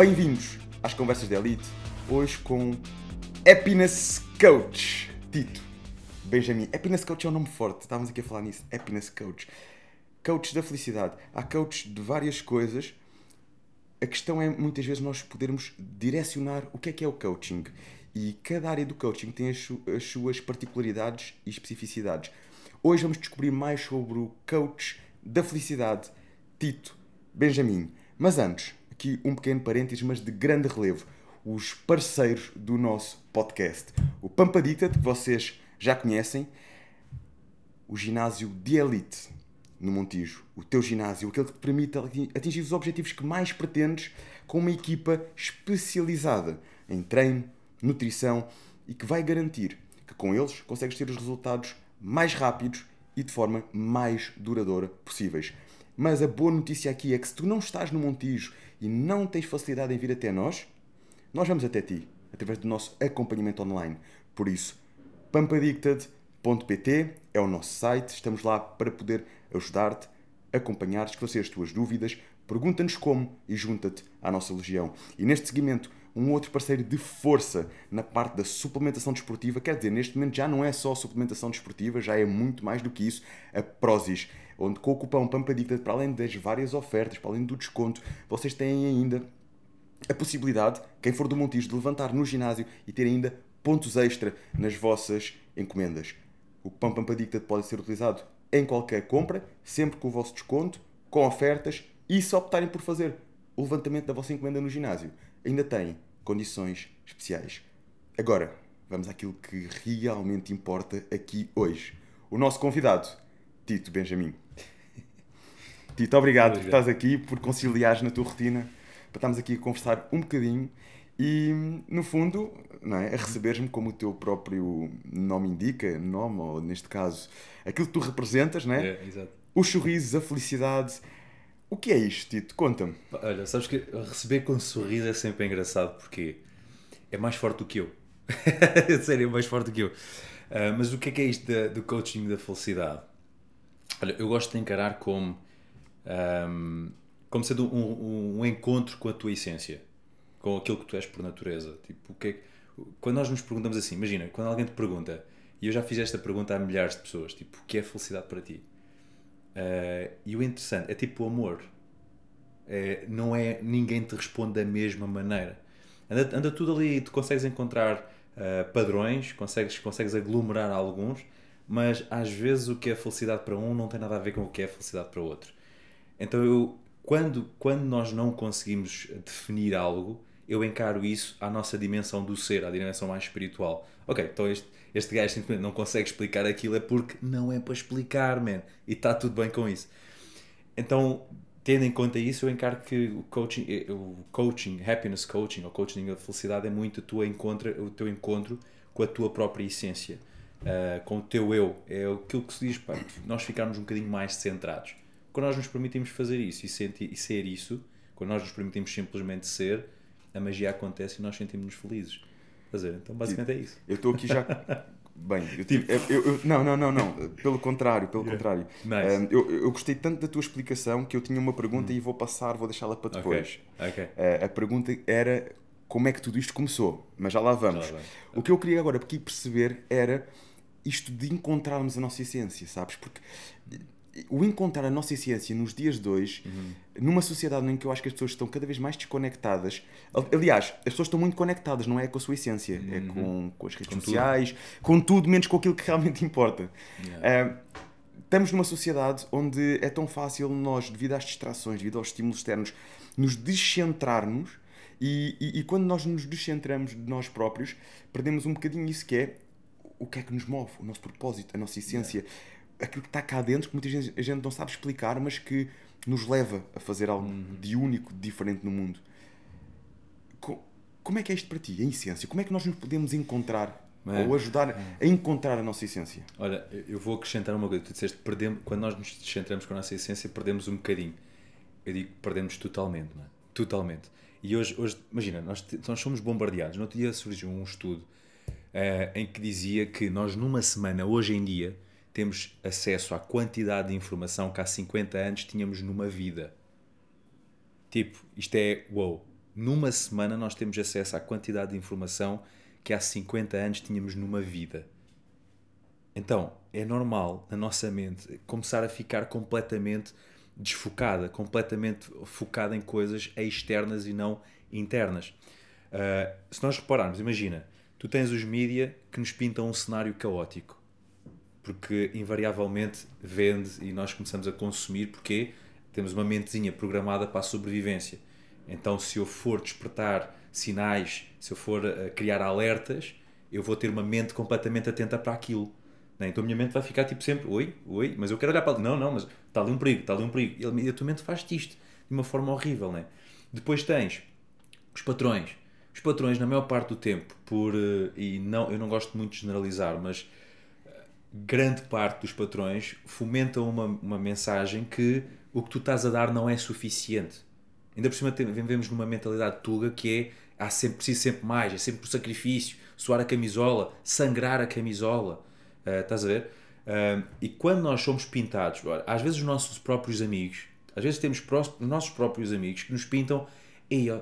Bem-vindos às Conversas de Elite, hoje com Happiness Coach, Tito, Benjamin. Happiness Coach é um nome forte, estávamos aqui a falar nisso. Happiness Coach. Coach da felicidade. Há coaches de várias coisas. A questão é muitas vezes nós podermos direcionar o que é que é o coaching. E cada área do coaching tem as, as suas particularidades e especificidades. Hoje vamos descobrir mais sobre o coach da felicidade, Tito Benjamin. Mas antes, aqui um pequeno parênteses, mas de grande relevo. Os parceiros do nosso podcast. O Pampadita, que vocês já conhecem, o ginásio de elite no Montijo, o teu ginásio, aquele que te permite ati- atingir os objetivos que mais pretendes com uma equipa especializada em treino, nutrição e que vai garantir que com eles consegues ter os resultados mais rápidos e de forma mais duradoura possíveis. Mas a boa notícia aqui é que se tu não estás no Montijo e não tens facilidade em vir até nós, nós vamos até ti, através do nosso acompanhamento online. Por isso, pampadicted.pt é o nosso site, estamos lá para poder ajudar-te, acompanhar, esclarecer as tuas dúvidas, pergunta-nos como e junta-te à nossa legião. E neste seguimento, um outro parceiro de força na parte da suplementação desportiva, quer dizer, neste momento já não é só suplementação desportiva, já é muito mais do que isso, a Prozis, onde com o cupom PAMPADICTED, para além das várias ofertas, para além do desconto, vocês têm ainda a possibilidade, quem for do Montijo, de levantar no ginásio e ter ainda pontos extra nas vossas encomendas. O Pão Pampadicta pode ser utilizado em qualquer compra, sempre com o vosso desconto, com ofertas e se optarem por fazer o levantamento da vossa encomenda no ginásio, ainda tem condições especiais. Agora, vamos àquilo que realmente importa aqui hoje. O nosso convidado, Tito Benjamin. Tito, obrigado por estás aqui, por conciliares na tua rotina, para estarmos aqui a conversar um bocadinho e, no fundo, não é, a receberes-me como o teu próprio nome indica, nome, ou neste caso, aquilo que tu representas, não é? É, exato. Os sorrisos, a felicidade. O que é isto, Tito? Conta-me. Olha, sabes que receber com sorriso é sempre engraçado porque é mais forte do que eu. Sério, é mais forte do que eu. Ah, mas o que é que é isto da- do coaching da felicidade? Olha, eu gosto de encarar como, ahm, como sendo um, um- um encontro com a tua essência, com aquilo que tu és por natureza. Tipo, o que é que- quando nós nos perguntamos assim, imagina, quando alguém te pergunta, e eu já fiz esta pergunta a milhares de pessoas, tipo, o que é felicidade para ti? Ah, e o interessante é tipo o amor. É, não é ninguém te responde da mesma maneira. Anda, anda tudo ali tu consegues encontrar ah, padrões, consegues, consegues aglomerar alguns, mas às vezes o que é felicidade para um não tem nada a ver com o que é felicidade para outro. Então eu, quando, quando nós não conseguimos definir algo, eu encaro isso à nossa dimensão do ser, à dimensão mais espiritual. Ok, então este, este gajo simplesmente não consegue explicar aquilo é porque não é para explicar, man. E está tudo bem com isso. Então, tendo em conta isso, eu encaro que o coaching, eh, o coaching, happiness coaching, ou coaching da felicidade é muito tua encontra, o teu encontro com a tua própria essência, ah, com o teu eu. É aquilo que se diz, pá, nós ficarmos um bocadinho mais centrados. Quando nós nos permitimos fazer isso e, sentir, e ser isso, quando nós nos permitimos simplesmente ser, a magia acontece e nós sentimos-nos felizes. Fazer. Então, basicamente é isso. Eu estou aqui já. Bem, eu, tive- eu- eu- não, não, não, não. Pelo contrário, pelo contrário. Nice. Um, eu, eu gostei tanto da tua explicação que eu tinha uma pergunta e vou passar, vou deixá-la para depois. Ok. Uh, a pergunta era como é que tudo isto começou, mas já lá vamos. Já lá. O que eu queria agora aqui perceber era isto de encontrarmos a nossa essência, sabes? Porque o encontrar a nossa essência nos dias de hoje, Uhum. numa sociedade em que eu acho que as pessoas estão cada vez mais desconectadas, al- aliás, as pessoas estão muito conectadas, não é com a sua essência, é com, com as redes Uhum. Com tudo. sociais, com tudo menos com aquilo que realmente importa. Yeah. Uh, estamos numa sociedade onde é tão fácil nós, devido às distrações, devido aos estímulos externos, nos descentrarmos e, e, e quando nós nos descentramos de nós próprios, perdemos um bocadinho isso que é o que é que nos move, o nosso propósito, a nossa essência, aquilo que está cá dentro, que muitas vezes a gente não sabe explicar, mas que nos leva a fazer algo de único, de diferente no mundo. Co- Como é que é isto para ti, a essência? Como é que nós nos podemos encontrar É. ou ajudar a encontrar a nossa essência? Olha, eu- vou acrescentar uma coisa. Tu disseste, perdemos, quando nós nos descentramos com a nossa essência, perdemos um bocadinho. Eu digo perdemos totalmente, é? Totalmente. E hoje, hoje imagina, nós, nós somos bombardeados. No outro dia surgiu um estudo eh, em que dizia que nós, numa semana, hoje em dia, temos acesso à quantidade de informação que há 50 anos tínhamos numa vida. Tipo, isto é, wow. numa semana nós temos acesso à quantidade de informação que há 50 anos tínhamos numa vida. Então, é normal na nossa mente começar a ficar completamente desfocada, completamente focada em coisas externas e não internas. Uh, se nós repararmos, imagina, tu tens os mídia que nos pintam um cenário caótico, porque invariavelmente vende e nós começamos a consumir porque temos uma mentezinha programada para a sobrevivência. Então, se eu for despertar sinais, se eu for uh, criar alertas, eu vou ter uma mente completamente atenta para aquilo. Né? Então a minha mente vai ficar tipo sempre, oi, oi, mas eu quero olhar para ali. Não, não, mas está ali um perigo, está ali um perigo. E a tua mente faz-te isto de uma forma horrível. Né? Depois tens os patrões. Os patrões, na maior parte do tempo, por. Eh, e não, eu não gosto muito de generalizar, mas eh, grande parte dos patrões fomentam uma, uma mensagem que o que tu estás a dar não é suficiente. Ainda por cima vivemos numa mentalidade tuga que é há sempre, preciso sempre mais, é sempre o sacrifício, suar a camisola, sangrar a camisola. Uh, estás a ver? Uh, e quando nós somos pintados, às vezes os nossos próprios amigos, às vezes temos os nossos próprios amigos que nos pintam, Ei, ó,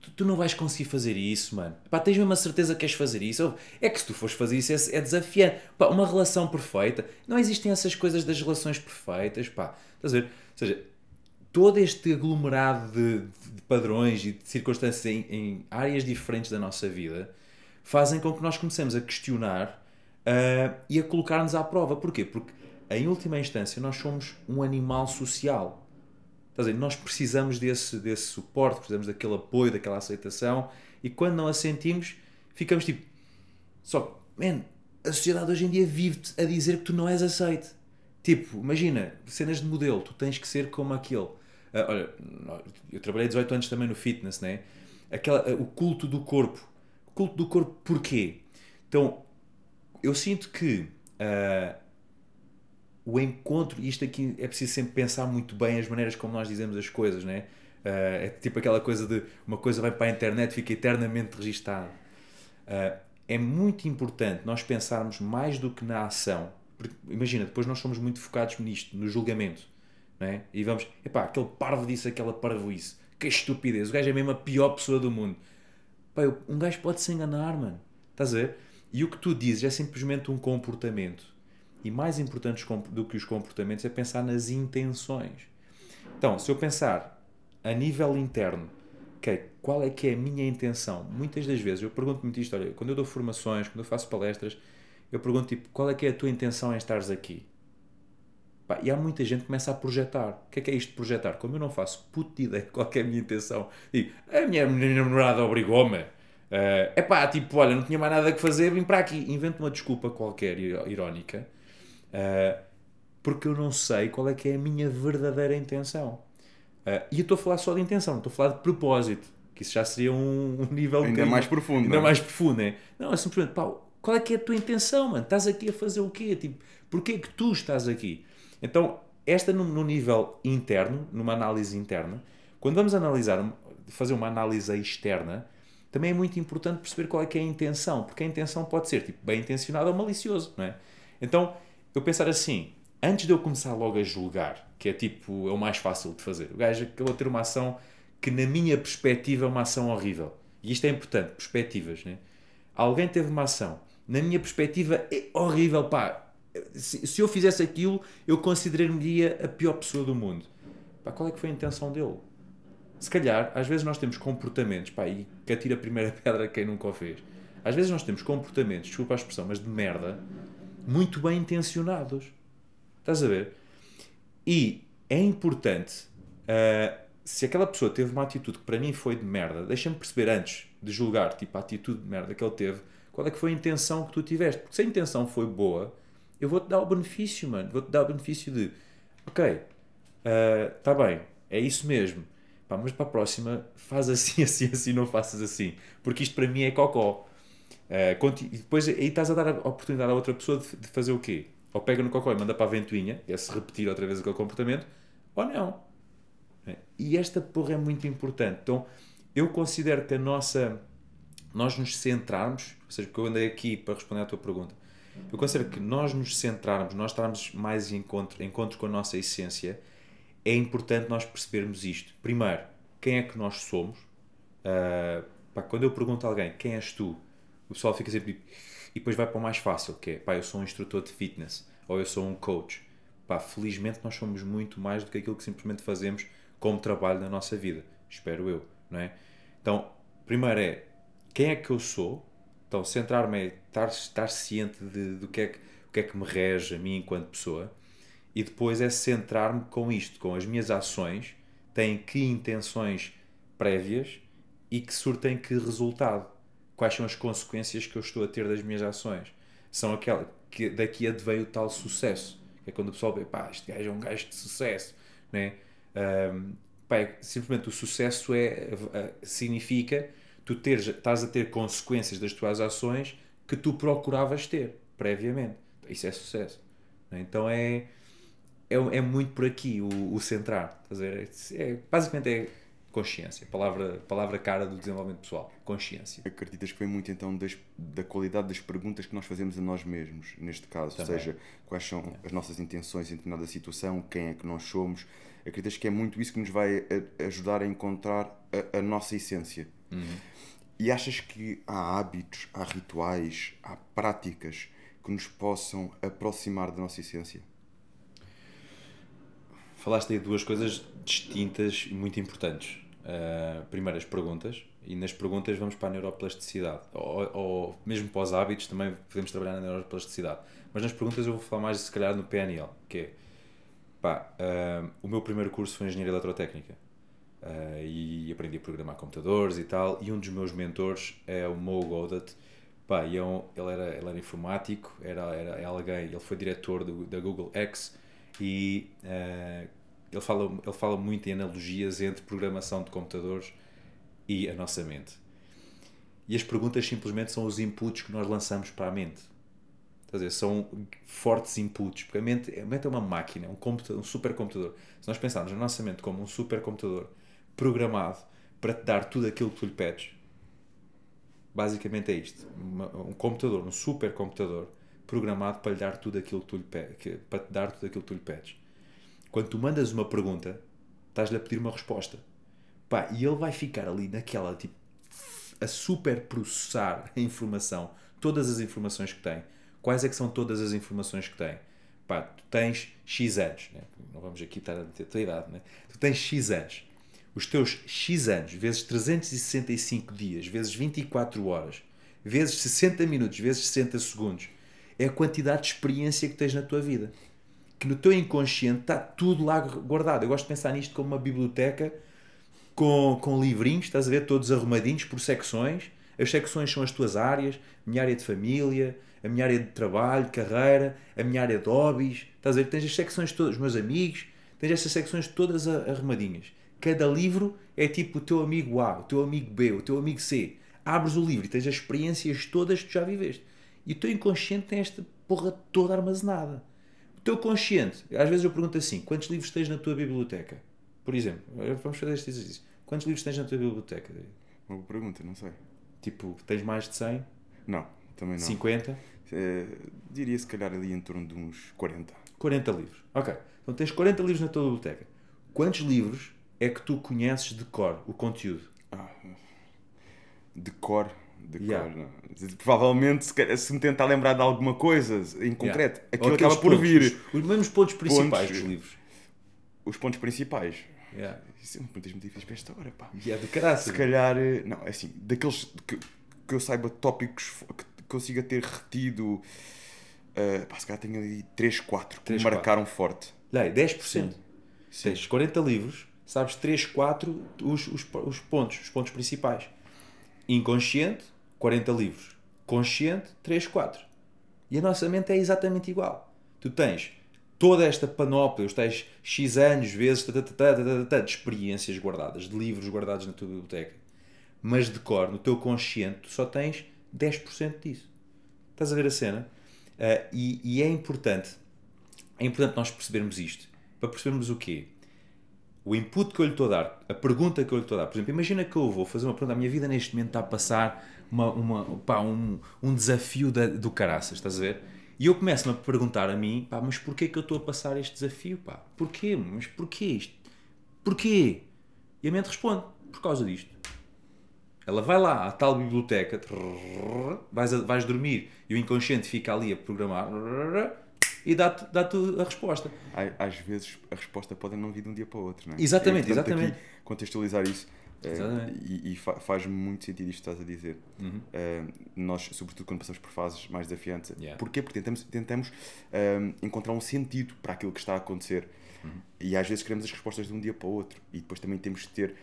tu, tu, não vais conseguir fazer isso, mano. Pá, tens mesmo a certeza que queres fazer isso? É que se tu fores fazer isso é, é desafiante. Pá, uma relação perfeita, não existem essas coisas das relações perfeitas, pá. Estás a ver? Ou seja, todo este aglomerado de, de padrões e de circunstâncias em, em, áreas diferentes da nossa vida fazem com que nós comecemos a questionar uh, e a colocar-nos à prova. Porquê? Porque, em última instância, nós somos um animal social. Estás a dizer, nós precisamos desse, desse suporte, precisamos daquele apoio, daquela aceitação, e quando não a sentimos, ficamos tipo. Só, man, a sociedade hoje em dia vive-te a dizer que tu não és aceito. Tipo, imagina, cenas de modelo, tu tens que ser como aquele. Uh, olha, eu trabalhei 18 anos também no fitness, né? Aquela, uh, o culto do corpo. O culto do corpo, porquê? Então, eu sinto que uh, o encontro, isto aqui é preciso sempre pensar muito bem as maneiras como nós dizemos as coisas, né? Uh, é tipo aquela coisa de uma coisa vai para a internet fica eternamente registada. Uh, é muito importante nós pensarmos mais do que na ação. Porque, imagina, depois nós somos muito focados nisto, no julgamento. Né? E vamos, epá, aquele parvo disse aquela parvoíce. Que estupidez, o gajo é mesmo a pior pessoa do mundo. Pá, um gajo pode se enganar, mano. Estás a ver? E o que tu dizes é simplesmente um comportamento. E mais importante do que os comportamentos é pensar nas intenções. Então, se eu pensar a nível interno, okay, qual é que é a minha intenção? Muitas das vezes eu pergunto muito isto, olha, quando eu dou formações, quando eu faço palestras, eu pergunto tipo, qual é que é a tua intenção em estares aqui? E há muita gente que começa a projetar. O que é que é isto de projetar? Como eu não faço puta ideia qual é a minha intenção, digo, a minha namorada obrigou-me é uh, pá, tipo, olha, não tinha mais nada que fazer, vim para aqui. Invento uma desculpa qualquer irónica, uh, porque eu não sei qual é que é a minha verdadeira intenção. Uh, e eu estou a falar só de intenção, não estou a falar de propósito, que isso já seria um, um nível ainda mais profundo. Ainda não? É? mais profundo, é? Não, é simplesmente, pá, qual é que é a tua intenção, mano? Estás aqui a fazer o quê? Tipo, porquê é que tu estás aqui? Então, esta no, no nível interno, numa análise interna, quando vamos analisar, fazer uma análise externa, também é muito importante perceber qual é que é a intenção, porque a intenção pode ser tipo, bem intencionada ou malicioso, não é? Então, eu pensar assim, antes de eu começar logo a julgar, que é tipo, é o mais fácil de fazer, o gajo acabou de ter uma ação que na minha perspectiva é uma ação horrível. E isto é importante, perspectivas, né? Alguém teve uma ação, na minha perspectiva é horrível, pá. Se, se eu fizesse aquilo, eu consideraria a pior pessoa do mundo. Pá, qual é que foi a intenção dele? Se calhar, às vezes nós temos comportamentos, pá, e que atira a primeira pedra quem nunca o fez. Às vezes nós temos comportamentos, desculpa a expressão, mas de merda, muito bem intencionados. Estás a ver? E é importante, uh, se aquela pessoa teve uma atitude que para mim foi de merda, deixa-me perceber antes de julgar, tipo, a atitude de merda que ele teve, qual é que foi a intenção que tu tiveste. Porque se a intenção foi boa, eu vou-te dar o benefício, mano. Vou-te dar o benefício de, ok, está uh, bem, é isso mesmo Pá, mas para a próxima faz assim, assim, assim, não faças assim. Porque isto para mim é cocó. Uh, e depois aí estás a dar a oportunidade a outra pessoa de, de fazer o quê? Ou pega no cocó e manda para a ventoinha, é se repetir outra vez aquele comportamento, ou não. É. E esta porra é muito importante. Então, eu considero que a nossa. Nós nos centrarmos, ou seja, porque eu andei aqui para responder à tua pergunta, eu considero que nós nos centrarmos, nós estarmos mais em encontro, encontro com a nossa essência, é importante nós percebermos isto. Primeiro, quem é que nós somos? Uh, pá, quando eu pergunto a alguém quem és tu, o pessoal fica sempre tipo, e depois vai para o mais fácil, que é pá, eu sou um instrutor de fitness ou eu sou um coach. Pá, felizmente nós somos muito mais do que aquilo que simplesmente fazemos como trabalho na nossa vida. Espero eu, não é? Então, primeiro é quem é que eu sou? Então, centrar-me é estar, estar ciente de, do que é que, o que é que me rege a mim enquanto pessoa. E depois é centrar-me com isto, com as minhas ações, têm que intenções prévias e que surtem que resultado. Quais são as consequências que eu estou a ter das minhas ações? São aquelas que daqui adveio tal sucesso. É quando o pessoal vê, pá, este gajo é um gajo de sucesso. Né? Um, pá, é, simplesmente o sucesso é, é, significa tu teres, estás a ter consequências das tuas ações que tu procuravas ter previamente. Isso é sucesso. Né? Então é, é, é muito por aqui o, o centrar. Estás a ver? É, basicamente é consciência, palavra, palavra cara do desenvolvimento pessoal, consciência. Acreditas que vem muito então das, da qualidade das perguntas que nós fazemos a nós mesmos, neste caso, Também. ou seja, quais são as nossas intenções em determinada situação, quem é que nós somos. Acreditas que é muito isso que nos vai a, ajudar a encontrar a, a nossa essência. Uhum. E achas que há hábitos, há rituais, há práticas que nos possam aproximar da nossa essência? Falaste aí de duas coisas distintas e muito importantes uh, primeiro as perguntas e nas perguntas vamos para a neuroplasticidade. Ou, ou mesmo para os hábitos também podemos trabalhar na neuroplasticidade. Mas nas perguntas eu vou falar mais se calhar no PNL que é pá, uh, o meu primeiro curso foi Engenharia Eletrotécnica uh, e aprendi a programar computadores e tal e um dos meus mentores é o Mo Godat pá, e é um, ele, era, ele era informático era, era alguém, ele foi diretor do, da Google X e ele fala, ele fala muito em analogias entre programação de computadores e a nossa mente. E as perguntas simplesmente são os inputs que nós lançamos para a mente. Quer dizer, são fortes inputs, porque a mente, a mente é uma máquina, um, computador, um supercomputador. Se nós pensarmos na nossa mente como um supercomputador programado para te dar tudo aquilo que tu lhe pedes, basicamente é isto. um computador, um supercomputador programado para lhe dar tudo aquilo que tu lhe para te dar tudo aquilo que tu lhe pedes quando tu mandas uma pergunta, estás-lhe a pedir uma resposta. Pá, e ele vai ficar ali naquela, tipo, a super processar a informação, todas as informações que tem. Quais é que são todas as informações que tem? Pá, tu tens X anos, né? não vamos aqui estar a meter a tua idade, né? tu tens X anos. Os teus X anos, vezes 365 dias, vezes 24 horas, vezes 60 minutos, vezes 60 segundos, é a quantidade de experiência que tens na tua vida que no teu inconsciente está tudo lá guardado. Eu gosto de pensar nisto como uma biblioteca com, com livrinhos, estás a ver, todos arrumadinhos por secções. As secções são as tuas áreas, a minha área de família, a minha área de trabalho, carreira, a minha área de hobbies. Estás a ver, tens as secções todas, os meus amigos, tens essas secções todas arrumadinhas. Cada livro é tipo o teu amigo A, o teu amigo B, o teu amigo C. Abres o livro e tens as experiências todas que tu já viveste. E o teu inconsciente tem esta porra toda armazenada teu consciente, às vezes eu pergunto assim: quantos livros tens na tua biblioteca? Por exemplo, vamos fazer este exercício. Quantos livros tens na tua biblioteca? Uma boa pergunta, não sei. Tipo, tens mais de 100? Não, também não. 50? É, diria se calhar ali em torno de uns 40. 40 livros. Ok. Então tens 40 livros na tua biblioteca. Quantos livros é que tu conheces de cor, o conteúdo? Ah, de cor de yeah. cor. Provavelmente, se, se, me tentar lembrar de alguma coisa em concreto, yeah. aquilo acaba por vir. Os, os mesmos pontos principais pontos, dos livros. Os pontos principais. Yeah. Isso é muito difícil para esta hora, pá. Yeah, de caraças. Se calhar, eh, não, é assim, daqueles que, que eu saiba tópicos que consiga ter retido, uh, pá, se calhar tenho ali 3, 4 que 3, me marcaram 4. forte. Lei, 10%. Sim. Tens 40 livros, sabes 3, 4 os, os, os pontos, os pontos principais. Inconsciente, 40 livros. Consciente, 3, 4. E a nossa mente é exatamente igual. Tu tens toda esta panóplia, os tais X anos, vezes, de experiências guardadas, de livros guardados na tua biblioteca. Mas de cor, no teu consciente, tu só tens 10% disso. Estás a ver a cena? Uh, e, e, é importante, é importante nós percebermos isto. Para percebermos o quê? O input que eu lhe estou a dar, a pergunta que eu lhe estou a dar. Por exemplo, imagina que eu vou fazer uma pergunta, a minha vida neste momento está a passar uma, uma, pá, um, um desafio da, do caraças, estás a ver? E eu começo-me a perguntar a mim, pá, mas porquê que eu estou a passar este desafio, pá? Porquê? Mas porquê isto? Porquê? E a mente responde, por causa disto. Ela vai lá à tal biblioteca, vais, a- vais dormir e o inconsciente fica ali a programar e dá-te dá a resposta. Às vezes a resposta pode não vir de um dia para o outro, não é? Exatamente, É exatamente. contextualizar isso. eh, e e fa- faz muito sentido isto que estás a dizer. Uhum. Eh, nós, sobretudo quando passamos por fases mais desafiantes, Yeah. porquê? Porque tentamos, tentamos eh, encontrar um sentido para aquilo que está a acontecer. Uhum. E às vezes queremos as respostas de um dia para o outro. E depois também temos de ter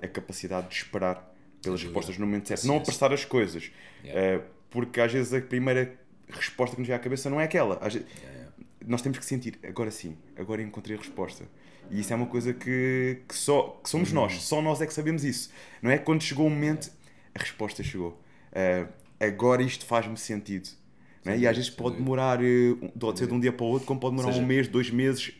a capacidade de esperar pelas respostas no momento certo. Não apressar as coisas. Yeah. Porque às vezes a primeira resposta que nos vem à cabeça não é aquela. Vezes- nós temos que sentir, agora sim, agora encontrei a resposta. E isso é uma coisa que, que só que somos nós, só nós é que sabemos isso. Não é quando chegou o momento, a resposta chegou. Ah, agora isto faz-me sentido. É? E às vezes pode demorar, eh, pode ser de um dia para o outro, como pode demorar seja, um mês, dois meses.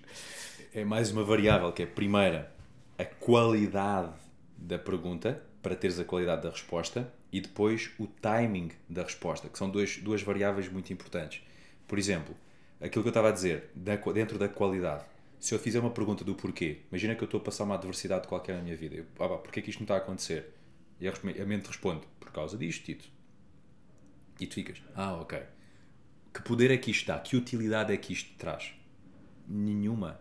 É mais uma variável que é, primeira, a qualidade da pergunta, para teres a qualidade da resposta, e depois o timing da resposta, que são dois, duas variáveis muito importantes. Por exemplo, aquilo que eu estava a dizer, dentro da qualidade. Se eu fizer uma pergunta do porquê, imagina que eu estou a passar uma adversidade qualquer na minha vida, eu, ah, pá, porquê que isto não está a acontecer? E a mente responde, por causa disto, Tito. E tu ficas, ah, ok. Que poder é que isto dá? Que utilidade é que isto traz? Nenhuma.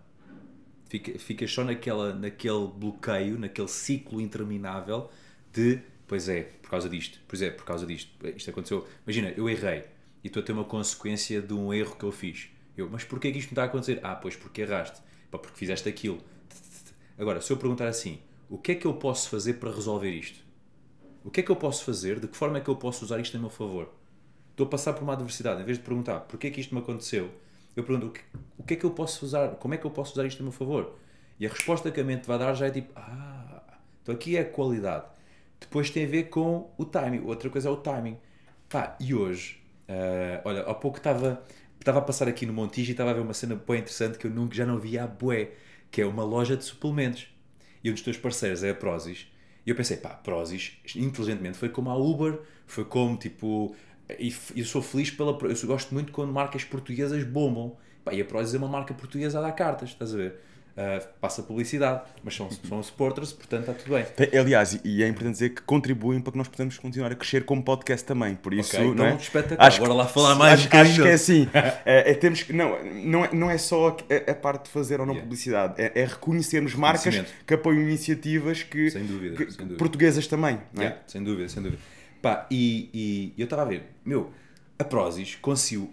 Fica, ficas só naquela, naquele bloqueio, naquele ciclo interminável de, pois é, por causa disto, pois é, por causa disto, isto aconteceu. Imagina, eu errei e estou a ter uma consequência de um erro que eu fiz. Eu, mas porquê que isto não está a acontecer? Ah, pois porque erraste, porque fizeste aquilo. Agora, se eu perguntar assim, o que é que eu posso fazer para resolver isto? O que é que eu posso fazer? De que forma é que eu posso usar isto a meu favor? Estou a passar por uma adversidade, em vez de perguntar porquê que isto me aconteceu, eu pergunto o que, o que é que eu posso usar, como é que eu posso usar isto a meu favor? E a resposta que a mente vai dar já é tipo, ah, então aqui é a qualidade. Depois tem a ver com o timing, outra coisa é o timing. Pá, e hoje, ah, olha, há pouco estava estava a passar aqui no Montijo e estava a ver uma cena bem interessante que eu nunca, já não via há bué, que é uma loja de suplementos. E um dos teus parceiros é a Prozis. E eu pensei, pá, Prozis, inteligentemente, foi como a Uber, foi como tipo. E eu sou feliz pela. Eu gosto muito quando marcas portuguesas bombam. Pá, e a Prozis é uma marca portuguesa a dar cartas, estás a ver? Ah, passa publicidade, mas são, são supporters, portanto está tudo bem. Aliás, e- é importante dizer que contribuem para que nós possamos continuar a crescer como podcast também. Por isso, Ok, não então é? espetacular. Bora lá falar mais um acho, acho que é assim. é, é, temos que, não, não, é, não é só a, a parte de fazer ou não Yeah. publicidade, é, é reconhecermos marcas que apoiam iniciativas que, Sem dúvida, que- sem dúvida. portuguesas também. Não é? Yeah, sem dúvida, sem dúvida. Pá, e, e eu estava a ver, meu, a Prozis conseguiu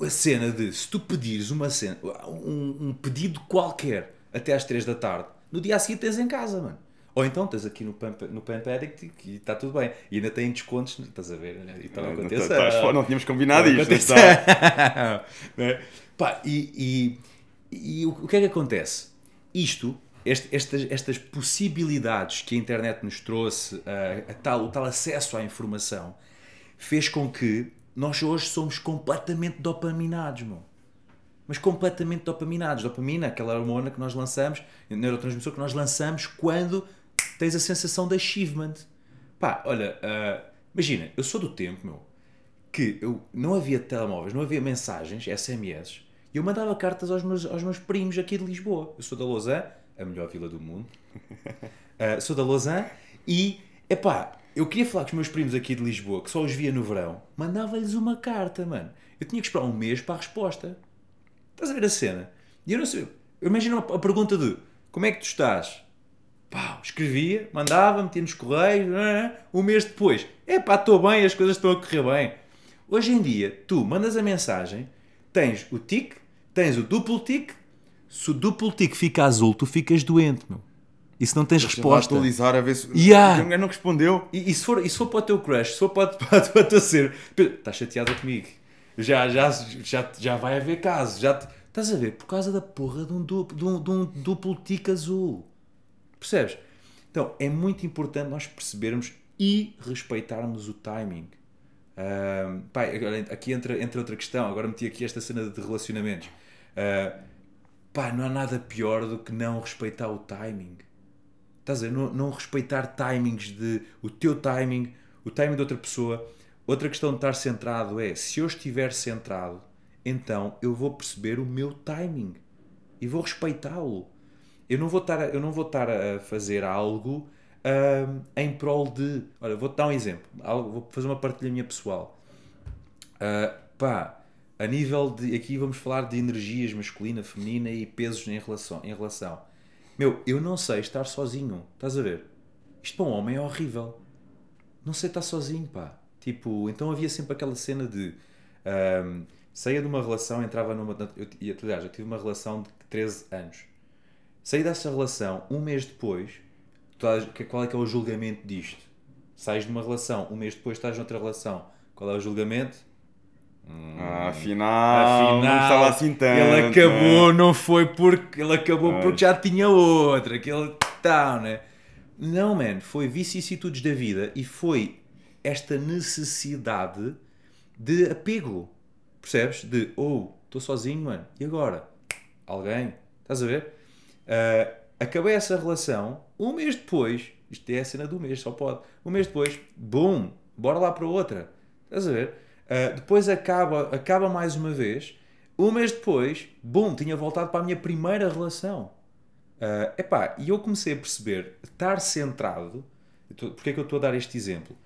a cena de se tu pedires uma cena, um, um pedido qualquer até às 3 da tarde, no dia a seguir tens em casa, mano. Ou então tens aqui no Pamp, no Pamp Addict e está tudo bem. E ainda tem descontos, estás a ver? E está a Não, acontecer. estás fora, não tínhamos combinado Não isto. está. Né? Pá, e, e, e o, o que é que acontece? Isto, este- estas, estas possibilidades que a internet nos trouxe, a, a tal, o tal acesso à informação, fez com que nós hoje somos completamente dopaminados, meu. Mas completamente dopaminados. Dopamina, aquela hormona que nós lançamos, neurotransmissor que nós lançamos quando tens a sensação de achievement. Pá, olha, ah, imagina, eu sou do tempo, meu, que eu não havia telemóveis, não havia mensagens, SMS, e eu mandava cartas aos meus, aos meus primos aqui de Lisboa. Eu sou da Lausanne, a melhor vila do mundo. Uh, sou da Lausanne e, epá, eu queria falar com os meus primos aqui de Lisboa, que só os via no verão, mandava-lhes uma carta, mano. Eu tinha que esperar um mês para a resposta. Estás a ver a cena? E eu não sei, eu imagino a pergunta de como é que tu estás? Pá, escrevia, mandava, metia nos correios, né? um mês depois, é pá, estou bem, as coisas estão a correr bem. Hoje em dia, tu mandas a mensagem, tens o tic, tens o duplo tic, se o duplo tic fica azul, tu ficas doente, meu. E se não tens Vou resposta. atualizar a ver se Yeah. ninguém não respondeu. E, e se for, e se for para o teu crush, se for para, para, para a tua ser, estás chateada comigo. Já, já, já, já vai haver caso. Já te- estás a ver? Por causa da porra de um duplo, de um, de um duplo tic azul. Percebes? Então é muito importante nós percebermos e respeitarmos o timing. Pá, agora, aqui entra, entra outra questão. Agora meti aqui esta cena de relacionamentos. Ah, pá, não há nada pior do que não respeitar o timing. Estás a ver? Não, não respeitar timings de o teu timing, o timing de outra pessoa. Outra questão de estar centrado é se eu estiver centrado, então eu vou perceber o meu timing e vou respeitá-lo. Eu não vou estar, a- eu não vou estar a fazer algo ahm, em prol de. Olha, vou-te dar um exemplo. Algo- Vou fazer uma partilha minha pessoal. Ah, pá, a nível de. Aqui vamos falar de energias masculina, feminina e pesos em relação. Em relação. Meu, eu não sei estar sozinho. Estás a ver? Isto para um homem é horrível. Não sei estar sozinho, pá. Tipo, então havia sempre aquela cena de. ahm, saía de uma relação, entrava numa. Eu, aliás, eu tive uma relação de 13 anos. Saí dessa relação, um mês depois, qual é que é o julgamento disto? Sais de uma relação, um mês depois estás noutra relação. Qual é o julgamento? Ah, afinal, não estava assim tanto. ele acabou, não foi porque ele acabou Pois. porque já tinha outra, que ele tá, né? Não, man, foi vicissitudes da vida e foi esta necessidade de apego. Percebes? De, oh, estou sozinho, mano, e agora? Alguém? Estás a ver? Ah, acabei essa relação, um mês depois, isto é a cena do mês, só pode. Um mês depois, boom, bora lá para outra. Estás a ver? Ah, depois acaba, acaba mais uma vez. Um mês depois, boom, tinha voltado para a minha primeira relação. Ah, epá, e eu comecei a perceber, estar centrado. tô- Porquê é que eu estou a dar este exemplo?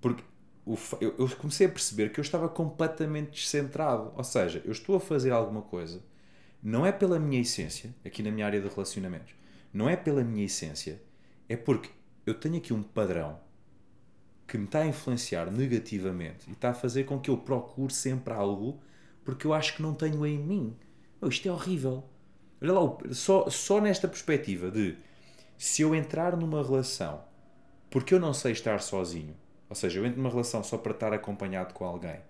Porque o eu, eu comecei a perceber que eu estava completamente descentrado. Ou seja, eu estou a fazer alguma coisa, não é pela minha essência, aqui na minha área de relacionamentos, não é pela minha essência, é porque eu tenho aqui um padrão que me está a influenciar negativamente e está a fazer com que eu procure sempre algo porque eu acho que não tenho em mim. Oh, isto é horrível. Olha lá, só, só nesta perspectiva de se eu entrar numa relação porque eu não sei estar sozinho, ou seja, eu entro numa relação só para estar acompanhado com alguém,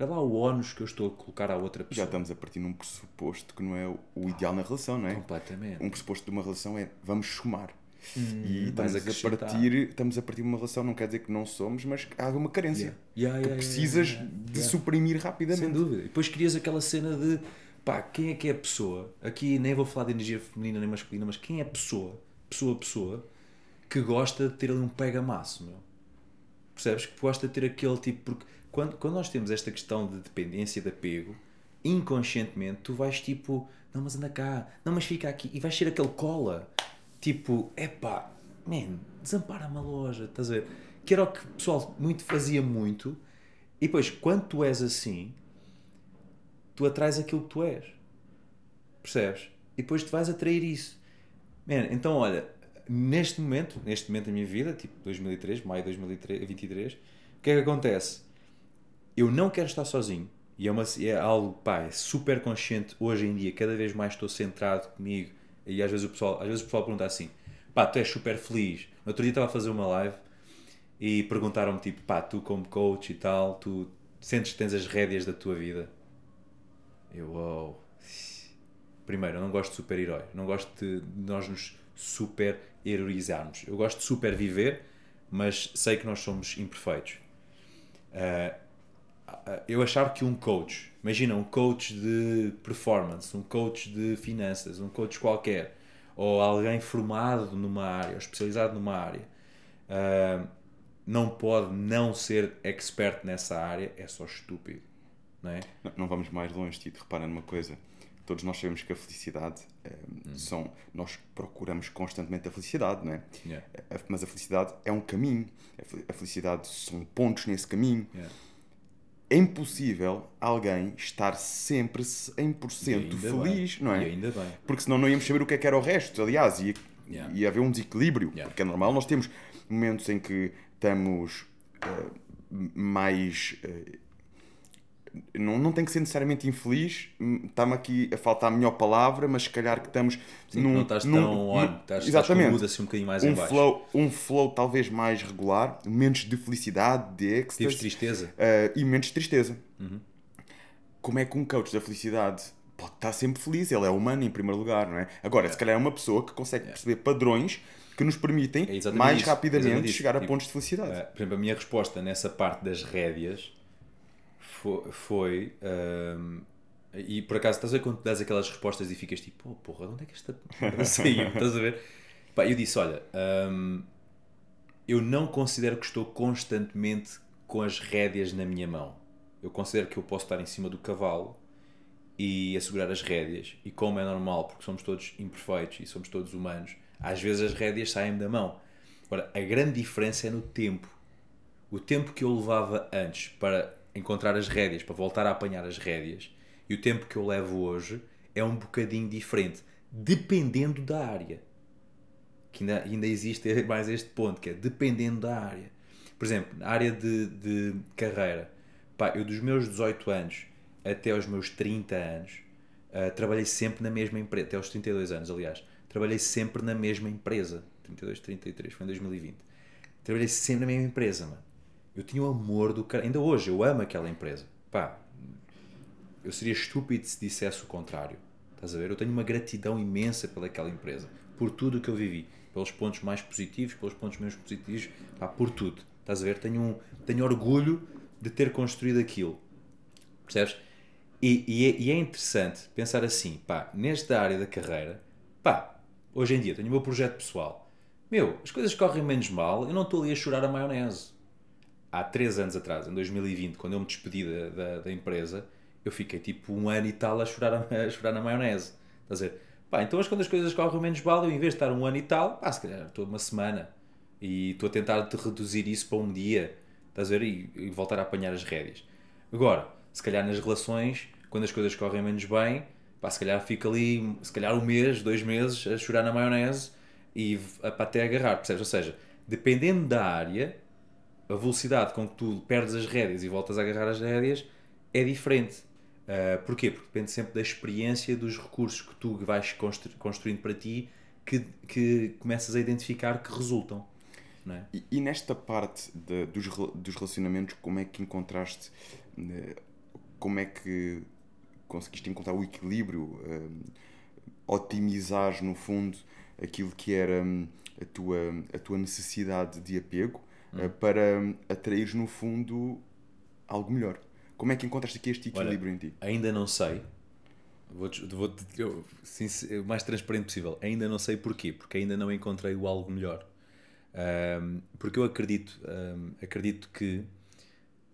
olha lá o ónus que eu estou a colocar à outra Já pessoa. estamos a partir num pressuposto que não é o- ideal na relação, não é? Completamente. Um pressuposto de uma relação é vamos somar. E Hum, vais estamos a, partir, estamos a partir de uma relação, não quer dizer que não somos, mas que há uma carência. Yeah, yeah, que yeah, precisas de suprimir rapidamente. Sem dúvida. E depois crias aquela cena de pá, quem é que é a pessoa? Aqui nem vou falar de energia feminina nem masculina, mas quem é a pessoa, pessoa, pessoa, que gosta de ter ali um pega-maço, meu? Percebes? Que gosta de ter aquele tipo. Porque quando, quando nós temos esta questão de dependência, de apego, inconscientemente tu vais tipo, não, mas anda cá, não, mas fica aqui, e vais ser aquele cola. Tipo, epá, man, desampara-me a loja, estás a ver? Que era o que o pessoal muito fazia muito, e depois, quando tu és assim, tu atrais aquilo que tu és. Percebes? E depois tu vais atrair isso. Man, então, olha, neste momento, neste momento da minha vida, tipo 2003, maio de 2023, o que é que acontece? Eu não quero estar sozinho. E é, uma, é algo, pá, é super consciente hoje em dia. Cada vez mais estou centrado comigo. E às vezes o pessoal, às vezes o pessoal pergunta assim: pá, tu és super feliz. No outro dia estava a fazer uma live e perguntaram-me, tipo, pá, tu como coach e tal, tu sentes que tens as rédeas da tua vida? Eu, uau. Primeiro, eu não gosto de super-herói. Não gosto de nós nos super-heroizarmos. Eu gosto de super-viver, mas sei que nós somos imperfeitos. Ah, eu achar que um coach, imagina um coach de performance, um coach de finanças, um coach qualquer, ou alguém formado numa área, ou especializado numa área, ah, não pode não ser expert nessa área, é só estúpido. Não é? Não, não vamos mais longe, Tito. Repara numa coisa. Todos nós sabemos que a felicidade eh, Hum. são. Nós procuramos constantemente a felicidade, não é? Yeah. Mas a felicidade é um caminho. A felicidade são pontos nesse caminho. Yeah. É impossível alguém estar sempre 100% E ainda feliz, bem. não E é? ainda bem. Porque senão não íamos saber o que é que era o resto. Aliás, ia, Yeah. ia haver um desequilíbrio. Yeah. Porque é normal, nós temos momentos em que estamos eh, mais. eh, não, não tem que ser necessariamente infeliz, hum, está-me aqui a faltar a melhor palavra, mas se calhar que estamos Sim, não estás tão on, estás, estás exatamente, mood assim um bocadinho mais um em baixo. flow, um flow talvez mais regular, momentos de felicidade, de Tives êxtase tristeza? eh, e momentos de tristeza. Uhum. Como é que um coach da felicidade pode estar sempre feliz? Ele é humano em primeiro lugar, não é? Agora, se calhar é uma pessoa que consegue perceber padrões que nos permitem É mais isso, rapidamente exatamente isso. chegar a Tipo, pontos de felicidade. Uh, por exemplo, a minha resposta nessa parte das rédeas foi. foi um, e por acaso, estás a ver quando dás aquelas respostas e ficas tipo, oh porra, de onde é que esta merda saiu? estás a ver? Pá, eu disse: olha, um, eu não considero que estou constantemente com as rédeas na minha mão. Eu considero que eu posso estar em cima do cavalo e assegurar as rédeas. E como é normal, porque somos todos imperfeitos e somos todos humanos, às vezes as rédeas saem da mão. Agora, a grande diferença é no tempo. O tempo que eu levava antes para encontrar as rédeas, para voltar a apanhar as rédeas, e o tempo que eu levo hoje é um bocadinho diferente, dependendo da área. Que ainda, ainda existe mais este ponto, que é dependendo da área. Por exemplo, na área de, de carreira, pá, eu dos meus 18 anos até aos meus 30 anos, uh, trabalhei sempre na mesma empresa, até aos 32 anos, aliás, trabalhei sempre na mesma empresa. 32, 33, foi em 2020. Trabalhei sempre na mesma empresa, mano. Eu tinha o amor do cara. Ainda hoje, eu amo aquela empresa. Pá, eu seria estúpido se dissesse o contrário. Estás a ver? Eu tenho uma gratidão imensa pelaquela empresa, por tudo o que eu vivi, pelos pontos mais positivos, pelos pontos menos positivos, pá, por tudo. Estás a ver? Tenho, um, tenho orgulho de ter construído aquilo. Percebes? E, e, é, e, é, interessante pensar assim, pá, nesta área da carreira, pá, hoje em dia tenho o meu projeto pessoal. Meu, as coisas correm menos mal, eu não estou ali a chorar a maionese. Há três anos atrás, em 2020, quando eu me despedi da, da, da empresa, eu fiquei tipo um ano e tal a chorar, a, a chorar na maionese. Estás a dizer? Pá, então quando as coisas correm menos mal, eu em vez de estar um ano e tal, pá, se calhar estou uma semana e estou a tentar reduzir isso para um dia, estás a ver? E, e voltar a apanhar as rédeas. Agora, se calhar nas relações, quando as coisas correm menos bem, pá, se calhar fica ali, se calhar um mês, dois meses a chorar na maionese e para até agarrar, percebes? Ou seja, dependendo da área, a velocidade com que tu perdes as rédeas e voltas a agarrar as rédeas é diferente. Uh, porquê? Porque depende sempre da experiência, dos recursos que tu vais constru construindo para ti, que, que começas a identificar que resultam. É? E, e, nesta parte de, dos, dos relacionamentos, como é que encontraste, né, como é que conseguiste encontrar o equilíbrio, um, otimizar no fundo aquilo que era um, a, tua, a tua necessidade de apego hum. uh, para atrair no fundo algo melhor? Como é que encontraste aqui este equilíbrio Olha, em ti? Ainda não sei. Vou, vou eu, sim, o mais transparente possível. Ainda não sei porquê, porque ainda não encontrei o algo melhor. Um, porque eu acredito, um, acredito que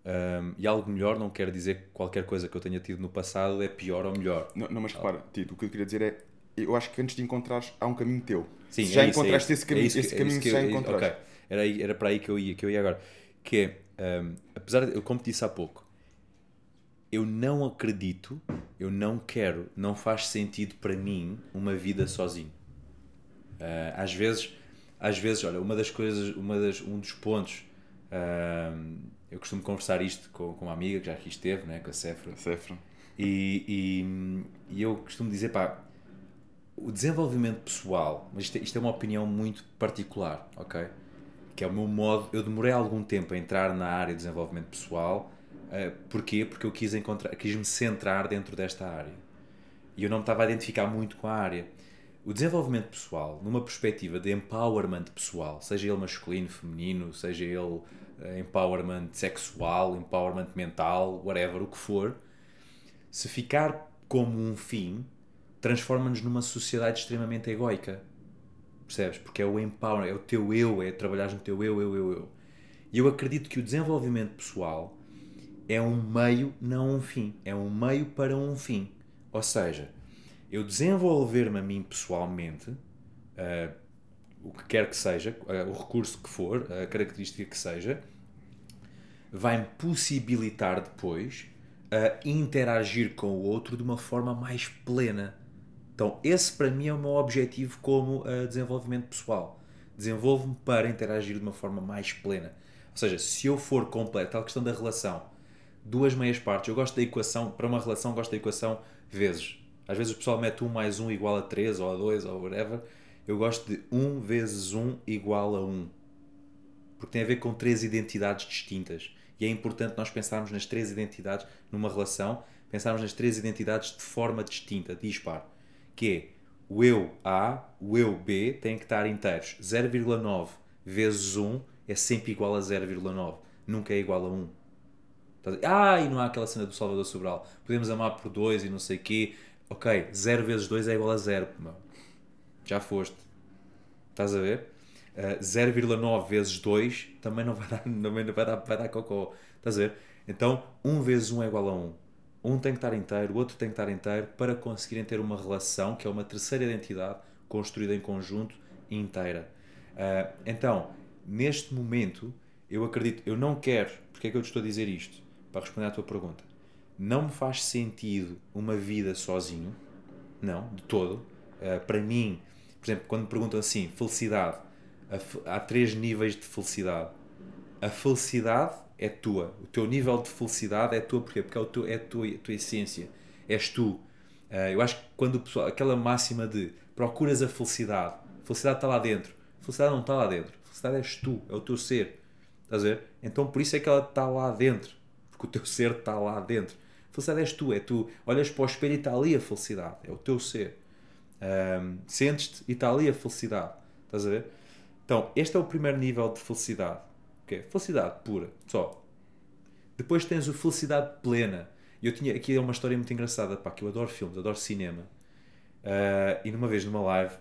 um, e algo melhor não quer dizer que qualquer coisa que eu tenha tido no passado é pior ou melhor. Não, não mas repara, Tito, o que eu queria dizer é eu acho que antes de encontrares há um caminho teu. Sim, já é encontraste isso, esse caminho, é isso, esse caminho que, já encontraste. Okay. Era, aí, era para aí que eu ia, que eu ia agora. Que é, um, apesar de, como te disse há pouco, eu não acredito, eu não quero, não faz sentido para mim uma vida sozinho. Uh, às vezes, às vezes, olha, uma das coisas, uma das, um dos pontos, uh, eu costumo conversar isto com, com uma amiga que já aqui esteve, né, com a Cefra. Cefra. E, e, e, eu costumo dizer, pá, o desenvolvimento pessoal, mas isto, é, isto é uma opinião muito particular, ok? Que é o meu modo, eu demorei algum tempo a entrar na área de desenvolvimento pessoal Uh, porquê? Porque eu quis, encontrar, quis me centrar dentro desta área. E eu não me estava a identificar muito com a área. O desenvolvimento pessoal, numa perspectiva de empowerment pessoal, seja ele masculino, feminino, seja ele uh, empowerment sexual, empowerment mental, whatever, o que for, se ficar como um fim, transforma-nos numa sociedade extremamente egoica. Percebes? Porque é o empowerment, é o teu eu, é trabalhar no teu eu, eu, eu, eu. E eu acredito que o desenvolvimento pessoal é um meio, não um fim. É um meio para um fim. Ou seja, eu desenvolver-me a mim pessoalmente, uh, o que quer que seja, uh, o recurso que for, a característica que seja, vai-me possibilitar depois uh, interagir com o outro de uma forma mais plena. Então, esse para mim é o meu objetivo como uh, desenvolvimento pessoal. Desenvolvo-me para interagir de uma forma mais plena. Ou seja, se eu for completo, tal questão da relação, duas meias partes. Eu gosto da equação, para uma relação, gosto da equação vezes. Às vezes o pessoal mete 1 mais 1 igual a 3 ou a 2 ou whatever. Eu gosto de 1 vezes 1 igual a 1. Porque tem a ver com três identidades distintas. E é importante nós pensarmos nas três identidades numa relação, pensarmos nas três identidades de forma distinta, dispar. Que é o eu A, o eu B têm que estar inteiros. 0,9 vezes 1 é sempre igual a 0,9. Nunca é igual a 1 ah, e não há aquela cena do Salvador Sobral. Podemos amar por 2 e não sei o quê. Ok, 0 vezes 2 é igual a 0. Já foste. Estás a ver? Uh, 0,9 vezes 2 também não vai dar, não vai dar, vai dar cocó. Estás a ver? Então, 1 vezes 1 é igual a 1. Um tem que estar inteiro, o outro tem que estar inteiro para conseguirem ter uma relação que é uma terceira identidade construída em conjunto inteira. Uh, então, neste momento, eu acredito, eu não quero, porque é que eu te estou a dizer isto? Para responder à tua pergunta. Não me faz sentido uma vida sozinho, não, de todo. Uh, para mim, por exemplo, quando me perguntam assim, felicidade, há três níveis de felicidade. A felicidade é tua, o teu nível de felicidade é tua, porquê? Porque é, o teu, é a, tua, a tua essência, és tu. Uh, eu acho que quando o pessoal, aquela máxima de procuras a felicidade, felicidade está lá dentro, felicidade não está lá dentro, felicidade és tu, é o teu ser. Estás a ver? Então por isso é que ela está lá dentro, porque o teu ser está lá dentro. Felicidade és tu, é tu. Olhas para o espelho e está ali a felicidade, é o teu ser. Um, Sentes-te e está ali a felicidade. Estás a ver? Então, este é o primeiro nível de felicidade. Okay? Felicidade pura, só. Depois tens o felicidade plena. Eu tinha aqui é uma história muito engraçada, pá, que eu adoro filmes, adoro cinema. Uh, e numa vez numa live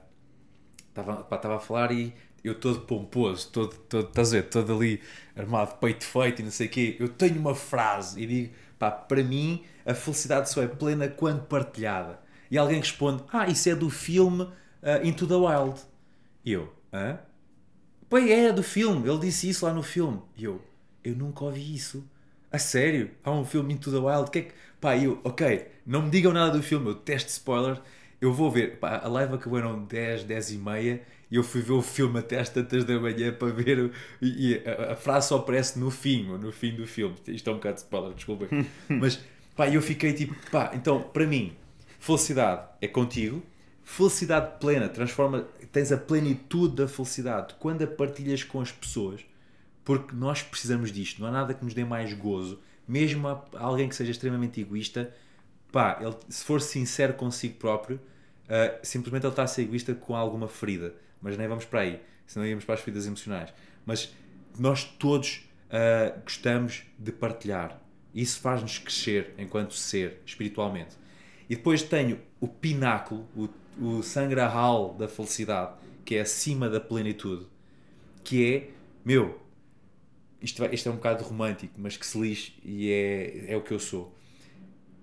estava a falar e eu todo pomposo, todo, todo, estás a ver, todo ali armado, peito feito e não sei o quê. Eu tenho uma frase e digo, pá, para mim a felicidade só é plena quando partilhada. E alguém responde, ah, isso é do filme uh, Into the Wild. E eu, hã? Pois é, do filme, ele disse isso lá no filme. E eu, eu nunca ouvi isso. A sério? Há um filme Into the Wild? Que é que... Pá, eu, ok, não me digam nada do filme, eu testo spoiler, eu vou ver. Pá, a live acabou eram 10, 10 e meia e eu fui ver o filme até às tantas da manhã para ver. O, e, e a, a, frase só aparece no fim, no fim do filme. Isto é um bocado de spoiler, desculpem. Mas, pá, eu fiquei tipo, pá, então, para mim, felicidade é contigo, felicidade plena transforma tens a plenitude da felicidade quando a partilhas com as pessoas, porque nós precisamos disto. Não há nada que nos dê mais gozo, mesmo a alguém que seja extremamente egoísta. Pá, ele, se for sincero consigo próprio, uh, simplesmente ele está a ser egoísta com alguma ferida. Mas nem vamos para aí, senão íamos para as feridas emocionais. Mas nós todos uh, gostamos de partilhar. Isso faz-nos crescer enquanto ser, espiritualmente. E depois tenho o pináculo, o o sangrahal da felicidade, que é acima da plenitude, que é, meu, isto, isto é um bocado romântico, mas que se lixe e é, é o que eu sou.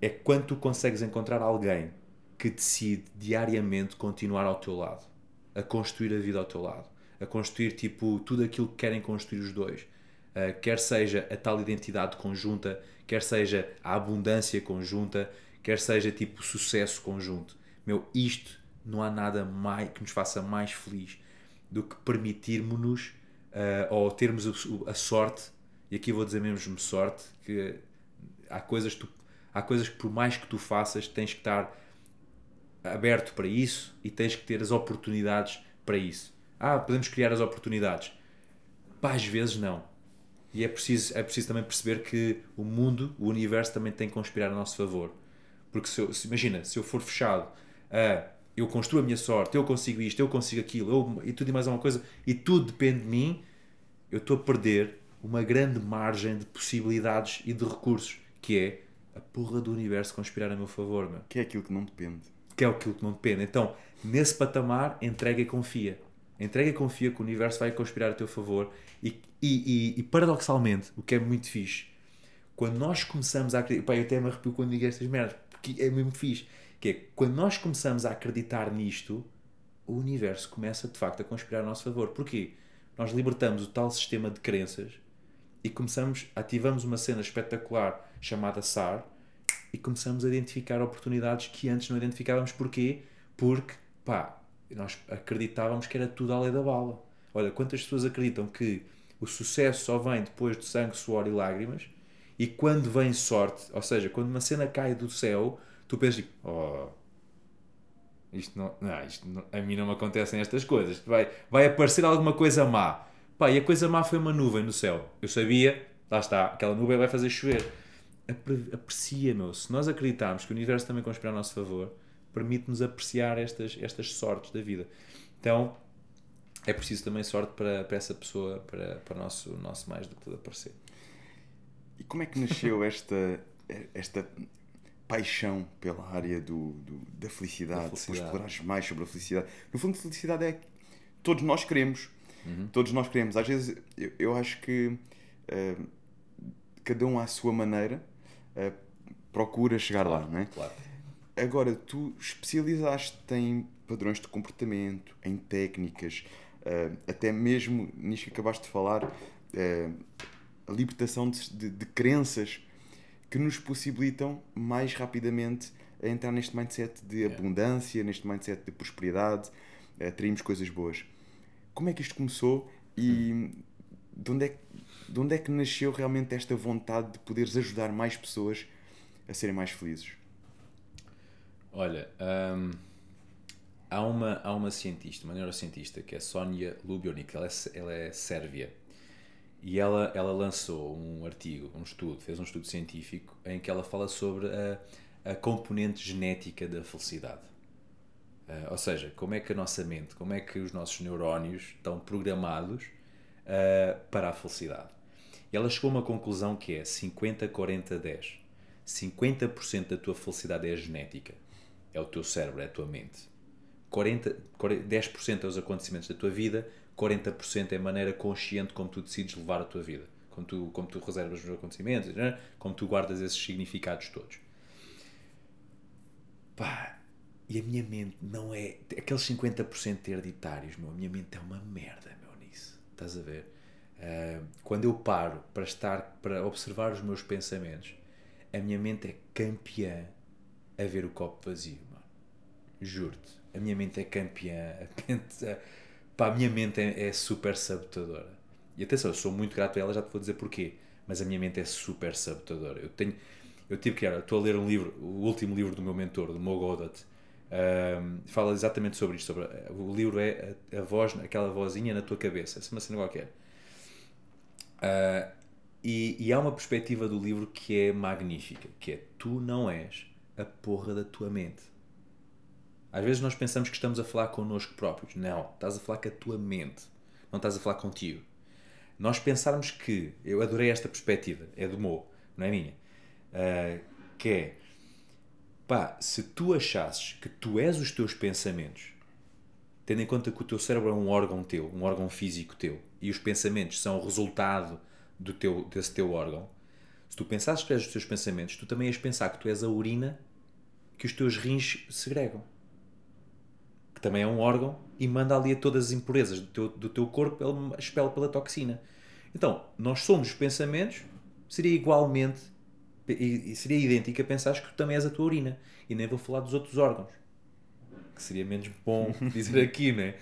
É quando tu consegues encontrar alguém que decide diariamente continuar ao teu lado, a construir a vida ao teu lado, a construir tipo tudo aquilo que querem construir os dois. Uh, quer seja a tal identidade conjunta, quer seja a abundância conjunta, quer seja tipo sucesso conjunto. Meu, isto não há nada mais, que nos faça mais feliz do que permitirmos-nos uh, ou termos a, a, sorte, e aqui vou dizer mesmo sorte, que há coisas, tu, há coisas que por mais que tu faças tens que estar aberto para isso e tens que ter as oportunidades para isso. Ah, podemos criar as oportunidades. Pá, às vezes não. E é preciso, é preciso também perceber que o mundo, o universo também tem que conspirar a nosso favor. Porque se, eu, se imagina, se eu for fechado a eu construo a minha sorte, eu consigo isto, eu consigo aquilo, eu, e tudo e mais alguma coisa, e tudo depende de mim, eu estou a perder uma grande margem de possibilidades e de recursos, que é a porra do universo conspirar a meu favor, meu. Que é aquilo que não depende. Que é aquilo que não depende. Então, nesse patamar, entrega e confia. Entrega e confia que o universo vai conspirar a teu favor e, e, e, e paradoxalmente, o que é muito fixe, quando nós começamos a acreditar, pá, eu até me arrepio quando digo estas merdas, porque é mesmo fixe que é quando nós começamos a acreditar nisto, o universo começa de facto a conspirar a nosso favor. Porquê? Nós libertamos o tal sistema de crenças e começamos, ativamos uma cena espetacular chamada SAR e começamos a identificar oportunidades que antes não identificávamos. Porquê? Porque, pá, nós acreditávamos que era tudo à lei da bala. Olha, quantas pessoas acreditam que o sucesso só vem depois de sangue, suor e lágrimas e quando vem sorte, ou seja, quando uma cena cai do céu, tu pensas, oh, isto não, não, isto não, a mim não me acontecem estas coisas. Vai, vai aparecer alguma coisa má. Pá, e a coisa má foi uma nuvem no céu. Eu sabia, lá está, aquela nuvem vai fazer chover. Aprecia, meu. Se nós acreditarmos que o universo também conspira a nosso favor, permite-nos apreciar estas, estas sortes da vida. Então, é preciso também sorte para, para essa pessoa, para, para o nosso, nosso mais do que tudo aparecer. E como é que nasceu esta, esta paixão pela área do, do da felicidade, da felicidade. explorares mais sobre a felicidade. No fundo, felicidade é que todos nós queremos. Uhum. Todos nós queremos. Às vezes, eu, eu acho que uh, cada um à sua maneira uh, procura chegar claro, lá, não é? Claro. Agora, tu especializaste em padrões de comportamento, em técnicas, uh, até mesmo nisto que acabaste de falar, a libertação de, de, de, crenças que nos possibilitam mais rapidamente a entrar neste mindset de abundância, neste mindset de prosperidade, atrairmos coisas boas. Como é que isto começou e hum. de onde é, de onde é que nasceu realmente esta vontade de poderes ajudar mais pessoas a serem mais felizes? Olha, hum, há, uma, há uma cientista, uma neurocientista, que é Sonia Lubionik, ela é, ela é sérvia, e ela, ela lançou um artigo, um estudo, fez um estudo científico em que ela fala sobre a, a componente genética da felicidade. Uh, ou seja, como é que a nossa mente, como é que os nossos neurónios estão programados uh, para a felicidade. E ela chegou a uma conclusão que é 50-40-10. 50%, da tua felicidade é genética, é o teu cérebro, é a tua mente. 40, 10% é os acontecimentos da tua vida, 40% é a maneira consciente como tu decides levar a tua vida, como tu, como tu reservas os acontecimentos, né? como tu guardas esses significados todos. Pá, e a minha mente não é. Aqueles 50% hereditários, meu, a minha mente é uma merda, meu, nisso. Estás a ver? Uh, quando eu paro para estar, para observar os meus pensamentos, a minha mente é campeã a ver o copo vazio, mano. Juro-te. A minha mente é campeã. A, pá, a minha mente é, é super sabotadora. E atenção, eu sou muito grato a ela, já te vou dizer porquê. Mas a minha mente é super sabotadora. Eu tenho. Eu tive que. Estou a ler um livro, o último livro do meu mentor, do Mo Godat um, fala exatamente sobre isto. Sobre, o livro é a, a, voz, aquela vozinha na tua cabeça, é uma cena qualquer. Uh, e, e, há uma perspectiva do livro que é magnífica, que é tu não és a porra da tua mente. Às vezes nós pensamos que estamos a falar connosco próprios. Não, estás a falar com a tua mente. Não estás a falar contigo. Nós pensarmos que, eu adorei esta perspectiva, é do Mo, não é minha, uh, que é Pá, se tu achasses que tu és os teus pensamentos, tendo em conta que o teu cérebro é um órgão teu, um órgão físico teu, e os pensamentos são o resultado do teu, desse teu órgão, se tu pensasses que és os teus pensamentos, tu também ias pensar que tu és a urina que os teus rins segregam. Que também é um órgão e manda ali a todas as impurezas do teu, do teu corpo, ele expele pela toxina. Então, nós somos os pensamentos, seria igualmente e, seria idêntica pensares que tu também és a tua urina. E nem vou falar dos outros órgãos. Que seria menos bom dizer aqui, não é?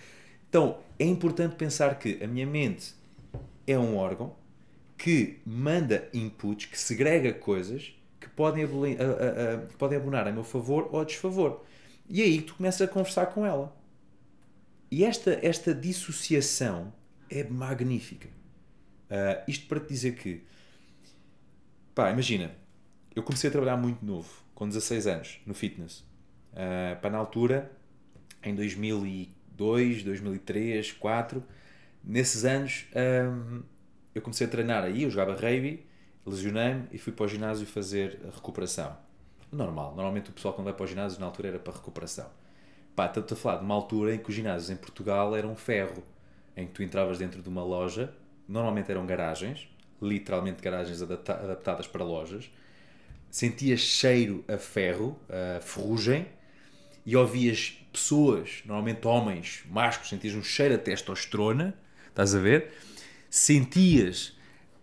Então, é importante pensar que a minha mente é um órgão que manda inputs, que segrega coisas que podem, a, a, a, que podem abonar a meu favor ou a desfavor. E é aí tu começas a conversar com ela. E esta, esta dissociação é magnífica. Uh, isto para te dizer que, pá, imagina, eu comecei a trabalhar muito novo, com 16 anos, no fitness. Uh, na altura, em 2002, 2003, 2004, nesses anos um, eu comecei a treinar aí, eu jogava rugby, lesionei-me e fui para o ginásio fazer recuperação. Normal, normalmente o pessoal quando vai para o ginásio na altura era para recuperação. Pá, estou a falar de uma altura em que os ginásios em Portugal eram ferro, em que tu entravas dentro de uma loja, normalmente eram garagens, literalmente garagens adaptadas para lojas, sentias cheiro a ferro, a ferrugem, e ouvias pessoas, normalmente homens, másculos, sentias um cheiro a testosterona, estás a ver? Sentias,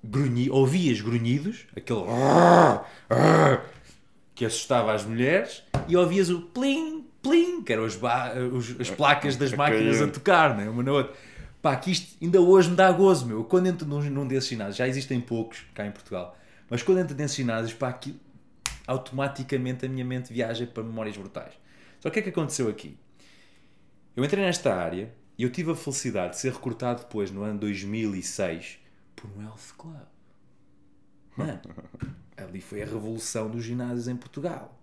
grunhi, ouvias grunhidos, aquele que assustava as mulheres, e ouvias o plim, plim, que eram as, os, as placas das máquinas a tocar, né? uma na outra. Pá, que isto ainda hoje me dá gozo, meu. Quando entro num, num desses ginásios, já existem poucos cá em Portugal, mas quando entro nesses ginásios, pá, aquilo, automaticamente a minha mente viaja para memórias brutais. Só que o que é que aconteceu aqui? Eu entrei nesta área e eu tive a felicidade de ser recrutado depois, no ano 2006, por um Health Club. Mano, ali foi a revolução dos ginásios em Portugal.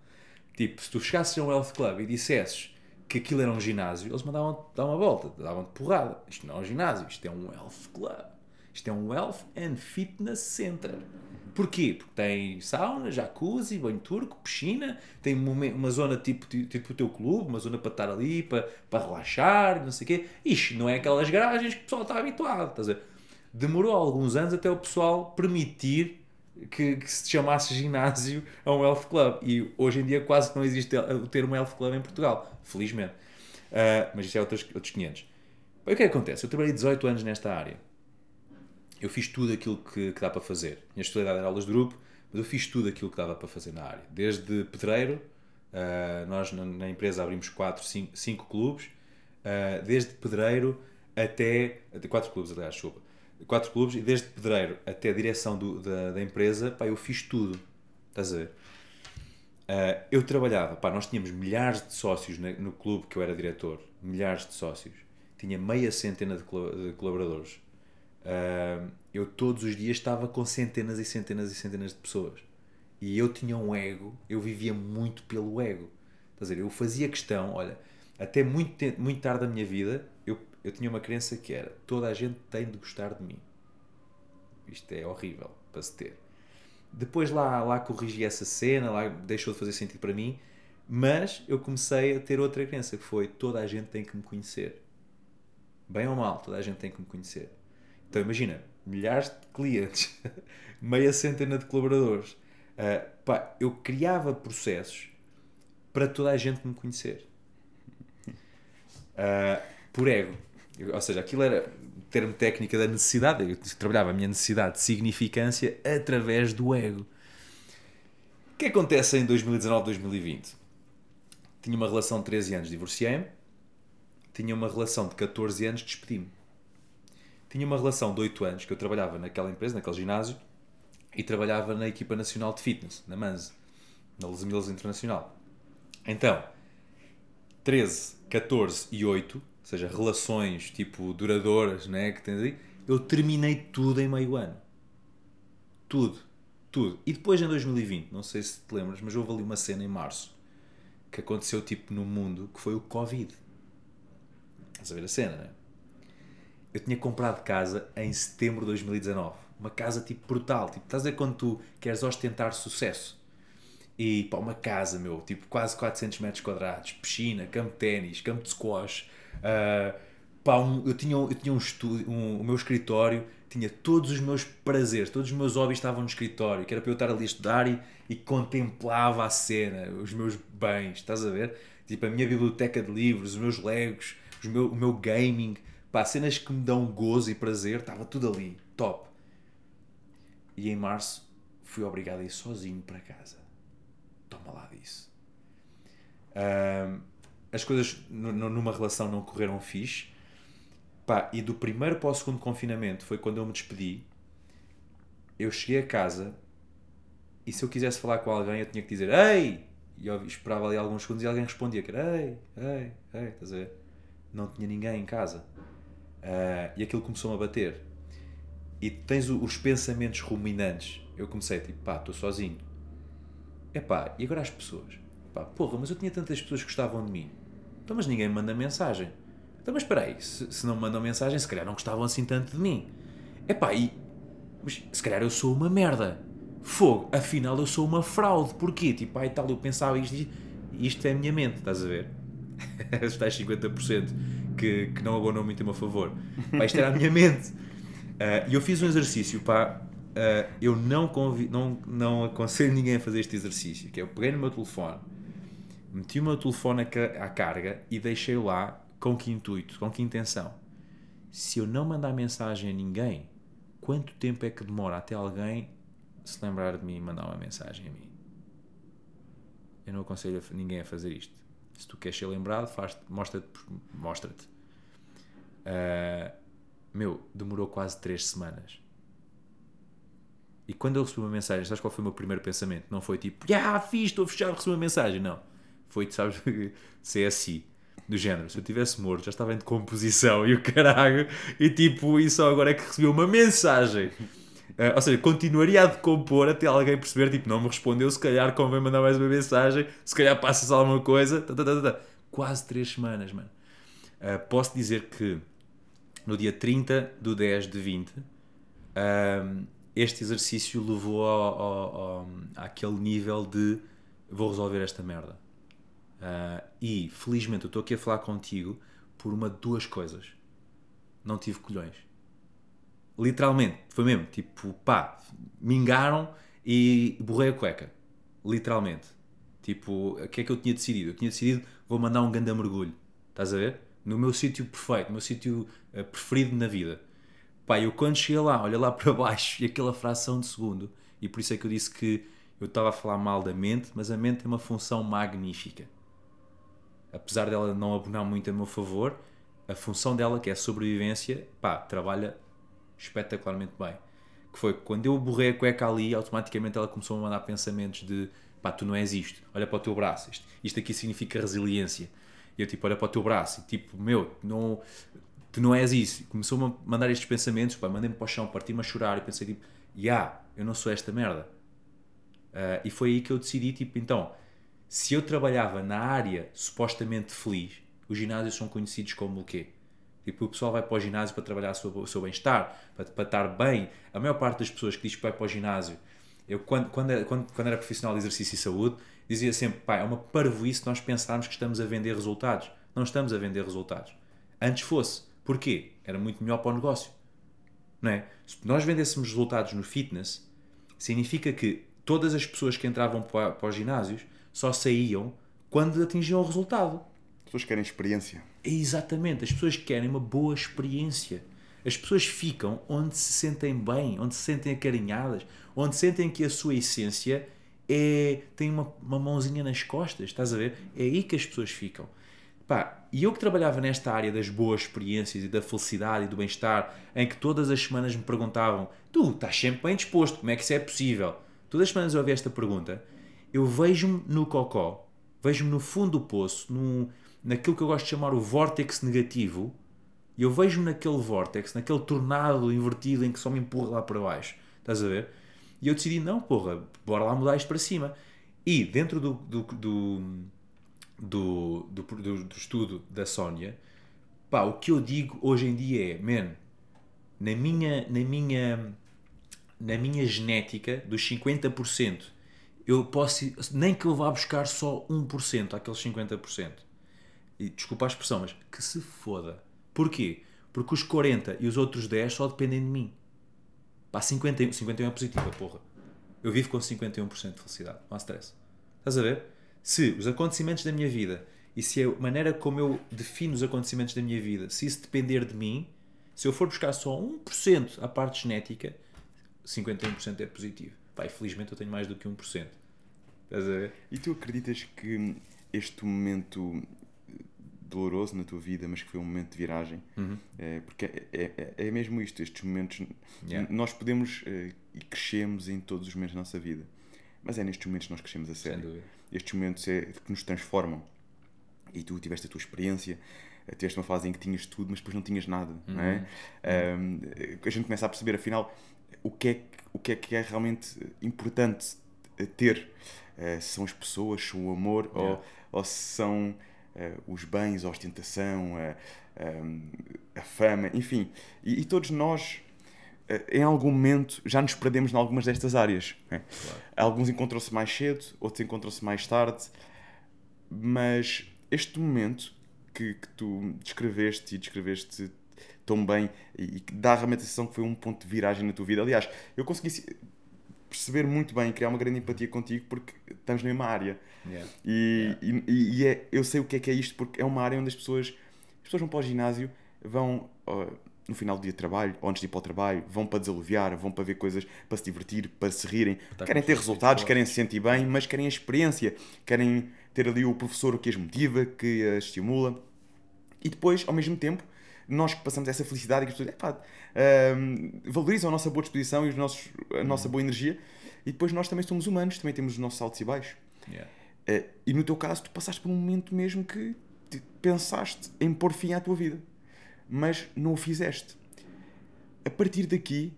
Tipo, se tu chegasses a um Health Club e dissesses que aquilo era um ginásio, eles mandavam dar uma volta, davam-te porrada. Isto não é um ginásio, isto é um Health Club. Isto é um Health and Fitness Center. Porquê? Porque tem sauna, jacuzzi, banho turco, piscina, tem uma, zona tipo, tipo o teu clube, uma zona para estar ali, para, para relaxar, não sei o quê. Isto não é aquelas garagens que o pessoal está habituado, estás a ver? Demorou alguns anos até o pessoal permitir que, que, se chamasse ginásio a um health club. E hoje em dia quase não existe o termo health club em Portugal, felizmente. Uh, mas isto é outros, outros 500. O que é que acontece? Eu trabalhei 18 anos nesta área. Eu fiz tudo aquilo que, que dá para fazer. Minha especialidade era aulas de grupo, mas eu fiz tudo aquilo que dava para fazer na área. Desde pedreiro, uh, nós na, na, empresa abrimos 4, 5, 5 clubes, uh, desde pedreiro até. 4 clubes, aliás, chupa. 4 clubes, e desde pedreiro até a direção do, da, da, empresa, pá, eu fiz tudo. Estás a ver? Uh, eu trabalhava, pá, nós tínhamos milhares de sócios no, no clube que eu era diretor, milhares de sócios tinha meia centena de colaboradores. Uh, eu todos os dias estava com centenas e centenas e centenas de pessoas. E eu tinha um ego, eu vivia muito pelo ego. Quer dizer, eu fazia questão, olha, até muito, muito tarde da minha vida, eu, eu tinha uma crença que era: toda a gente tem de gostar de mim. Isto é horrível para se ter. Depois lá, lá corrigi essa cena, lá deixou de fazer sentido para mim, mas eu comecei a ter outra crença que foi: toda a gente tem que me conhecer bem ou mal, toda a gente tem que me conhecer. Então imagina, milhares de clientes, meia centena de colaboradores. Uh, pá, eu criava processos para toda a gente me conhecer. Uh, por ego. Ou seja, aquilo era termo técnico da necessidade. Eu trabalhava a minha necessidade de significância através do ego. O que acontece em 2019, 2020? Tinha uma relação de 13 anos, divorciei-me tinha uma relação de 14 anos, despedi-me. Tinha uma relação de 8 anos que eu trabalhava naquela empresa, naquele ginásio, e trabalhava na equipa nacional de fitness, na Manze, na Mills Internacional. Então, 13, 14 e 8, ou seja, relações tipo duradouras, né, que tens aí, eu terminei tudo em meio ano. Tudo. Tudo. E depois em 2020, não sei se te lembras, mas houve ali uma cena em março que aconteceu tipo no mundo que foi o Covid. Estás a ver a cena, né? Eu tinha comprado casa em setembro de 2019. Uma casa tipo brutal. Tipo, estás a ver quando tu queres ostentar sucesso? E pá, uma casa, meu, tipo quase 400 metros quadrados, piscina, campo de ténis, campo de squash. Uh, pá, um, eu tinha, eu tinha um estúdio, um, o meu escritório tinha todos os meus prazeres, todos os meus hobbies estavam no escritório, que era para eu estar ali a estudar e, e contemplava a cena, os meus bens, estás a ver? Tipo, a minha biblioteca de livros, os meus legos, os meu, o meu gaming, pá, cenas que me dão gozo e prazer, estava tudo ali, top. E em março fui obrigado a ir sozinho para casa. Toma lá disso. As coisas numa relação não correram fixe. Pá, e do primeiro para o segundo confinamento foi quando eu me despedi. Eu cheguei a casa e se eu quisesse falar com alguém eu tinha que dizer Ei! E eu esperava ali alguns segundos e alguém respondia que era Ei, ei, ei, estás a ver? não tinha ninguém em casa. Uh, e aquilo começou-me a bater. E tens os pensamentos ruminantes. Eu comecei tipo, pá, estou sozinho. Epá, e agora as pessoas? Pá, porra, mas eu tinha tantas pessoas que gostavam de mim. Então, mas ninguém me manda mensagem. Então, mas espera aí, se, se não me mandam mensagem, se calhar não gostavam assim tanto de mim. Epá, e... Mas se calhar eu sou uma merda. Fogo, afinal eu sou uma fraude. Porquê? Tipo, ai tal, eu pensava isto isto é a minha mente, estás a ver? os tais 50% que, que não abonam muito a meu favor. Pá, isto era a minha mente. Uh, e eu fiz um exercício, pá, uh, eu não, convi não, não aconselho ninguém a fazer este exercício, que é eu peguei no meu telefone, meti o meu telefone à carga e deixei lá com que intuito, com que intenção. Se eu não mandar mensagem a ninguém, quanto tempo é que demora até alguém se lembrar de mim e mandar uma mensagem a mim? Eu não aconselho ninguém a fazer isto. Se tu queres ser lembrado, mostra-te. Mostra-te. Uh, meu, demorou quase 3 semanas. E quando eu recebi uma mensagem, sabes qual foi o meu primeiro pensamento? Não foi tipo, ah, fiz, estou a fechar, recebi uma mensagem. Não. Foi, sabes, CSI. Do género, se eu tivesse morto, já estava em decomposição e o caralho, e tipo, e só agora é que recebi uma mensagem. Uh, ou seja, continuaria a decompor até alguém perceber, tipo, não me respondeu, se calhar convém mandar mais uma mensagem, se calhar passa-se alguma coisa. Tá, tá, tá, tá, Quase 3 semanas, mano. Uh, posso dizer que no dia 30 do 10 de 20, uh, este exercício levou ao, ao, ao, àquele nível de vou resolver esta merda. Uh, e felizmente eu estou aqui a falar contigo por uma de duas coisas. Não tive colhões Literalmente, foi mesmo. Tipo, pá, mingaram e borrei a cueca. Literalmente. Tipo, o que é que eu tinha decidido? Eu tinha decidido, vou mandar um ganda mergulho. Estás a ver? no meu sítio perfeito, no meu sítio uh, preferido na vida. Pá, eu quando cheguei lá, olha lá para baixo e aquela fração de segundo, e por isso é que eu disse que eu estava a falar mal da mente, mas a mente tem uma função magnífica. Apesar dela não abonar muito a meu favor, a função dela, que é a sobrevivência, pá, trabalha espetacularmente bem. Que foi quando eu borrei a cueca ali, automaticamente ela começou a mandar pensamentos de pá, tu não és isto, olha para o teu braço, isto, isto aqui significa resiliência. E eu tipo, olha para o teu braço, e tipo, meu, não, tu não és isso. Começou-me a mandar estes pensamentos, pá, mandei-me para o chão, parti-me a chorar e pensei tipo, ya, yeah, eu não sou esta merda. Uh, e foi aí que eu decidi, tipo, então, se eu trabalhava na área supostamente feliz, os ginásios são conhecidos como o quê? Tipo, o pessoal vai para o ginásio para trabalhar o seu, o seu bem-estar, para, para estar bem. A maior parte das pessoas que diz que vai para o ginásio, eu quando, quando, quando, quando era profissional de exercício e saúde, dizia sempre, pá, é uma parvoíce nós pensarmos que estamos a vender resultados. Não estamos a vender resultados. Antes fosse. Porquê? Era muito melhor para o negócio. Não é? Se nós vendêssemos resultados no fitness, significa que todas as pessoas que entravam para, para os ginásios só saíam quando atingiam o resultado. As pessoas querem experiência. Exatamente, as pessoas querem uma boa experiência. As pessoas ficam onde se sentem bem, onde se sentem acarinhadas, onde sentem que a sua essência é tem uma, uma mãozinha nas costas, estás a ver? É aí que as pessoas ficam. Pá, e eu que trabalhava nesta área das boas experiências e da felicidade e do bem-estar, em que todas as semanas me perguntavam: Tu estás sempre bem disposto, como é que isso é possível? Todas as semanas eu ouvi esta pergunta. Eu vejo-me no cocó, vejo-me no fundo do poço, no, naquilo que eu gosto de chamar o vórtex negativo, e eu vejo-me naquele vórtex, naquele tornado invertido em que só me empurra lá para baixo. Estás a ver? E eu decidi: não, porra, bora lá mudar isto para cima. E dentro do, do, do do, do, do, do estudo da Sónia, pá, o que eu digo hoje em dia é, man, na minha, na minha, na minha genética, dos 50%, eu posso, nem que eu vá buscar só 1%, aqueles 50%. E desculpa a expressão, mas que se foda. Porquê? Porque os 40 e os outros 10 só dependem de mim. Pá, 51, 51 é positiva, porra. Eu vivo com 51% de felicidade, não há stress. Estás a ver? Se os acontecimentos da minha vida e se a maneira como eu defino os acontecimentos da minha vida, se isso depender de mim, se eu for buscar só 1% a parte genética, 51% é positivo. Pai, felizmente eu tenho mais do que 1%. Estás a ver? E tu acreditas que este momento doloroso na tua vida, mas que foi um momento de viragem, uhum. é, porque é, é, é, mesmo isto, estes momentos, yeah. nós podemos uh, e crescemos em todos os momentos da nossa vida, mas é nestes momentos que nós crescemos a sério estes momentos é, que nos transformam. E tu tiveste a tua experiência, eh, tiveste uma fase em que tinhas tudo, mas depois não tinhas nada. Uhum. Não é? Um, a gente começa a perceber, afinal, o que é, o que, é, que é realmente importante ter. Uh, se são as pessoas, se o amor, yeah. ou, ou se são uh, os bens, a ostentação, a, a, a fama, enfim. E, e todos nós eh, em algum momento já nos perdemos em algumas destas áreas. Né? Claro. Alguns encontram-se mais cedo, outros encontram-se mais tarde, mas este momento que, que tu descreveste e descreveste tão bem e que dá realmente a sensação que foi um ponto de viragem na tua vida. Aliás, eu consegui perceber muito bem, criar uma grande empatia contigo porque estamos na mesma área. Yeah. E, yeah. e, e é, eu sei o que é que é isto porque é uma área onde as pessoas, as pessoas vão para o ginásio, vão. No final do dia de trabalho, ou antes de ir para o trabalho, vão para desaluviar, vão para ver coisas, para se divertir, para se rirem. Tá querem ter resultados, querem se sentir bem, mas querem a experiência, querem ter ali o professor que as motiva, que as estimula. E depois, ao mesmo tempo, nós que passamos essa felicidade e que as pessoas epá, uh, valorizam a nossa boa disposição e os nossos, a nossa boa energia, e depois nós também somos humanos, também temos os nossos altos e baixos. Yeah. Uh, e no teu caso, tu passaste por um momento mesmo que pensaste em pôr fim à tua vida mas não o fizeste. A partir daqui,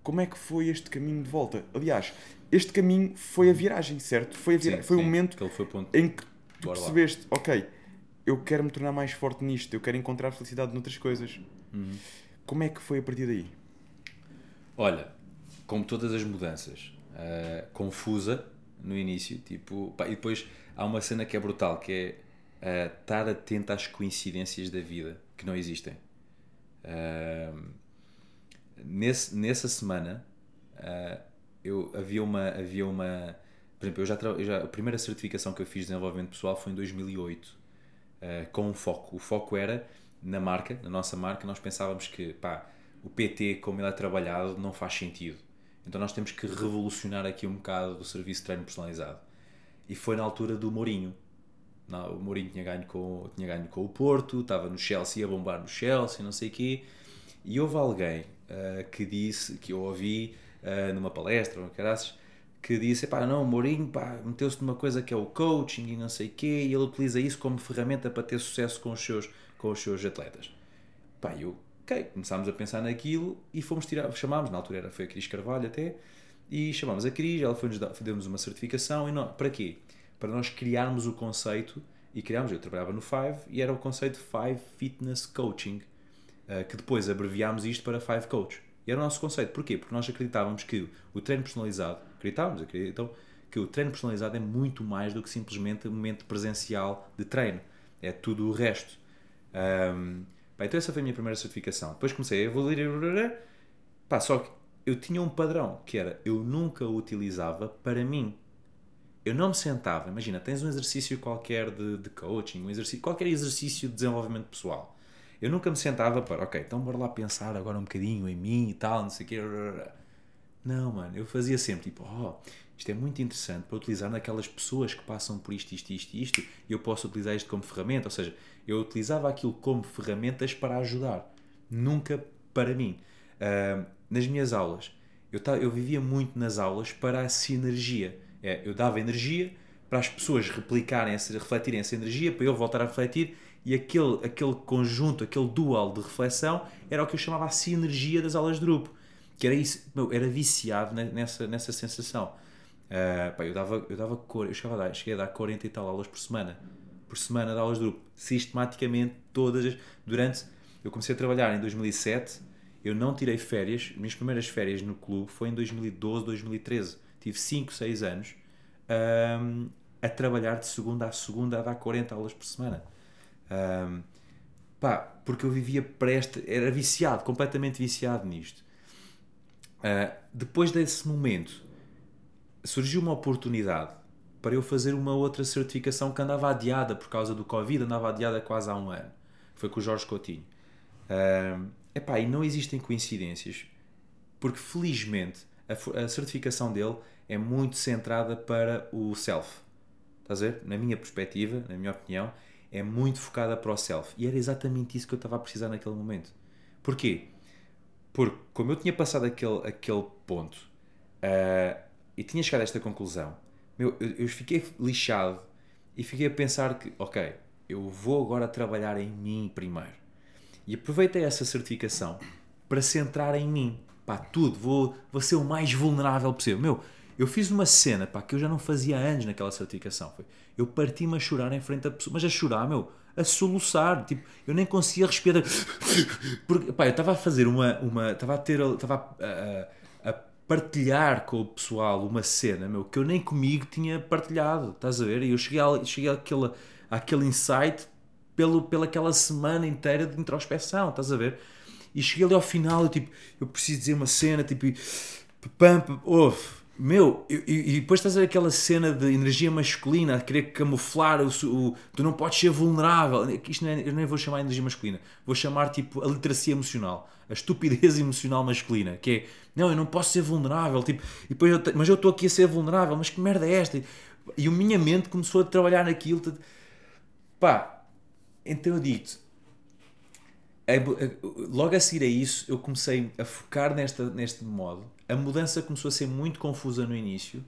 como é que foi este caminho de volta? Aliás, este caminho foi a viragem, certo? Foi, a vira... sim, foi sim, o momento foi em que tu Bora percebeste, lá. ok, eu quero me tornar mais forte nisto, eu quero encontrar felicidade noutras coisas. Uhum. Como é que foi a partir daí? Olha, como todas as mudanças, uh, confusa no início, tipo, pá, e depois há uma cena que é brutal, que é uh, estar atento às coincidências da vida que não existem. Uh, nesse, nessa semana uh, eu, havia uma. Havia uma por exemplo, eu já, eu já, a primeira certificação que eu fiz de desenvolvimento pessoal foi em 2008. Uh, uh, com um foco. O foco era na marca, na nossa marca, nós pensávamos que pá, o PT, como ele é trabalhado, não faz sentido. Então nós temos que revolucionar aqui um bocado do serviço de treino personalizado. E foi na altura do Mourinho. Não, o Mourinho tinha ganho, com, tinha ganho com o Porto, estava no Chelsea, a bombar no Chelsea, não sei o quê. E houve alguém uh, que disse, que eu ouvi uh, numa palestra, ou caraças, que disse, pá, não, o Mourinho meteu-se numa coisa que é o coaching e não sei o quê, e ele utiliza isso como ferramenta para ter sucesso com os seus, com os seus atletas. Pá, eu, ok, começámos a pensar naquilo e fomos tirar, chamámos, na altura era, foi a Cris Carvalho até, e chamámos a Cris, ela foi-nos deu-nos uma certificação, e não, para quê? Para nós criarmos o conceito, e criámos, eu trabalhava no Five, e era o conceito Five Fitness Coaching, uh, que depois abreviámos isto para Five Coach. E era o nosso conceito. Porquê? Porque nós acreditávamos que o treino personalizado, acreditávamos, acreditamos, que o treino personalizado é muito mais do que simplesmente o momento presencial de treino. É tudo o resto. Um, então essa foi a minha primeira certificação. Depois comecei a evoluir. Pá, só que eu tinha um padrão, que era, eu nunca utilizava para mim. Eu não me sentava, imagina, tens um exercício qualquer de, de coaching, um exercício, qualquer exercício de desenvolvimento pessoal eu nunca me sentava para, ok, então bora lá pensar agora um bocadinho em mim e tal, não sei o quê. Não, mano, eu fazia sempre tipo, oh, isto é muito interessante para utilizar naquelas pessoas que passam por isto, isto, isto, isto, e eu posso utilizar isto como ferramenta. Ou seja, eu utilizava aquilo como ferramentas para ajudar, nunca para mim. Uh, nas minhas aulas, eu, eu vivia muito nas aulas para a sinergia. É, eu dava energia para as pessoas replicarem, refletirem essa energia, para eu voltar a refletir e aquele, aquele conjunto, aquele dual de reflexão era o que eu chamava a sinergia das aulas de grupo. Que era isso, meu, era viciado nessa, nessa sensação. Uh, pá, eu dava, eu dava cor, eu chegava a dar, cheguei a dar 40 e tal aulas por semana. Por semana de aulas de grupo. Sistematicamente, todas as. Durante. Eu comecei a trabalhar em 2007, eu não tirei férias. Minhas primeiras férias no clube foi em 2012, 2013. Tive 5, 6 anos um, a trabalhar de segunda a segunda, a dar 40 aulas por semana. Um, pá, porque eu vivia presta, era viciado, completamente viciado nisto. Uh, depois desse momento, surgiu uma oportunidade para eu fazer uma outra certificação que andava adiada por causa do Covid, andava adiada quase há um ano. Foi com o Jorge Coutinho. Uh, epá, e não existem coincidências, porque felizmente a, a certificação dele é muito centrada para o self. Estás a ver? Na minha perspectiva, na minha opinião, é muito focada para o self. E era exatamente isso que eu estava a precisar naquele momento. Porquê? Porque, como eu tinha passado aquele, aquele ponto uh, e tinha chegado a esta conclusão, meu, eu, eu fiquei lixado e fiquei a pensar que, ok, eu vou agora trabalhar em mim primeiro. E aproveitei essa certificação para centrar em mim. Pá, tudo, vou, vou ser o mais vulnerável possível. Meu, eu fiz uma cena pá, que eu já não fazia anos naquela certificação. Foi, eu parti-me a chorar em frente a pessoa, mas a chorar, meu, a soluçar. Tipo, eu nem conseguia respirar. Porque, pá, eu estava a fazer uma. uma estava a ter. Estava a, a, a, partilhar com o pessoal uma cena, meu, que eu nem comigo tinha partilhado. Estás a ver? E eu cheguei, a, cheguei àquele, àquele insight pelo, pelaquela semana inteira de introspeção. Estás a ver? E cheguei ali ao final, eu, tipo, eu preciso dizer uma cena, tipo, pam, ouve meu, e, e, depois estás a ver aquela cena de energia masculina, a querer camuflar o, o tu não podes ser vulnerável. Isto é, eu nem vou chamar energia masculina, vou chamar tipo a literacia emocional, a estupidez emocional masculina, que é não, eu não posso ser vulnerável, tipo, e depois eu, mas eu estou aqui a ser vulnerável, mas que merda é esta? E a minha mente começou a trabalhar naquilo. Pá, então eu digo logo a seguir a isso, eu comecei a focar nesta, neste modo. A mudança começou a ser muito confusa no início.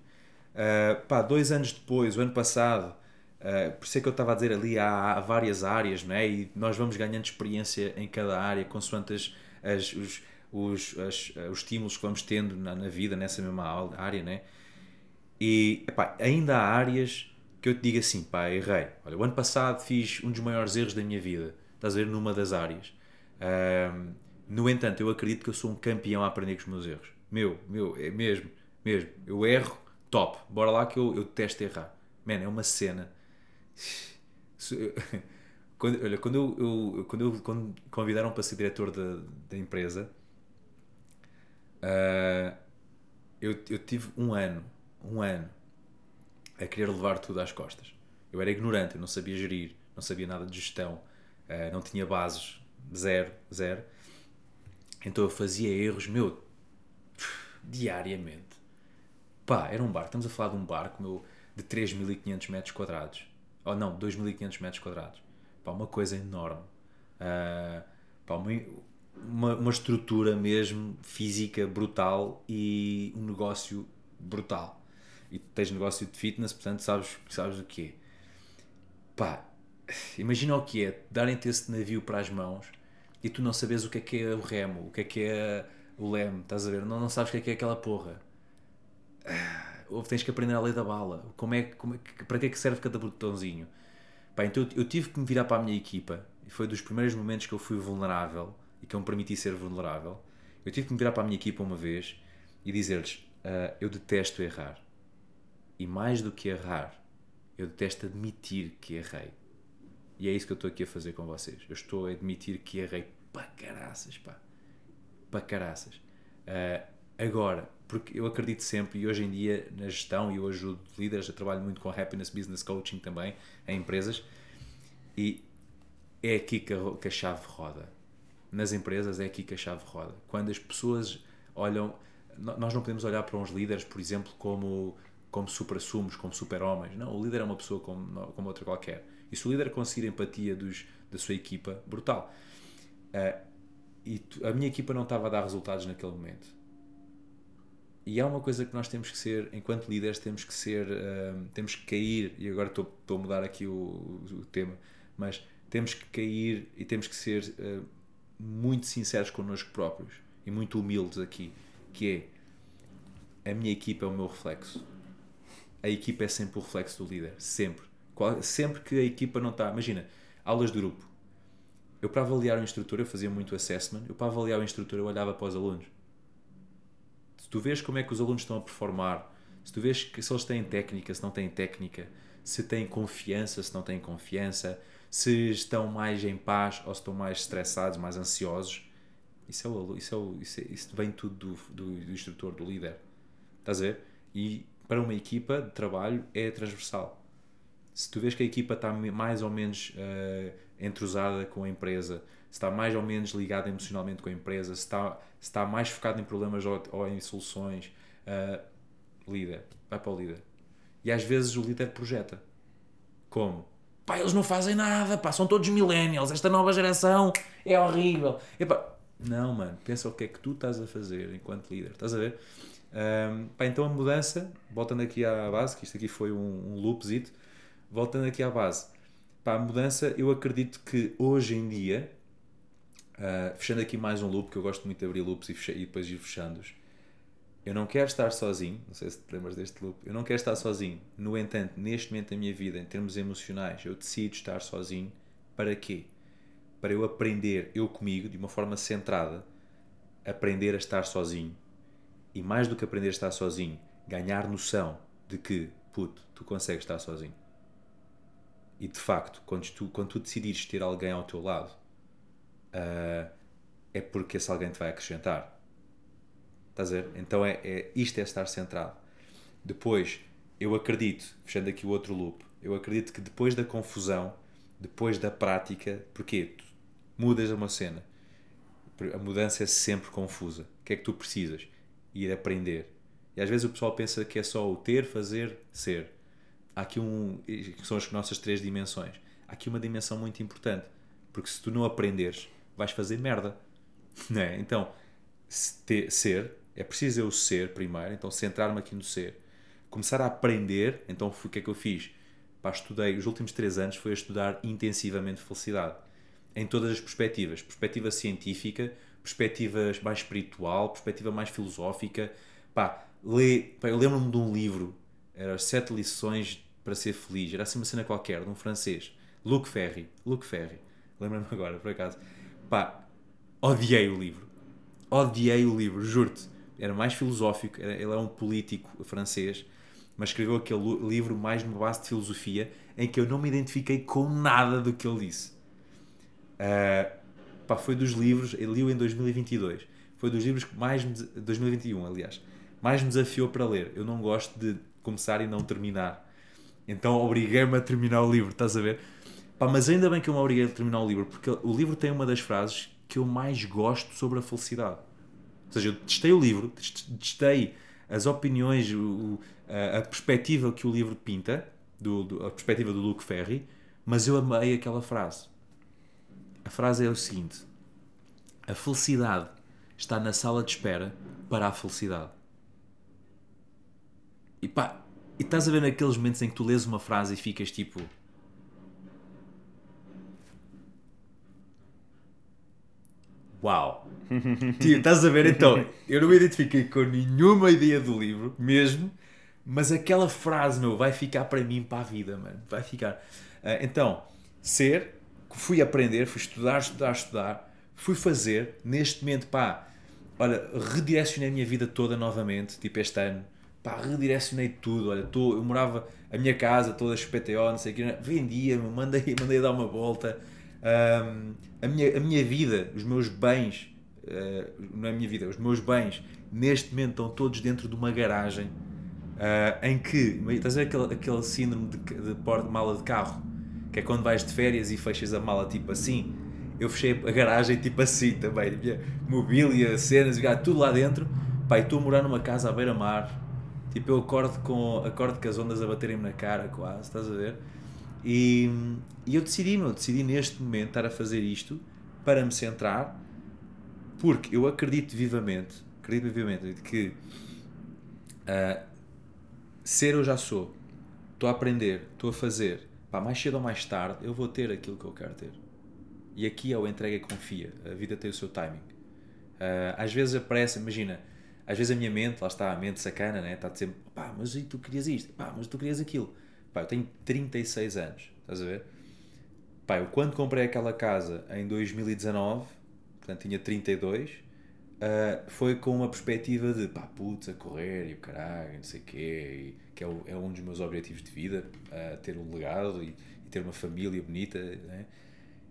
Uh, pá, dois anos depois, o ano passado, uh, por isso é que eu estava a dizer ali, há, há, várias áreas, né? e nós vamos ganhando experiência em cada área, consoante as, as, os, os, as, os estímulos que vamos tendo na, na vida, nessa mesma área. Né? E ainda há áreas que eu te digo assim, pá, errei. Olha, o ano passado fiz um dos maiores erros da minha vida, estás a ver, numa das áreas no entanto, eu acredito que eu sou um campeão a aprender com os meus erros. Meu, meu, é mesmo, mesmo. Eu erro, top. Bora lá que eu, eu testo errar. Man, é uma cena. Quando, olha, quando eu, eu, quando eu quando convidaram para ser diretor da, da empresa, uh, eu, eu tive um ano, um ano, a querer levar tudo às costas. Eu era ignorante, eu não sabia gerir, não sabia nada de gestão, uh, não tinha bases, zero, zero. Então eu fazia erros, meu, diariamente. Pá, era um barco, estamos a falar de um barco, meu, de 3.500 metros quadrados. Ou oh, não, 2.500 metros quadrados. Pá, uma coisa enorme. Uh, pá, uma, uma, uma estrutura mesmo física brutal e um negócio brutal. E tens negócio de fitness, portanto sabes, sabes o que é. Pá, imagina o que é darem-te esse navio para as mãos e tu não sabes o que é que é o remo, o que é que é o leme, estás a ver? Não, não sabes o que é que é aquela porra. Ou tens que aprender a lei da bala. Como é, como é, para que é que serve cada botãozinho? Pá, então eu, eu tive que me virar para a minha equipa e foi dos primeiros momentos que eu fui vulnerável e que eu me permiti ser vulnerável. Eu tive que me virar para a minha equipa uma vez e dizer-lhes: uh, Eu detesto errar. E mais do que errar, eu detesto admitir que errei. E é isso que eu estou aqui a fazer com vocês. Eu estou a admitir que errei para caraças, pá. Para caraças. Uh, agora, porque eu acredito sempre, e hoje em dia na gestão, e eu ajudo líderes, eu trabalho muito com Happiness Business Coaching também, em empresas, e é aqui que a, que a chave roda. Nas empresas é aqui que a chave roda. Quando as pessoas olham, nós não podemos olhar para uns líderes, por exemplo, como como super-sumos, como super-homens. Não, o líder é uma pessoa como, como outra qualquer. E se o líder conseguir empatia dos, da sua equipa, brutal. Uh, e a minha equipa não estava a dar resultados naquele momento. E há uma coisa que nós temos que ser, enquanto líderes, temos que ser, uh, temos que cair, e agora estou, estou a mudar aqui o, o, tema, mas temos que cair e temos que ser uh, muito sinceros connosco próprios e muito humildes aqui, que é a minha equipa é o meu reflexo a equipa é sempre o reflexo do líder. Sempre. Sempre que a equipa não está. Imagina, aulas de grupo. Eu, para avaliar o instrutor, eu fazia muito assessment. Eu, para avaliar o instrutor, eu olhava para os alunos. Se tu vês como é que os alunos estão a performar, se tu vês que, se eles têm técnica, se não têm técnica, se têm confiança, se não têm confiança, se estão mais em paz ou se estão mais estressados, mais ansiosos, isso, é o, isso, é o, isso, é, isso vem tudo do, do, do instrutor, do líder. Estás a ver? E para uma equipa de trabalho é transversal. Se tu vês que a equipa está mais ou menos uh, entrosada com a empresa, se está mais ou menos ligada emocionalmente com a empresa, se está, se está mais focado em problemas ou, ou em soluções, uh, líder, vai para o líder. E às vezes o líder projeta. Como? Pá, eles não fazem nada, pá, são todos millennials, esta nova geração é horrível. Não, mano, pensa o que é que tu estás a fazer enquanto líder, estás a ver? Um, pá, então a mudança, voltando aqui à base, que isto aqui foi um, um loopzito, voltando aqui à base, pá, a mudança, eu acredito que hoje em dia, uh, fechando aqui mais um loop, que eu gosto muito de abrir loops e, fecha, e depois ir fechando-os, eu não quero estar sozinho, não sei se te lembras deste loop, eu não quero estar sozinho. No entanto, neste momento da minha vida, em termos emocionais, eu decido estar sozinho. Para quê? Para eu aprender, eu comigo, de uma forma centrada, aprender a estar sozinho e mais do que aprender a estar sozinho, ganhar noção de que, puto, tu consegues estar sozinho. E de facto, quando tu, quando tu decidires ter alguém ao teu lado, uh, é porque esse alguém te vai acrescentar. Estás a ver? Então é, é, isto é estar centrado. Depois, eu acredito, fechando aqui o outro loop, eu acredito que depois da confusão, depois da prática, porque tu mudas uma cena, a mudança é sempre confusa. O que é que tu precisas? ir aprender. E às vezes o pessoal pensa que é só o ter, fazer, ser. Há aqui um. que são as nossas três dimensões. Há aqui uma dimensão muito importante. Porque se tu não aprenderes, vais fazer merda. Né? Então, ser, é preciso eu ser primeiro, então centrar-me aqui no ser. Começar a aprender, então o que é que eu fiz? Pá, estudei, os últimos três anos foi a estudar intensivamente felicidade. Em todas as perspectivas. Perspectiva científica, perspectiva mais espiritual, perspectiva mais filosófica. Pá, lê, pá, eu lembro-me de um livro, era Sete Lições para Ser Feliz, era assim uma cena qualquer, de um francês, Luc Ferry, Luc Ferry, lembro-me agora, por acaso. Pá, odiei o livro, odiei o livro, juro-te. Era mais filosófico, era, ele é um político francês, mas escreveu aquele livro mais numa base de filosofia em que eu não me identifiquei com nada do que ele disse. Uh, pá, foi dos livros, ele li-o em 2022, foi dos livros que mais me, 2021, aliás, mais me desafiou para ler. Eu não gosto de começar e não terminar. Então obriguei-me a terminar o livro, estás a ver? Pá, mas ainda bem que eu me obriguei a terminar o livro, porque o livro tem uma das frases que eu mais gosto sobre a felicidade. Ou seja, eu testei o livro, testei as opiniões, o, a, a, perspectiva que o livro pinta, do, do, a perspectiva do Luke Ferry, mas eu amei aquela frase. A frase é o seguinte: A felicidade está na sala de espera para a felicidade. E pá, e estás a ver naqueles momentos em que tu lês uma frase e ficas tipo Uau! Tipo, estás a ver? Então, eu não me identifiquei com nenhuma ideia do livro, mesmo, mas aquela frase, meu, vai ficar para mim para a vida, mano. Vai ficar. Uh, então, ser, fui aprender, fui estudar, estudar, estudar, fui fazer, neste momento, pá, olha, redirecionei a minha vida toda novamente, tipo este ano, pá, redirecionei tudo, olha, tô, eu morava, a minha casa toda XPTO, não sei o que, vendia, mandei, mandei dar uma volta, um, a, minha, a minha vida, os meus bens, uh, não é a minha vida, os meus bens, neste momento estão todos dentro de uma garagem uh, em que, estás a ver aquele, aquele síndrome de, de porta-mala de carro, que é quando vais de férias e fechas a mala tipo assim. Eu fechei a garagem tipo assim também, mobília, cenas, tudo lá dentro. Pai, estou a morar numa casa à beira-mar. Tipo, eu acordo com, acordo com as ondas a baterem-me na cara, quase, estás a ver? E, e eu decidi, meu, decidi neste momento estar a fazer isto para me centrar, porque eu acredito vivamente, acredito vivamente que uh, ser eu já sou, estou a aprender, estou a fazer, pá, mais cedo ou mais tarde eu vou ter aquilo que eu quero ter. E aqui é o entrega e confia, a vida tem o seu timing. Uh, às vezes aparece, imagina, às vezes a minha mente, lá está a mente sacana, né? está sempre, pá, mas e tu querias isto, pá, mas tu querias aquilo Pá, eu tenho 36 anos, estás a ver? Pá, eu quando comprei aquela casa em 2019, portanto tinha 32, uh, ah, foi com uma perspectiva de pá, putz, a correr e o caralho, não sei o quê, e, que é, o, é, um dos meus objetivos de vida, uh, ter um legado e, e, ter uma família bonita, né?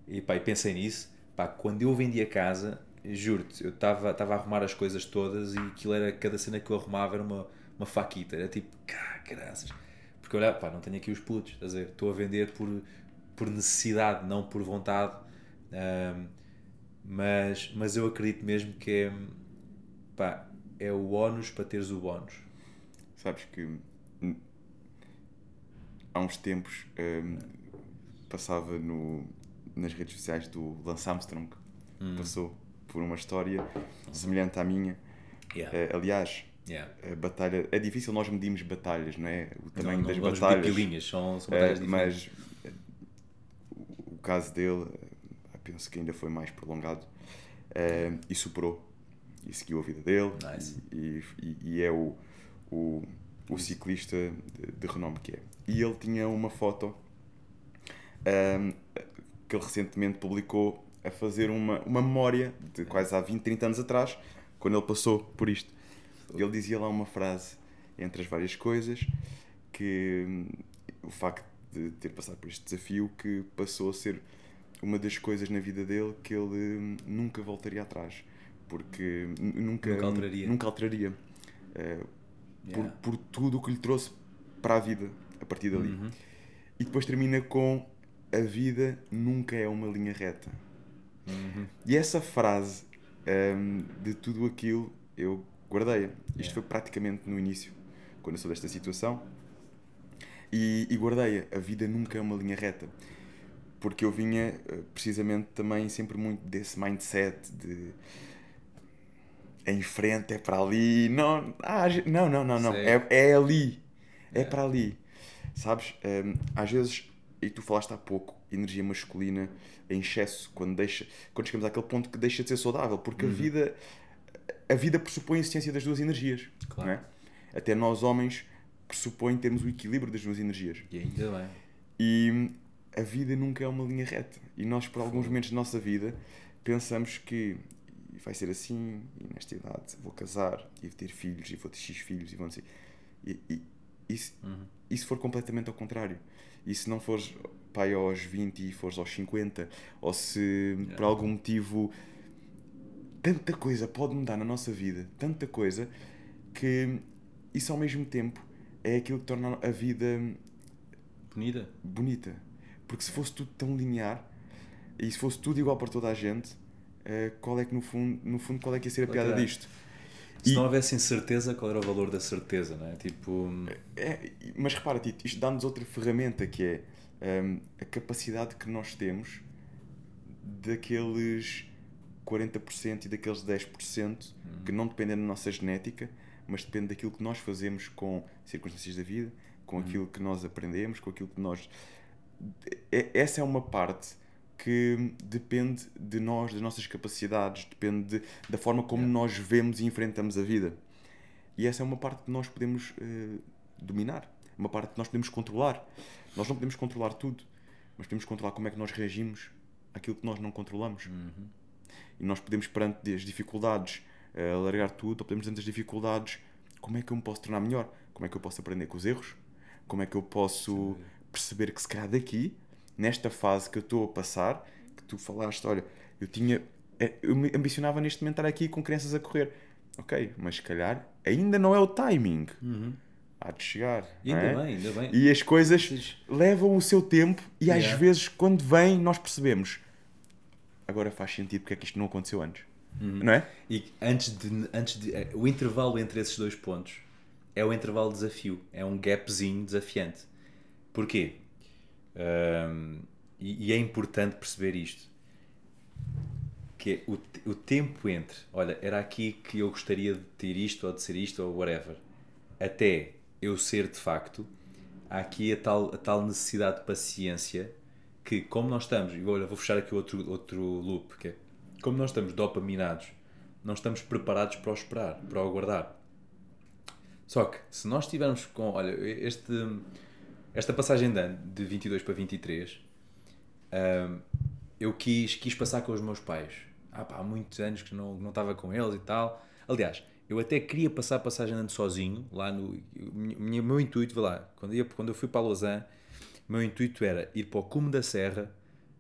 E pá, e pensei nisso. Pá, quando eu vendi a casa, juro-te, eu estava a arrumar as coisas todas e aquilo era, cada cena que eu arrumava era uma, uma faquita, era tipo, cá, graças porque olha, pá, não tenho aqui os putos, estás a? Estou a vender por, por necessidade, não por vontade. Um, mas, mas eu acredito mesmo que é, pá, é o ónus para teres o bónus. Sabes que há uns tempos um, passava no, nas redes sociais do Lance Armstrong, hum. passou por uma história semelhante à minha. Yeah. Uh, aliás, Yeah. A batalha, é difícil nós medirmos batalhas, não é? O tamanho não, não das batalhas. Pilinhas, são, são batalhas é, mas o caso dele, penso que ainda foi mais prolongado e superou e seguiu a vida dele nice. e, e, e, é o, o, o ciclista de, de, renome que é. E ele tinha uma foto um, que ele recentemente publicou a fazer uma, uma memória de quase há 20, 30 anos atrás, quando ele passou por isto. Ele dizia lá uma frase, entre as várias coisas, que hum, o facto de ter passado por este desafio que passou a ser uma das coisas na vida dele que ele hum, nunca voltaria atrás porque nunca nunca alteraria, nunca alteraria uh, yeah. por, por tudo o que lhe trouxe para a vida a partir dali uhum. e depois termina com a vida nunca é uma linha reta uhum. e essa frase um, de tudo aquilo eu guardei-a. Isto yeah. foi praticamente no início, quando eu sou desta situação. E, e guardei-a. A vida nunca é uma linha reta. Porque eu vinha, eh, precisamente, também sempre muito desse mindset de é em frente, é para ali. Não, ah, não, não, não, não. É, é ali. É yeah. para ali. Sabes? Um, ehm, às vezes, e tu falaste há pouco, energia masculina em excesso, quando, deixa, quando chegamos àquele ponto que deixa de ser saudável, porque uhum. a vida a vida pressupõe a existência das duas energias. Claro. É? Até nós, homens, pressupõe termos o equilíbrio das duas energias. E ainda bem. E a vida nunca é uma linha reta. E nós, por alguns momentos da nossa vida, pensamos que vai ser assim, e nesta idade vou casar, e vou ter filhos, e vou ter X filhos, e vão ser. E, e, e, se, uhum. e se for completamente ao contrário? E se não fores pai aos 20 e fores aos 50? Ou se por algum motivo tanta coisa pode mudar na nossa vida, tanta coisa, que isso ao mesmo tempo é aquilo que torna a vida bonita. bonita. Porque se fosse tudo tão linear e se fosse tudo igual para toda a gente, uh, qual é que no fundo, no fundo qual é que ia ser a piada Ok. disto? Se E- não houvesse incerteza, qual era o valor da certeza, não é? Tipo, É, mas repara, Tito, isto dá-nos outra ferramenta que é hum, a capacidade que nós temos daqueles 40% e daqueles 10% que não dependem da nossa genética, mas depende daquilo que nós fazemos com circunstâncias da vida, com aquilo que nós aprendemos, com aquilo que nós. É- Essa é uma parte que depende de nós, das nossas capacidades, depende de- da forma como nós vemos e enfrentamos a vida. E essa é uma parte que nós podemos eh, dominar, uma parte que nós podemos controlar. Nós não podemos controlar tudo, mas podemos controlar como é que nós reagimos àquilo que nós não controlamos. E nós podemos, perante as dificuldades, eh, alargar tudo, ou podemos, diante das dificuldades, como é que eu me posso tornar melhor? Como é que eu posso aprender com os erros? Como é que eu posso perceber que, se calhar, daqui, nesta fase que eu estou a passar, que tu falaste, olha, eu tinha. eh, Eu me ambicionava neste momento estar aqui com crianças a correr. Ok, mas se calhar ainda não é o timing. Há de chegar. e ainda é? bem, ainda bem. E as coisas levam o seu tempo e às Yeah. vezes, quando vem, nós percebemos. Agora faz sentido porque é que isto não aconteceu antes. Uhum. Não é? E antes de, antes de. eh, O intervalo entre esses dois pontos é o intervalo de desafio. É um gapzinho desafiante. Porquê? Ahm, e, e é importante perceber isto. Que é o, o tempo entre, olha, era aqui que eu gostaria de ter isto ou de ser isto ou whatever, até eu ser de facto, há aqui a tal, a tal necessidade de paciência que, como nós estamos, e olha, vou fechar aqui outro, outro loop, que é, como nós estamos dopaminados, não estamos preparados para o esperar, para o aguardar. Só que, se nós estivermos com, olha, este, esta passagem de ano, de 22 para 23, hum, eu quis, quis passar com os meus pais. Ah, pá, há muitos anos que não, não estava com eles e tal. Aliás, eu até queria passar a passagem de ano sozinho, lá no. O meu, intuito, vê lá, quando, ia, quando eu fui para Lausanne, meu intuito era ir para o cume da Serra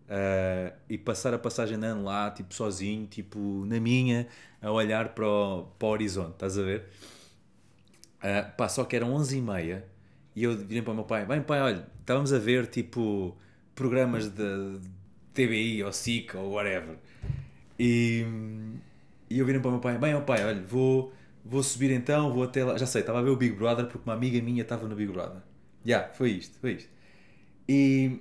ah, e passar a passagem de ano lá, tipo, sozinho, tipo, na minha, a olhar para o, para o horizonte, estás a ver? Ah, pá, só que eram 11h30 e eu virei para o meu pai: Bem, pai, olha, estávamos a ver tipo programas de TBI ou SIC ou whatever. E, e eu virei para o meu pai: Bem, pai, olha, vou, vou subir então, vou até lá. Já sei, estava a ver o Big Brother porque uma amiga minha estava no Big Brother. Já, foi isto, foi isto. E,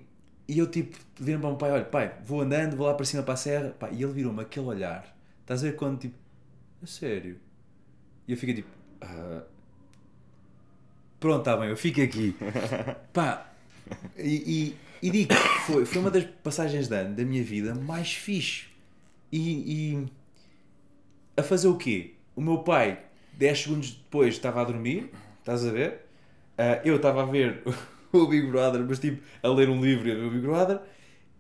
e eu tipo, virei para o meu pai: Olha, pai, vou andando, vou lá para cima para a serra. Pá, e ele virou-me aquele olhar. Estás a ver quando tipo, a sério? E eu fiquei tipo, "Ah, pronto, está bem, eu fico aqui. Pá, e, e, e digo, foi, foi uma das passagens de ano da minha vida mais fixe. E, e a fazer o quê? O meu pai, 10 segundos depois, estava a dormir, estás a ver? Ah, eu estava a ver o Big Brother, mas tipo, a ler um livro e a ver o Big Brother,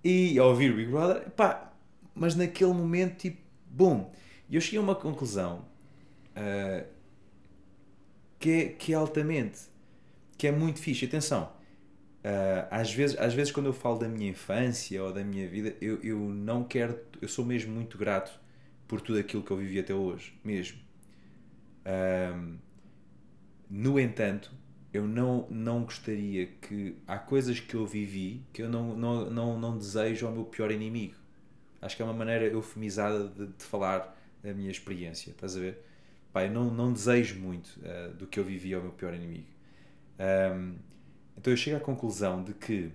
e a ouvir o Big Brother, pá, mas naquele momento, tipo, bom. E eu cheguei a uma conclusão ah, que, é, que é altamente, que é muito fixe. Atenção, ah, às, vezes, às vezes quando eu falo da minha infância ou da minha vida, eu, eu não quero, eu sou mesmo muito grato por tudo aquilo que eu vivi até hoje, mesmo. Ahm, no entanto, eu não, não gostaria que. Há coisas que eu vivi que eu não, não, não, não desejo ao meu pior inimigo. Acho que é uma maneira eufemizada de, de falar da minha experiência, estás a ver? Pá, eu não, não desejo muito ah, do que eu vivi ao meu pior inimigo. Ahm, então eu chego à conclusão de que,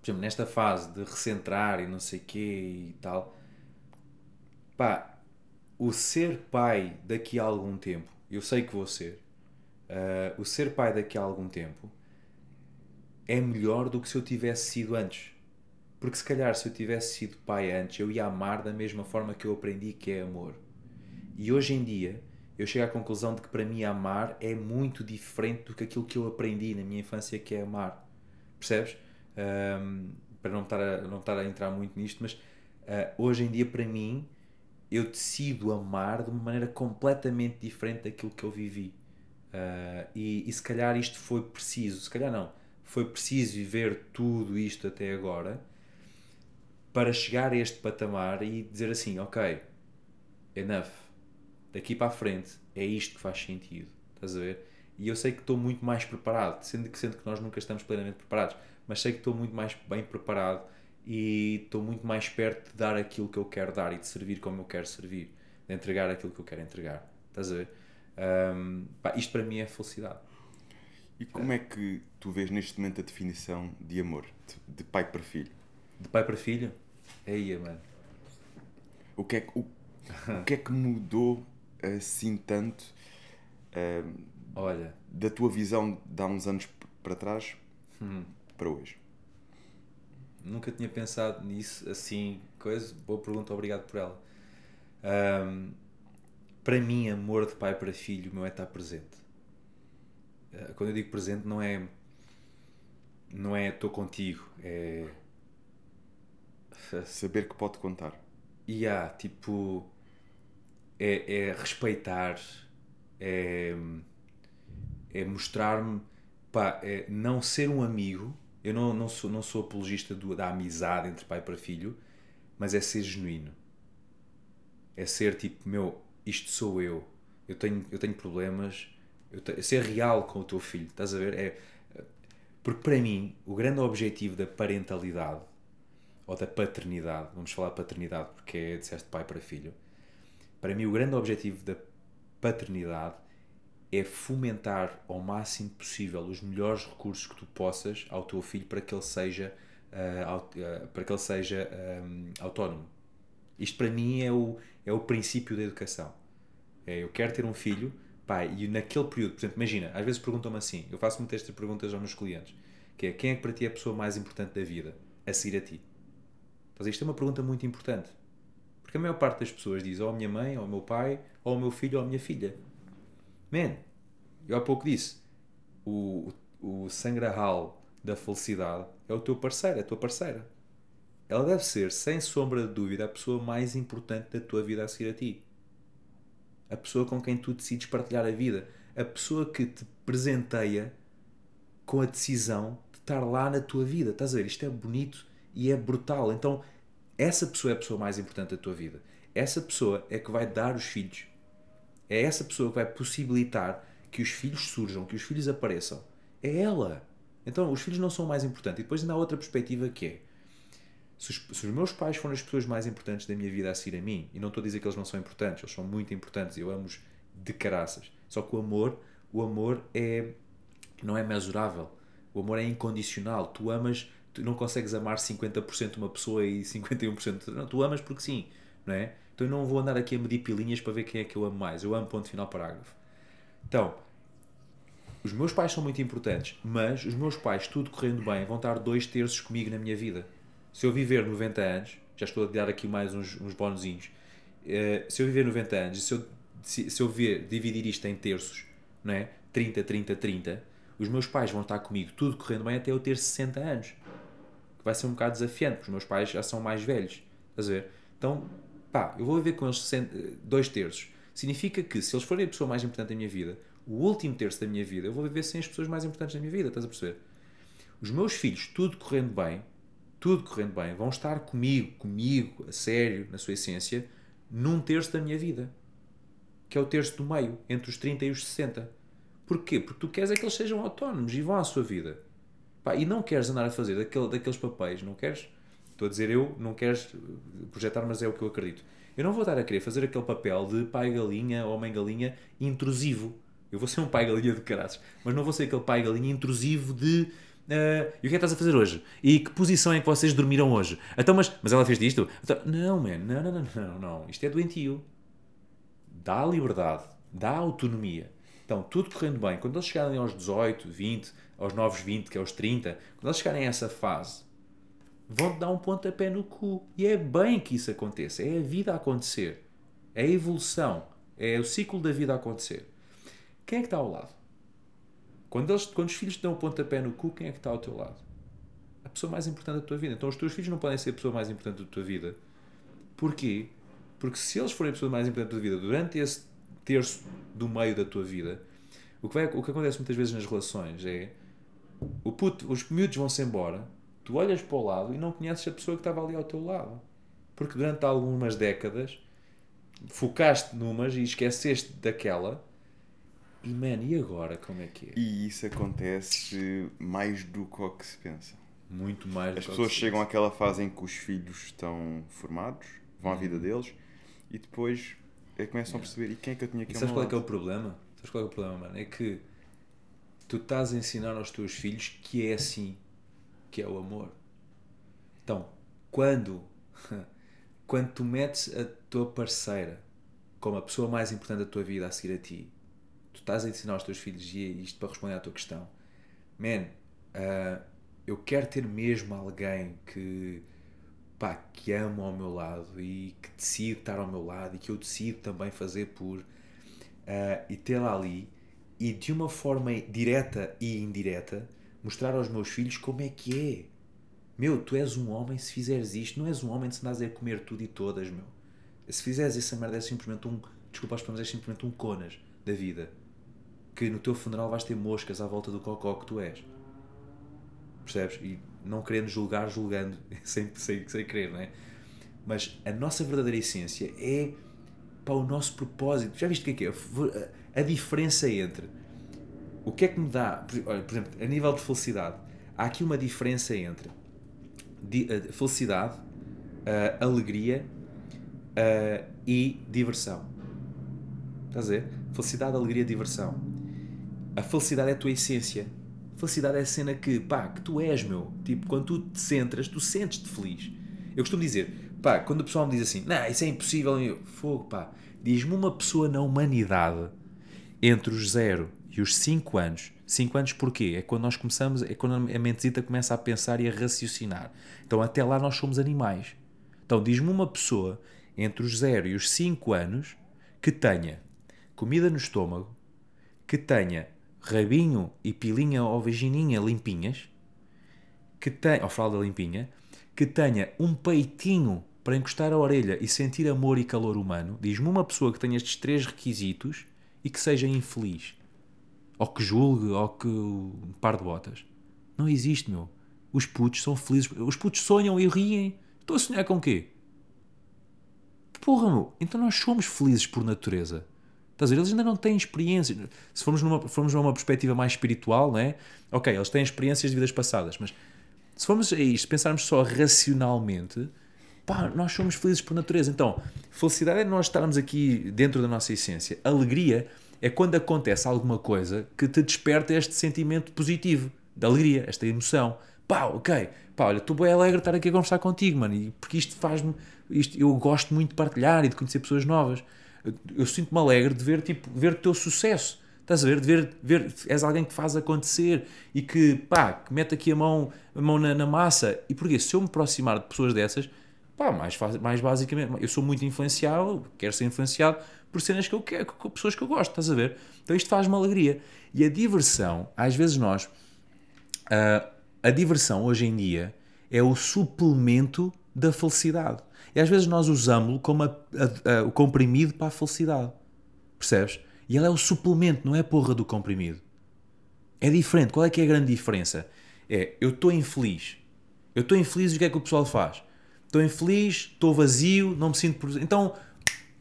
por exemplo, nesta fase de recentrar e não sei o quê e tal, pá, o ser pai daqui a algum tempo, eu sei que vou ser, ah, o ser pai daqui a algum tempo é melhor do que se eu tivesse sido antes. Porque se calhar se eu tivesse sido pai antes, eu ia amar da mesma forma que eu aprendi que é amor. E hoje em dia, eu chego à conclusão de que para mim amar é muito diferente do que aquilo que eu aprendi na minha infância que é amar. Percebes? Ahm, para não estar, a, não estar a entrar muito nisto, mas ah, hoje em dia para mim eu decido amar de uma maneira completamente diferente daquilo que eu vivi. Ah, e, e se calhar isto foi preciso, se calhar não, foi preciso viver tudo isto até agora para chegar a este patamar e dizer assim, ok, enough, daqui para a frente é isto que faz sentido, estás a ver? E eu sei que estou muito mais preparado, sendo que, sendo que nós nunca estamos plenamente preparados. mas sei que estou muito mais bem preparado e estou muito mais perto de dar aquilo que eu quero dar e de servir como eu quero servir, de entregar aquilo que eu quero entregar. Estás a ver? Um, pá, isto para mim é felicidade. E como é que tu vês neste momento a definição de amor, de, de pai para filho? De pai para filho? Aí, mano. O que é que, o, o que, é que mudou assim tanto uh, Olha. da tua visão de há uns anos para trás Hum. para hoje? Nunca tinha pensado nisso assim, coisa. Boa pergunta, obrigado por ela. Ahm, para mim, amor de pai para filho, meu é estar presente. Ah, Quando eu digo presente, não é. Não é estou contigo, é. Saber que pode contar. E há, tipo. É, é respeitar, é. É mostrar-me. Pá, é não ser um amigo. Eu não, não, sou, não sou apologista do, da amizade entre pai para filho, mas é ser genuíno. É ser tipo, meu, isto sou eu. Eu tenho, eu tenho problemas. Eu te- ser real com o teu filho, estás a ver? É, porque para mim, o grande objetivo da parentalidade ou da paternidade, vamos falar de paternidade porque é, disseste pai para filho, para mim o grande objetivo da paternidade é fomentar ao máximo possível os melhores recursos que tu possas ao teu filho para que ele seja, ah, para que ele seja ahm, autónomo. Isto para mim é o, é o princípio da educação. É, eu quero ter um filho, pá, e naquele período, por exemplo, imagina, às vezes perguntam-me assim, eu faço muitas estas perguntas aos meus clientes, que é, quem é que para ti é a pessoa mais importante da vida? A seguir a ti. Então, isto é uma pergunta muito importante. Porque a maior parte das pessoas diz ou a minha mãe, ou meu pai, ou meu filho, ou minha filha. Man, eu há pouco disse, o, o sangrahal da felicidade é o teu parceiro, é a tua parceira. Ela deve ser, sem sombra de dúvida, a pessoa mais importante da tua vida a seguir a ti. A pessoa com quem tu decides partilhar a vida. A pessoa que te presenteia com a decisão de estar lá na tua vida. Estás a ver? Isto é bonito e é brutal. Então, essa pessoa é a pessoa mais importante da tua vida. Essa pessoa é que vai dar os filhos. É essa pessoa que vai possibilitar que os filhos surjam, que os filhos apareçam. É ela. Então, os filhos não são o mais importantes. E depois ainda há outra perspectiva que é se os, se os meus pais foram as pessoas mais importantes da minha vida a seguir a mim, e não estou a dizer que eles não são importantes, eles são muito importantes, eu amo-os de caraças. Só que o amor, o amor é não é mesurável. O amor é incondicional. Tu amas, tu não consegues amar 50% uma pessoa e 51% não, tu amas porque sim, não é? Então eu não vou andar aqui a medir pilinhas para ver quem é que eu amo mais. Eu amo ponto final parágrafo. Então, os meus pais são muito importantes, mas os meus pais, tudo correndo bem, vão estar dois terços comigo na minha vida. Se eu viver 90 anos, já estou a dar aqui mais uns, uns eh, se eu viver 90 anos, se eu, se, se eu ver, dividir isto em terços, não é? 30, 30, 30, os meus pais vão estar comigo tudo correndo bem até eu ter 60 anos. Vai ser um bocado desafiante, porque os meus pais já são mais velhos. Estás a ver? Então, pá, eu vou viver com eles 60 dois terços. Significa que se eles forem a pessoa mais importante da minha vida, o último terço da minha vida, eu vou viver sem as pessoas mais importantes da minha vida. Estás a perceber? Os meus filhos, tudo correndo bem, tudo correndo bem, vão estar comigo, comigo, a sério, na sua essência, num terço da minha vida. Que é o terço do meio, entre os 30 e os 60. Porquê? Porque tu queres é que eles sejam autónomos e vão à sua vida. Pá, e não queres andar a fazer daquele, daqueles papéis, não queres? Estou a dizer eu, não queres projetar, mas é o que eu acredito. Eu não vou estar a querer fazer aquele papel de pai galinha ou mãe galinha intrusivo. Eu vou ser um pai galinha de caraças, mas não vou ser aquele pai galinha intrusivo de "Ah, e o que é que estás a fazer hoje? E que posição é que vocês dormiram hoje? Então, mas, mas ela fez disto? Então, não, man, não, não, não, não, não. Isto é doentio. Dá liberdade, dá autonomia. Então, tudo correndo bem. Quando eles chegarem aos 18, 20, aos novos 20, que é aos 30, quando eles chegarem a essa fase, vão-te dar um pontapé no cu. E é bem que isso aconteça. É a vida a acontecer. É a evolução. É o ciclo da vida a acontecer. Quem é que está ao lado? Quando, eles, quando os filhos te dão um pontapé no cu, quem é que está ao teu lado? A pessoa mais importante da tua vida. Então os teus filhos não podem ser a pessoa mais importante da tua vida. Porquê? Porque se eles forem a pessoa mais importante da tua vida durante esse terço do meio da tua vida, o que, vai, o que acontece muitas vezes nas relações é o puto, os miúdos vão-se embora, tu olhas para o lado e não conheces a pessoa que estava ali ao teu lado. Porque durante algumas décadas focaste numas e esqueceste daquela e man, e agora como é que é? E isso acontece mais do que que se pensa. Muito mais do As que pessoas autoestima. chegam àquela fase em que os filhos estão formados, vão à vida deles e depois eh, começam a perceber e quem é que eu tinha aqui E ao sabes qual é que é o problema? Sabes qual é, que é o problema, mano? É que tu estás a ensinar aos teus filhos que é assim, que é o amor. Então, quando, quando tu metes a tua parceira como a pessoa mais importante da tua vida a seguir a ti, tu estás a ensinar aos teus filhos, e é isto para responder à tua questão, man, ah, eu quero ter mesmo alguém que, pá, que amo ao meu lado e que decide estar ao meu lado e que eu decido também fazer por ah, e tê-la ali e de uma forma direta e indireta mostrar aos meus filhos como é que é. Meu, tu és um homem se fizeres isto, não és um homem se andas a comer tudo e todas, meu. Se fizeres essa merda é simplesmente um, desculpa as palavras, é simplesmente um conas da vida. Que no teu funeral vais ter moscas à volta do cocó que tu és. Percebes? E não querendo julgar, julgando, sem, sem, sem querer, não é? Mas a nossa verdadeira essência é para o nosso propósito. Já viste o que é que é? A, diferença entre o que é que me dá, por, exemplo, a nível de felicidade, há aqui uma diferença entre eh, felicidade, eh, alegria eh, e diversão. Estás a ver? Felicidade, alegria, diversão. A felicidade é a tua essência. Felicidade é a cena que, pá, que tu és, meu. Tipo, quando tu te centras, tu sentes-te feliz. Eu costumo dizer, pá, quando o pessoal me diz assim, não, isso é impossível, eu, fogo, pá, diz-me uma pessoa na humanidade entre os 0 e os 5 anos. 5 anos porquê? É quando nós começamos, é quando a mentezita começa a pensar e a raciocinar. Então até lá nós somos animais. Então diz-me uma pessoa entre os 0 e os 5 anos que tenha comida no estômago, que tenha rabinho e pilinha ou vagininha limpinhas, que tenha, ou fralda limpinha, que tenha um peitinho para encostar a orelha e sentir amor e calor humano, diz-me uma pessoa que tenha estes três requisitos e que seja infeliz. Ou que julgue, ou que um par de botas. Não existe, meu. Os putos são felizes. Os putos sonham e riem. Estou a sonhar com o quê? Porra, meu. Então nós somos felizes por natureza. Estás a ver? Eles ainda não têm experiências. Se formos numa, formos numa perspectiva mais espiritual, não é? Ok, eles têm experiências de vidas passadas, mas se formos a isto, pensarmos só racionalmente, pá, nós somos felizes por natureza. Então, felicidade é nós estarmos aqui dentro da nossa essência. Alegria é quando acontece alguma coisa que te desperta este sentimento positivo, de alegria, esta emoção. Pá, ok, pá, olha, estou bem alegre de estar aqui a conversar contigo, mano, e porque isto faz-me, isto, eu gosto muito de partilhar e de conhecer pessoas novas. Eu, eu sinto-me alegre de ver, tipo, ver o teu sucesso. Estás a ver? De ver, ver, és alguém que faz acontecer e que, pá, que mete aqui a mão, a mão na, na massa. E porquê? Se eu me aproximar de pessoas dessas, pá, mais, mais basicamente, eu sou muito influenciado, quero ser influenciado por cenas que eu quero, com pessoas que eu gosto, estás a ver? Então isto faz-me alegria. E a diversão, às vezes nós, ah, a diversão hoje em dia é o suplemento da felicidade. E às vezes nós usamos-lo como a- a- a- o comprimido para a felicidade. Percebes? E ele é o suplemento, não é a porra do comprimido. É diferente. Qual é que é a grande diferença? É, eu estou infeliz. Eu estou infeliz e o que é que o pessoal faz? Estou infeliz, estou vazio, não me sinto... por- Então,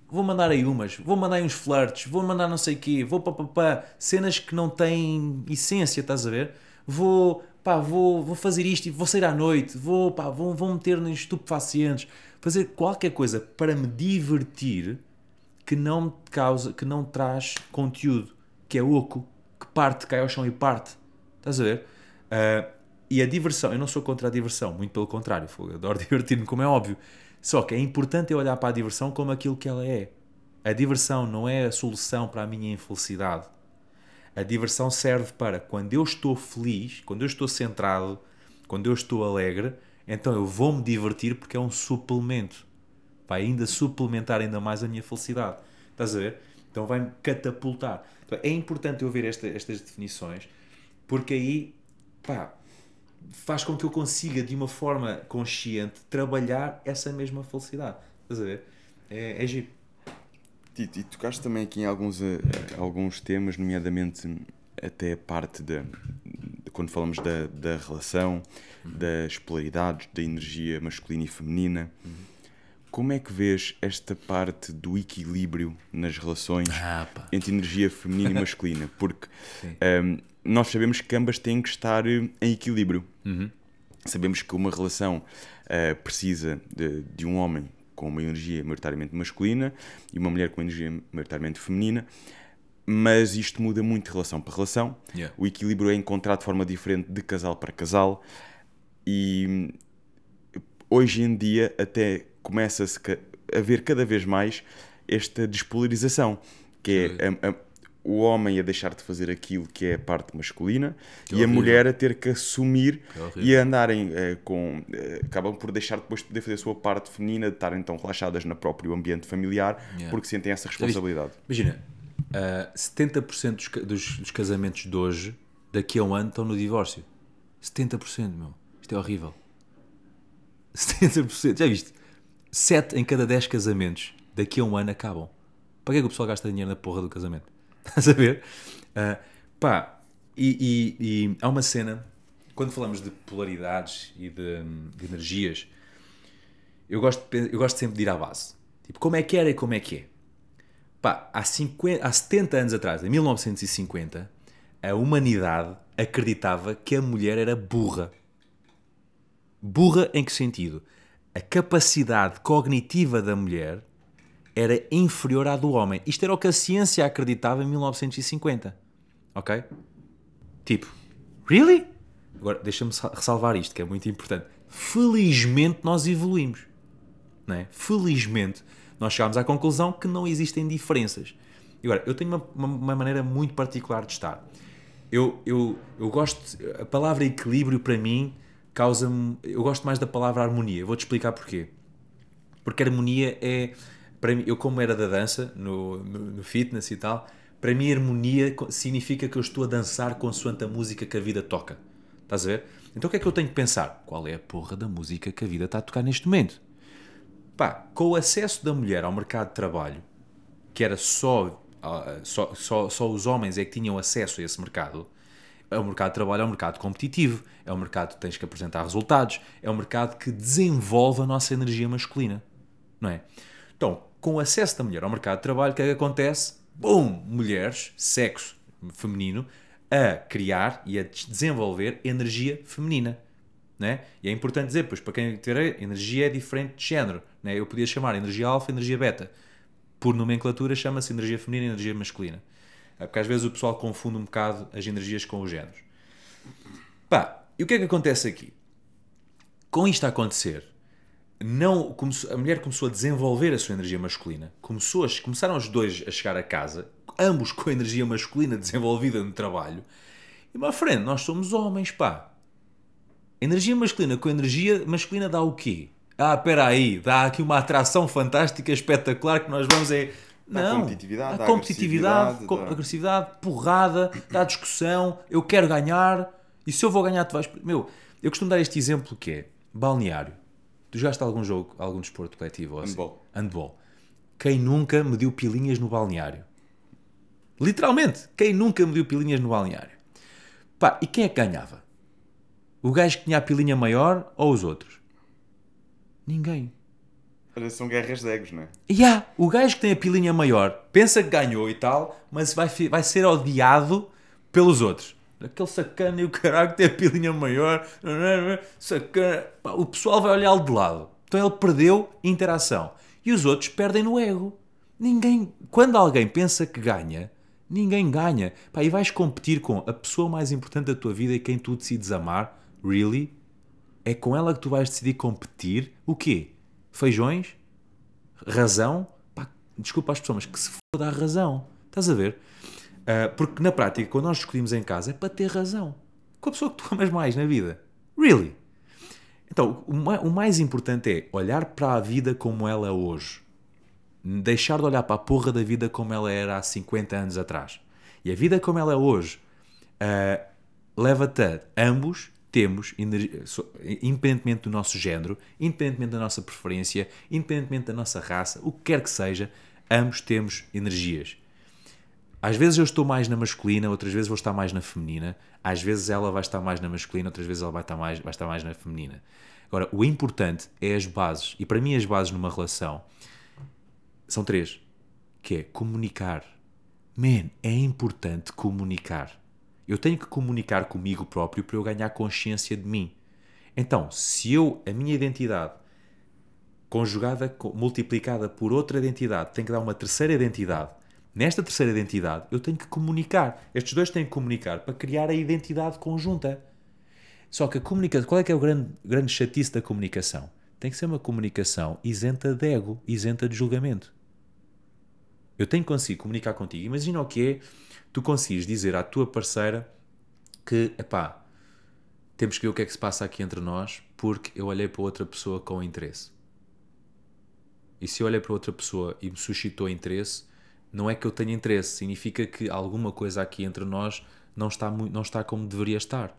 vou mandar aí umas, vou mandar aí uns flirts, vou mandar não sei o quê, vou pá, pá, pá, cenas que não têm essência, estás a ver? Vou, pá, vou, vou fazer isto e vou sair à noite, vou, pá, vou, vou meter em estupefacientes, fazer qualquer coisa para me divertir que não me causa, que não traz conteúdo, que é oco, que parte, cai ao chão e parte. Estás a ver? Ah, e a diversão, eu não sou contra a diversão, muito pelo contrário, fogo, adoro divertir-me, como é óbvio. Só que é importante eu olhar para a diversão como aquilo que ela é. A diversão não é a solução para a minha infelicidade. A diversão serve para quando eu estou feliz, quando eu estou centrado, quando eu estou alegre, então eu vou me divertir porque é um suplemento. Vai ainda suplementar ainda mais a minha felicidade. Estás a ver? Então vai-me catapultar. Então, é importante eu ver esta- estas definições porque aí pá, faz com que eu consiga de uma forma consciente trabalhar essa mesma felicidade. Estás a ver? É, é giro. Tito, e tocaste também aqui em alguns, eh, alguns temas, nomeadamente até a parte da. Quando falamos da, da relação, das polaridades, da energia masculina e feminina. Como é que vês esta parte do equilíbrio nas relações Ah, entre energia feminina e masculina? Porque ehm, nós sabemos que ambas têm que estar em equilíbrio. Uhum. Sabemos que uma relação uh, precisa de, de um homem com uma energia maioritariamente masculina e uma mulher com energia maioritariamente feminina, mas isto muda muito de relação para relação. Yeah. O equilíbrio é encontrado de forma diferente de casal para casal e hoje em dia até começa-se a ver cada vez mais esta despolarização, que é a, a, o homem a deixar de fazer aquilo que é a parte masculina Que e a horrível. mulher a ter que assumir Que e a andarem eh, com. eh, acabam por deixar depois de poder fazer a sua parte feminina, de estarem então relaxadas no próprio ambiente familiar, Yeah. porque sentem essa responsabilidade. Imagina, ah, 70% dos, dos, dos casamentos de hoje, daqui a um ano, estão no divórcio. 70%, meu. Isto é horrível. 70%. Já viste? 7 em cada 10 casamentos, daqui a um ano, acabam. Para que é que o pessoal gasta dinheiro na porra do casamento? Estás a ver? Ah, pá, e, e- e há uma cena, quando falamos de polaridades e de, de energias, eu gosto, de eu gosto sempre de ir à base. Tipo, como é que era e como é que é? Pá, há, 50, há 70 anos atrás, em 1950, a humanidade acreditava que a mulher era burra. Burra em que sentido? A capacidade cognitiva da mulher era inferior à do homem. Isto era o que a ciência acreditava em 1950. Ok? Tipo, really? Agora, deixa-me sa- ressalvar isto, que é muito importante. Felizmente nós evoluímos. Não é? Felizmente nós chegámos à conclusão que não existem diferenças. Agora, eu tenho uma, uma, uma maneira muito particular de estar. Eu, eu, eu gosto. A palavra equilíbrio para mim causa-me. Eu gosto mais da palavra harmonia. Vou-te explicar porquê. Porque harmonia é. Para mim, eu, como era da dança, no, no, no fitness e tal, para mim, harmonia significa que eu estou a dançar consoante a música que a vida toca. Estás a ver? Então o que é que eu tenho que pensar? Qual é a porra da música que a vida está a tocar neste momento? Pá, com o acesso da mulher ao mercado de trabalho, que era só, ah, só, só, só os homens é que tinham acesso a esse mercado, é o mercado de trabalho é um mercado competitivo, é um mercado que tens que apresentar resultados, é um mercado que desenvolve a nossa energia masculina, não é? Então, com o acesso da mulher ao mercado de trabalho, o que é que acontece? Bum! Mulheres, sexo feminino, a criar e a des- desenvolver energia feminina. Né? E é importante dizer, pois para quem tiver energia é diferente de género. Né? Eu podia chamar energia alfa energia beta. Por nomenclatura chama-se energia feminina e energia masculina. É Porque às vezes o pessoal confunde um bocado as energias com os géneros. Pá, e o que é que acontece aqui? Com isto a acontecer, não, começou- a mulher começou a desenvolver a sua energia masculina. Começou a- começaram os dois a chegar a casa, ambos com a energia masculina desenvolvida no trabalho. E, uma frente, nós somos homens, pá. Energia masculina com energia masculina dá o quê? Ah, espera aí, dá aqui uma atração fantástica, espetacular que nós vamos é... Não, competitividade, competitividade, agressividade, co- dá- agressividade, porrada, dá discussão, eu quero ganhar, e se eu vou ganhar tu vais... Meu, eu costumo dar este exemplo que é, balneário. Tu jogaste algum jogo, algum desporto coletivo? assim? Handball. Handball. Quem nunca mediu pilinhas no balneário? Literalmente, quem nunca mediu pilinhas no balneário? Pá, e quem é que ganhava? O gajo que tinha a pilinha maior ou os outros? Ninguém. Olha, São guerras de egos, não é? E há, o gajo que tem a pilinha maior pensa que ganhou e tal, mas vai, vai ser odiado pelos outros. Aquele sacana e o caralho que tem a pilinha maior, sacana. O pessoal vai olhá-lo de lado. Então ele perdeu interação. E os outros perdem no ego. Ninguém. Quando alguém pensa que ganha, ninguém ganha. Pá, e vais competir com a pessoa mais importante da tua vida e quem tu decides amar, really? É com ela que tu vais decidir competir. O quê? Feijões? razão, pá, desculpa as pessoas, mas que se foda a razão. Estás a ver? Ah, porque na prática, quando nós discutimos em casa, é para ter razão. Com a pessoa que tu amas mais na vida. Really? Então, o ma- o mais importante é olhar para a vida como ela é hoje. Deixar de olhar para a porra da vida como ela era há 50 anos atrás. E a vida como ela é hoje ah, leva-te a ambos temos, independentemente do nosso género, independentemente da nossa preferência, independentemente da nossa raça, o que quer que seja, ambos temos energias. Às vezes eu estou mais na masculina, outras vezes vou estar mais na feminina. Às vezes ela vai estar mais na masculina, outras vezes ela vai estar mais, vai estar mais na feminina. Agora, o importante é as bases. E para mim as bases numa relação são três. Que é comunicar. Man, é importante comunicar. Eu tenho que comunicar comigo próprio para eu ganhar consciência de mim. Então, se eu, a minha identidade, conjugada, co- multiplicada por outra identidade, tem que dar uma terceira identidade, nesta terceira identidade eu tenho que comunicar. Estes dois têm que comunicar para criar a identidade conjunta. Só que a comunicação, qual é que é o grande, grande chatice da comunicação? Tem que ser uma comunicação isenta de ego, isenta de julgamento. Eu tenho que conseguir comunicar contigo. Imagina o que é tu conseguires dizer à tua parceira que, epá, temos que ver o que é que se passa aqui entre nós porque eu olhei para outra pessoa com interesse. E se eu olhei para outra pessoa e me suscitou interesse, não é que eu tenha interesse, significa que alguma coisa aqui entre nós não está, muito, não está como deveria estar.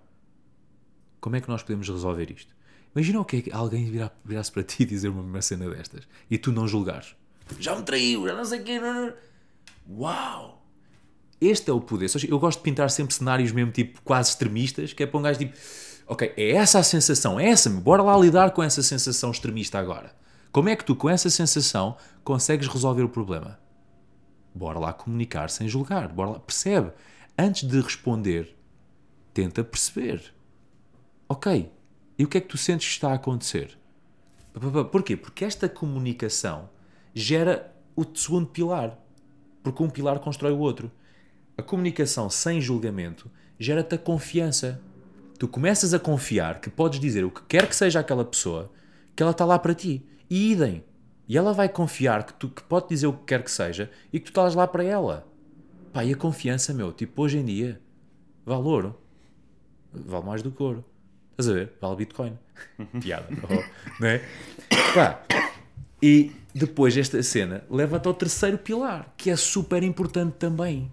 Como é que nós podemos resolver isto? Imagina o que é que alguém virasse para ti e dizer uma cena destas e tu não julgares. Já me traiu, já não sei o quê. Uau! Este é o poder. Eu gosto de pintar sempre cenários mesmo tipo quase extremistas, que é para um gajo tipo, ok, é essa a sensação, é essa, bora lá lidar com essa sensação extremista agora. Como é que tu, com essa sensação, consegues resolver o problema? Bora lá comunicar sem julgar, bora lá, percebe. Antes de responder, tenta perceber. Ok, e o que é que tu sentes que está a acontecer? Porquê? Porque esta comunicação gera o segundo pilar. Porque um pilar constrói o outro. A comunicação sem julgamento gera-te a confiança. Tu começas a confiar que podes dizer o que quer que seja aquela pessoa, que ela está lá para ti. E idem. E ela vai confiar que tu que pode dizer o que quer que seja e que tu estás lá para ela. Pá, e a confiança, meu, tipo, hoje em dia, vale ouro. Vale mais do que ouro. Estás a ver? Vale Bitcoin. Piada. Oh, não é? Pá, e depois esta cena leva-te ao terceiro pilar, que é super importante também.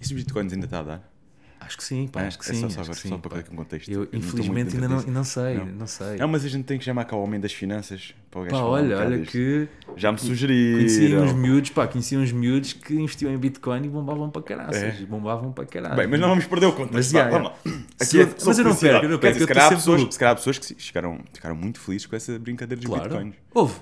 E se os bitcoins ainda está a dar? Acho que sim, pá, É, acho que é sim. só- acho só que agora, sim, só para pá. colocar em contexto. Eu, Eu não infelizmente, muito ainda não, não sei, Não. não, sei. Não, mas a gente tem que chamar cá o homem das finanças para o gajo Pá, falar um olha, olha disto. que Já me conheci uns sugeriram. miúdos, pá, conheci uns miúdos que investiam em Bitcoin e bombavam para caraças. É. Bombavam para caralho. Bem, mas não vamos perder o contexto. Mas, já, vamos lá. Se só mas eu não perco, eu não perco, Se calhar, há pessoas, que ficaram, ficaram muito felizes com essa brincadeira dos Claro. bitcoins. Houve.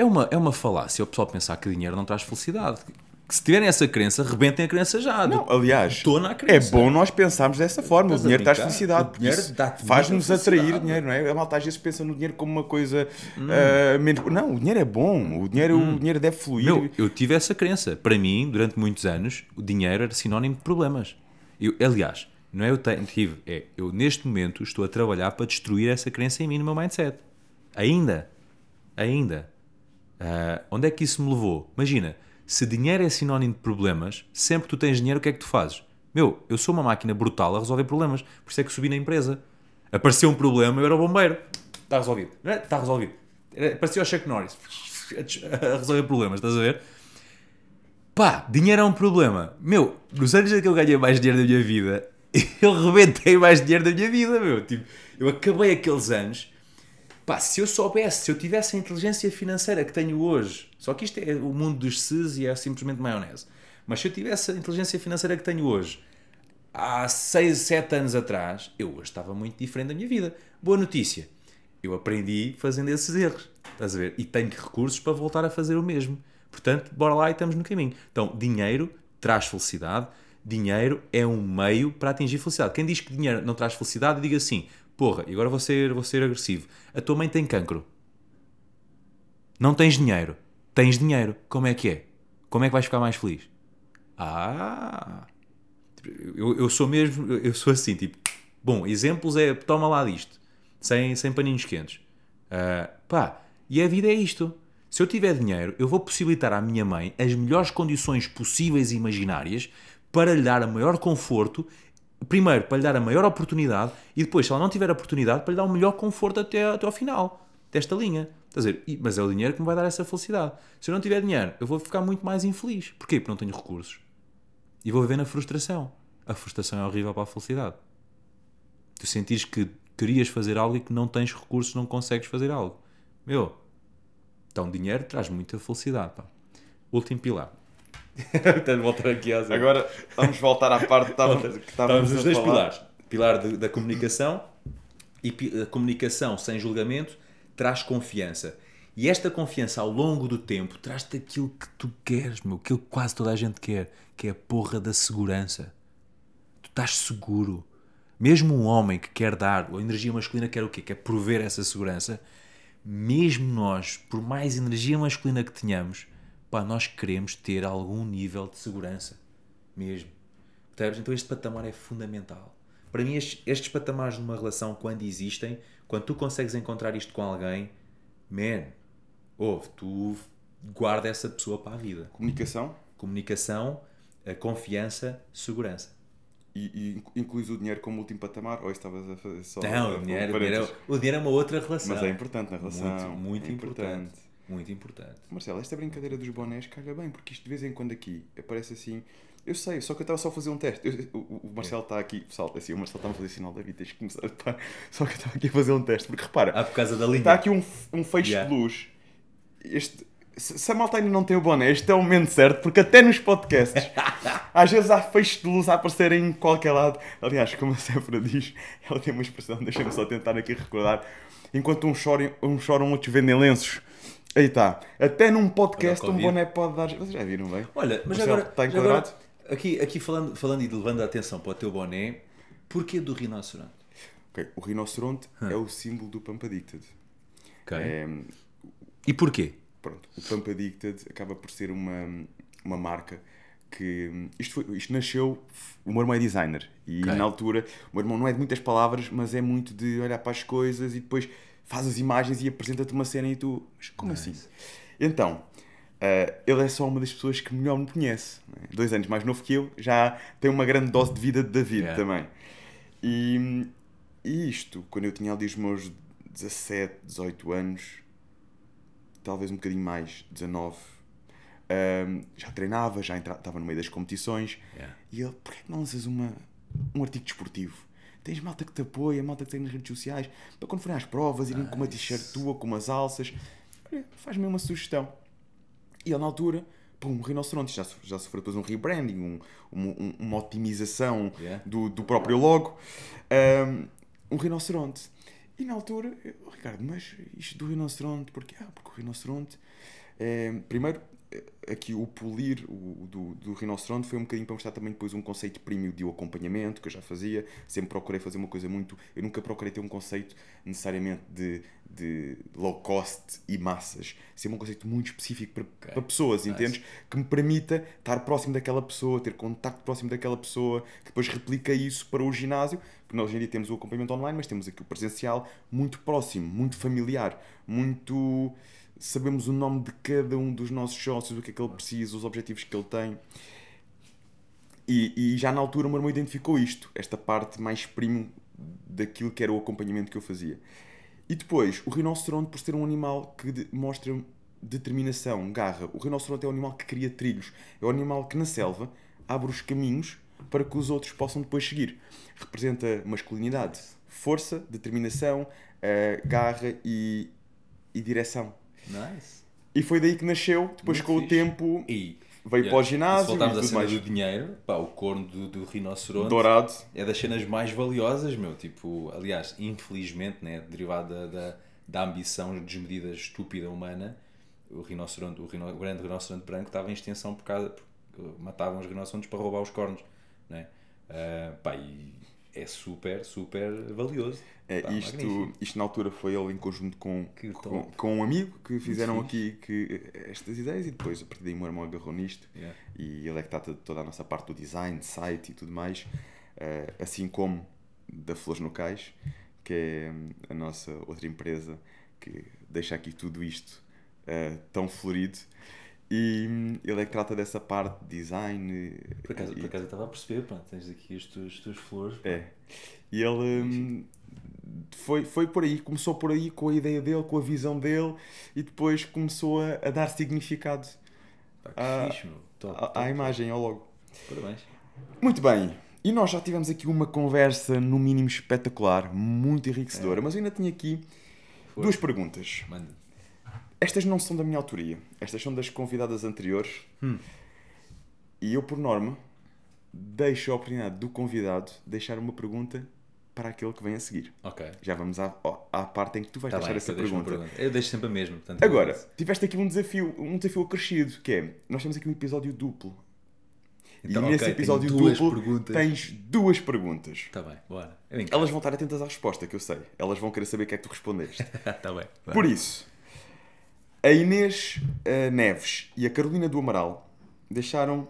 É uma, é uma falácia o pessoal pensar que dinheiro não traz felicidade. Que se tiverem essa crença, rebentem a crença já. Não, aliás, é bom nós pensarmos dessa forma. Estás o dinheiro traz felicidade. Faz-nos atrair dinheiro, não é? A malta às vezes pensa no dinheiro como uma coisa Hum. ah, menos. Não, o dinheiro é bom. O dinheiro, o dinheiro deve fluir. Meu, eu tive essa crença. Para mim, durante muitos anos, o dinheiro era sinónimo de problemas. Eu, aliás, não é eu tive, é eu neste momento estou a trabalhar para destruir essa crença em mim no meu mindset. Ainda. Ainda. Ah, onde é que isso me levou? Imagina, se dinheiro é sinónimo de problemas, sempre que tu tens dinheiro, o que é que tu fazes? Meu, eu sou uma máquina brutal a resolver problemas. Por isso é que subi na empresa. Apareceu um problema, eu era o bombeiro. Está resolvido. É? Está resolvido. Apareceu o Chuck Norris a resolver problemas, estás a ver? Pá, dinheiro é um problema. Meu, nos anos em que eu ganhei mais dinheiro da minha vida, eu rebentei mais dinheiro da minha vida, meu. Tipo, eu acabei aqueles anos. Pá, se eu soubesse, se eu tivesse a inteligência financeira que tenho hoje, só que isto é o mundo dos ses e é simplesmente maionese. Mas se eu tivesse a inteligência financeira que tenho hoje, há 6, 7 anos atrás, eu hoje estava muito diferente da minha vida. Boa notícia, eu aprendi fazendo esses erros, estás a ver? E tenho recursos para voltar a fazer o mesmo. Portanto, bora lá e estamos no caminho. Então, dinheiro traz felicidade, dinheiro é um meio para atingir felicidade. Quem diz que dinheiro não traz felicidade, diga assim: porra, e agora vou ser, vou ser agressivo. A tua mãe tem cancro. Não tens dinheiro. Tens dinheiro. Como é que é? Como é que vais ficar mais feliz? Ah! Eu, eu sou mesmo, eu sou assim, tipo, bom, exemplos é, toma lá disto, sem, sem paninhos quentes. Ah, pá, e a vida é isto. Se eu tiver dinheiro, eu vou possibilitar à minha mãe as melhores condições possíveis e imaginárias para lhe dar o maior conforto, primeiro para lhe dar a maior oportunidade e depois, se ela não tiver oportunidade, para lhe dar o melhor conforto até, até ao final desta linha. Estás dizer? Mas é o dinheiro que me vai dar essa felicidade. Se eu não tiver dinheiro, eu vou ficar muito mais infeliz. Porquê? Porque não tenho recursos. E vou viver na frustração. A frustração é horrível para a felicidade. Tu sentires que querias fazer algo e que não tens recursos, não consegues fazer algo. Meu, então dinheiro traz muita felicidade. Pá. Último pilar. Portanto, voltar aqui às Agora vamos voltar à parte que estávamos, que Estávamos estávamos nos dois falar. pilares. Pilar de- da comunicação e a comunicação sem julgamento traz confiança. E esta confiança ao longo do tempo traz-te aquilo que tu queres, meu, aquilo que quase toda a gente quer, que é a porra da segurança. Tu estás seguro. mesmo um homem que quer dar, a energia masculina quer o quê? Quer prover essa segurança. Mesmo nós, por mais energia masculina que tenhamos, pá, nós queremos ter algum nível de segurança. Mesmo. Percebes? Então este patamar é fundamental. Para mim, estes, estes patamares numa relação, quando existem, quando tu consegues encontrar isto com alguém, man, ouve, tu guarda essa pessoa para a vida. Comunicação Comunicação, a confiança, segurança. e, e incluís o dinheiro como último patamar? Ou estavas a fazer só. Não, a- o dinheiro, o, dinheiro, é- o dinheiro é uma outra relação. Mas é importante na relação. Muito, muito é importante. Muito importante. Marcelo, esta brincadeira dos bonés caga bem, porque isto de vez em quando aqui aparece assim. Eu sei, só que eu estava só a fazer um teste. Eu- o, o- o Marcelo está aqui, pessoal, assim, o Marcelo está a fazer sinal da vida, tens que começar. Pá, só que eu estava aqui a fazer um teste, porque repara, Ah, por causa da linha. está aqui um, um feixe Yeah. de luz. Este, se, se a malta ainda não tem o boné, este é o momento certo, porque até nos podcasts, às vezes há feixes de luz a aparecerem em qualquer lado. Aliás, como a Séfora diz, ela tem uma expressão, deixa-me só tentar aqui recordar. Enquanto uns choram, uns choram outros vendem lenços. Aí está. Até num podcast um boné pode dar. Vocês já viram bem? Olha, mas Marcelo, agora, está já agora, enquadrado? aqui, aqui falando, falando e levando a atenção para o teu boné, porquê do rinoceronte? Ok, O rinoceronte é o símbolo do Pump Addicted. Ok. É, E porquê? pronto, o Pump Addicted acaba por ser uma, uma marca que. Isto, foi, isto nasceu. O meu irmão é designer e Ok. na altura o meu irmão não é de muitas palavras, mas é muito de olhar para as coisas e depois faz as imagens e apresenta-te uma cena e tu. Mas como assim? Então. eh, ele é só uma das pessoas que melhor me conhece. não é? Dois anos mais novo que eu, já tem uma grande dose de vida de David Yeah. também. E, e isto, quando eu tinha ali os meus 17, 18 anos, talvez um bocadinho mais, 19, ahm, já treinava, já estava no meio das competições. Yeah. E ele, porquê que não lanças uma, um artigo desportivo? Tens malta que te apoia, malta que tem nas redes sociais, para quando forem às provas, irem com uma t-shirt tua, com umas alças. Olha, faz-me uma sugestão. E ele, na altura, pum, um rinoceronte, já, já sofreu depois um rebranding, um, um- um- uma otimização Yeah. do, do próprio logo. Ahm, um rinoceronte. E na altura, eu, "Oh, Ricardo, mas isto do rinoceronte, porque Ah, porque o rinoceronte. é, primeiro, aqui o polir o, do, do rinoceronte foi um bocadinho para mostrar também depois um conceito premium de acompanhamento que eu já fazia. Sempre procurei fazer uma coisa muito. Eu nunca procurei ter um conceito necessariamente de, de low cost e massas. Sempre um conceito muito específico para, para pessoas, Nice. entendes? Que me permita estar próximo daquela pessoa, ter contacto próximo daquela pessoa, que depois replica isso para o ginásio. Porque nós hoje em dia temos o acompanhamento online, mas temos aqui o presencial muito próximo, muito familiar, muito. Sabemos o nome de cada um dos nossos sócios, o que é que ele precisa, os objetivos que ele tem. E, e já na altura o meu irmão identificou isto, esta parte mais premium daquilo que era o acompanhamento que eu fazia. E depois, o rinoceronte, por ser um animal que mostra determinação, garra. O rinoceronte é um animal que cria trilhos. É um animal que na selva abre os caminhos para que os outros possam depois seguir. Representa masculinidade, força, determinação, eh, garra e, e direção. Nice. E foi daí que nasceu, depois Muito com o fixe. tempo E, veio para o ginásio se voltarmos à tudo cena mais. do dinheiro, pá, o corno do, do rinoceronte Dourado. é das cenas mais valiosas, meu. Tipo, aliás, infelizmente, né, derivado da, da, ambição desmedida estúpida humana, o rinoceronte, o, rino, o grande rinoceronte branco estava em extensão por causa porque matavam os rinocerontes para roubar os cornos, né? Ah, pá, e é super, super valioso. É, Pá, isto, magnífico. isto na altura foi ele em conjunto com, com, com um amigo que fizeram aqui que, estas ideias e depois a partir daí o meu irmão agarrou nisto Yeah. e ele é que trata de toda a nossa parte do design, site e tudo mais, eh, assim como da Flores no Cais, que é hum, a nossa outra empresa que deixa aqui tudo isto eh, tão florido. E hum, ele é que trata dessa parte de design. Por acaso, e- por acaso eu estava a perceber, pronto, tens aqui as tuas, as tuas flores. É. E ele hum, foi, foi por aí, começou por aí com a ideia dele, com a visão dele e depois começou a, a dar significado Pá, que Ah. Top, à, top, à top. imagem, ao logo. Parabéns. Muito bem. E nós já tivemos aqui uma conversa, no mínimo espetacular, muito enriquecedora, mas eu ainda tinha aqui Força. duas perguntas. Manda. Estas não são da minha autoria, estas são das convidadas anteriores. Hum. E eu, por norma, deixo a oportunidade do convidado deixar uma pergunta para aquele que vem a seguir. Ok. Já vamos à, à parte em que tu vais Tá deixar bem, essa pergunta. pergunta. Eu deixo sempre a mesma. Portanto, Agora, tiveste aqui um desafio, um desafio acrescido, que é, nós temos aqui um episódio duplo. Então, e nesse ok, episódio duas duplo perguntas. tens duas perguntas. Está bem, bora. Elas vão estar atentas à resposta, que eu sei. Elas vão querer saber o que é que tu respondeste. Está bem. vai. Por isso, a Inês eh, Neves e a Carolina do Amaral deixaram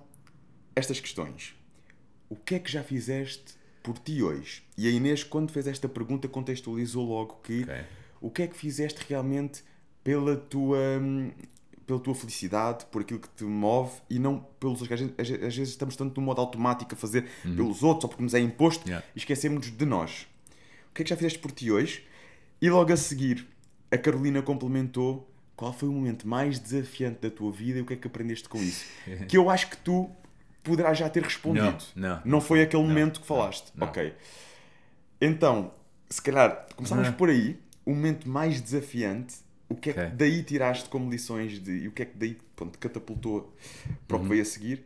estas questões. O que é que já fizeste por ti hoje? E a Inês, quando fez esta pergunta, contextualizou logo que Ok. o que é que fizeste realmente pela tua, hum, pela tua felicidade, por aquilo que te move e não pelos. Às vezes, às vezes estamos tanto no modo automático a fazer pelos outros ou porque nos é imposto Yeah. e esquecemos de nós. O que é que já fizeste por ti hoje? E logo a seguir, a Carolina complementou qual foi o momento mais desafiante da tua vida e o que é que aprendeste com isso. Que eu acho que tu poderás já ter respondido. Não, não, Não foi aquele não, momento que falaste. Ok. Então, se calhar, começámos Não. por aí. O momento mais desafiante, o que é que daí tiraste como lições de, e o que é que daí pronto, catapultou para Uhum. o que veio a seguir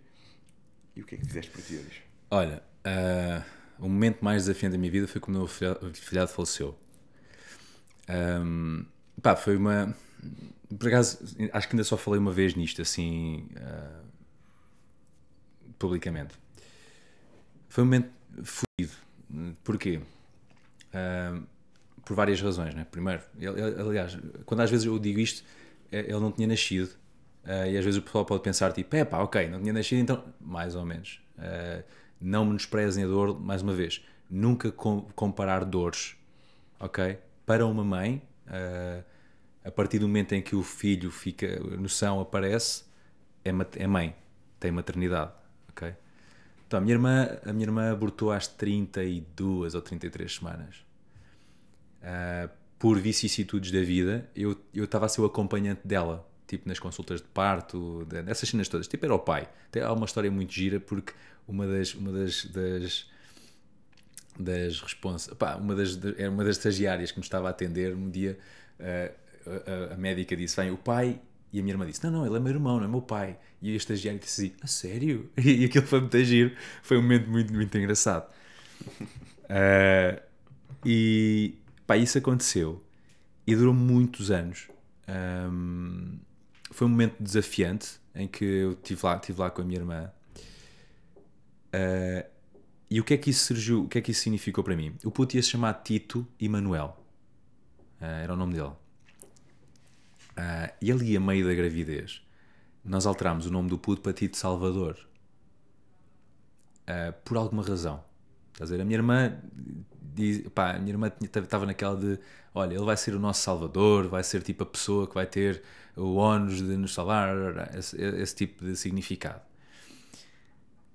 e o que é que fizeste por ti hoje? Olha, ah, o momento mais desafiante da minha vida foi quando o meu filha- filhado faleceu. Ahm, pá, foi uma. Por acaso, acho que ainda só falei uma vez nisto, assim. ah, publicamente. Foi um momento fodido. Porquê? Por várias razões, né? Primeiro, ele- ele- aliás, quando às vezes eu digo isto, eh, ele não tinha nascido. ah, e às vezes o pessoal pode pensar, tipo, é pá, ok, não tinha nascido, então, mais ou menos. Ah, não menosprezem a dor, mais uma vez. Nunca com- comparar dores, ok? Para uma mãe, ah, a partir do momento em que o filho fica, a noção aparece, é, é mãe, tem maternidade, ok? Então, a minha irmã, a minha irmã abortou às 32 ou 33 semanas. Ah, por vicissitudes da vida, eu estava a ser o acompanhante dela, tipo nas consultas de parto, dessas cenas todas. Tipo, era o pai. Tem, há uma história muito gira porque uma das, uma das, das das respons... Pá, uma das era uma das estagiárias que me estava a atender um dia eh, a, a- médica disse vem o pai e a minha irmã disse não não ele é meu irmão não é meu pai e a estagiária disse assim a sério e, aquilo foi muito giro foi um momento muito muito engraçado Eh, e pá, isso aconteceu e durou muitos anos Ahm, foi um momento desafiante em que eu estive lá, estive lá com a minha irmã Uh, e o que é que isso surgiu, o que é que isso significou para mim? O puto ia se chamar Tito Emanuel. Uh, era o nome dele. Uh, e ali, a meio da gravidez, nós alterámos o nome do puto para Tito Salvador. Uh, por alguma razão. Estás a ver? A minha irmã, diz, pá, a minha irmã estava naquela de: olha, ele vai ser o nosso Salvador, vai ser tipo a pessoa que vai ter o ónus de nos salvar, esse, esse tipo de significado.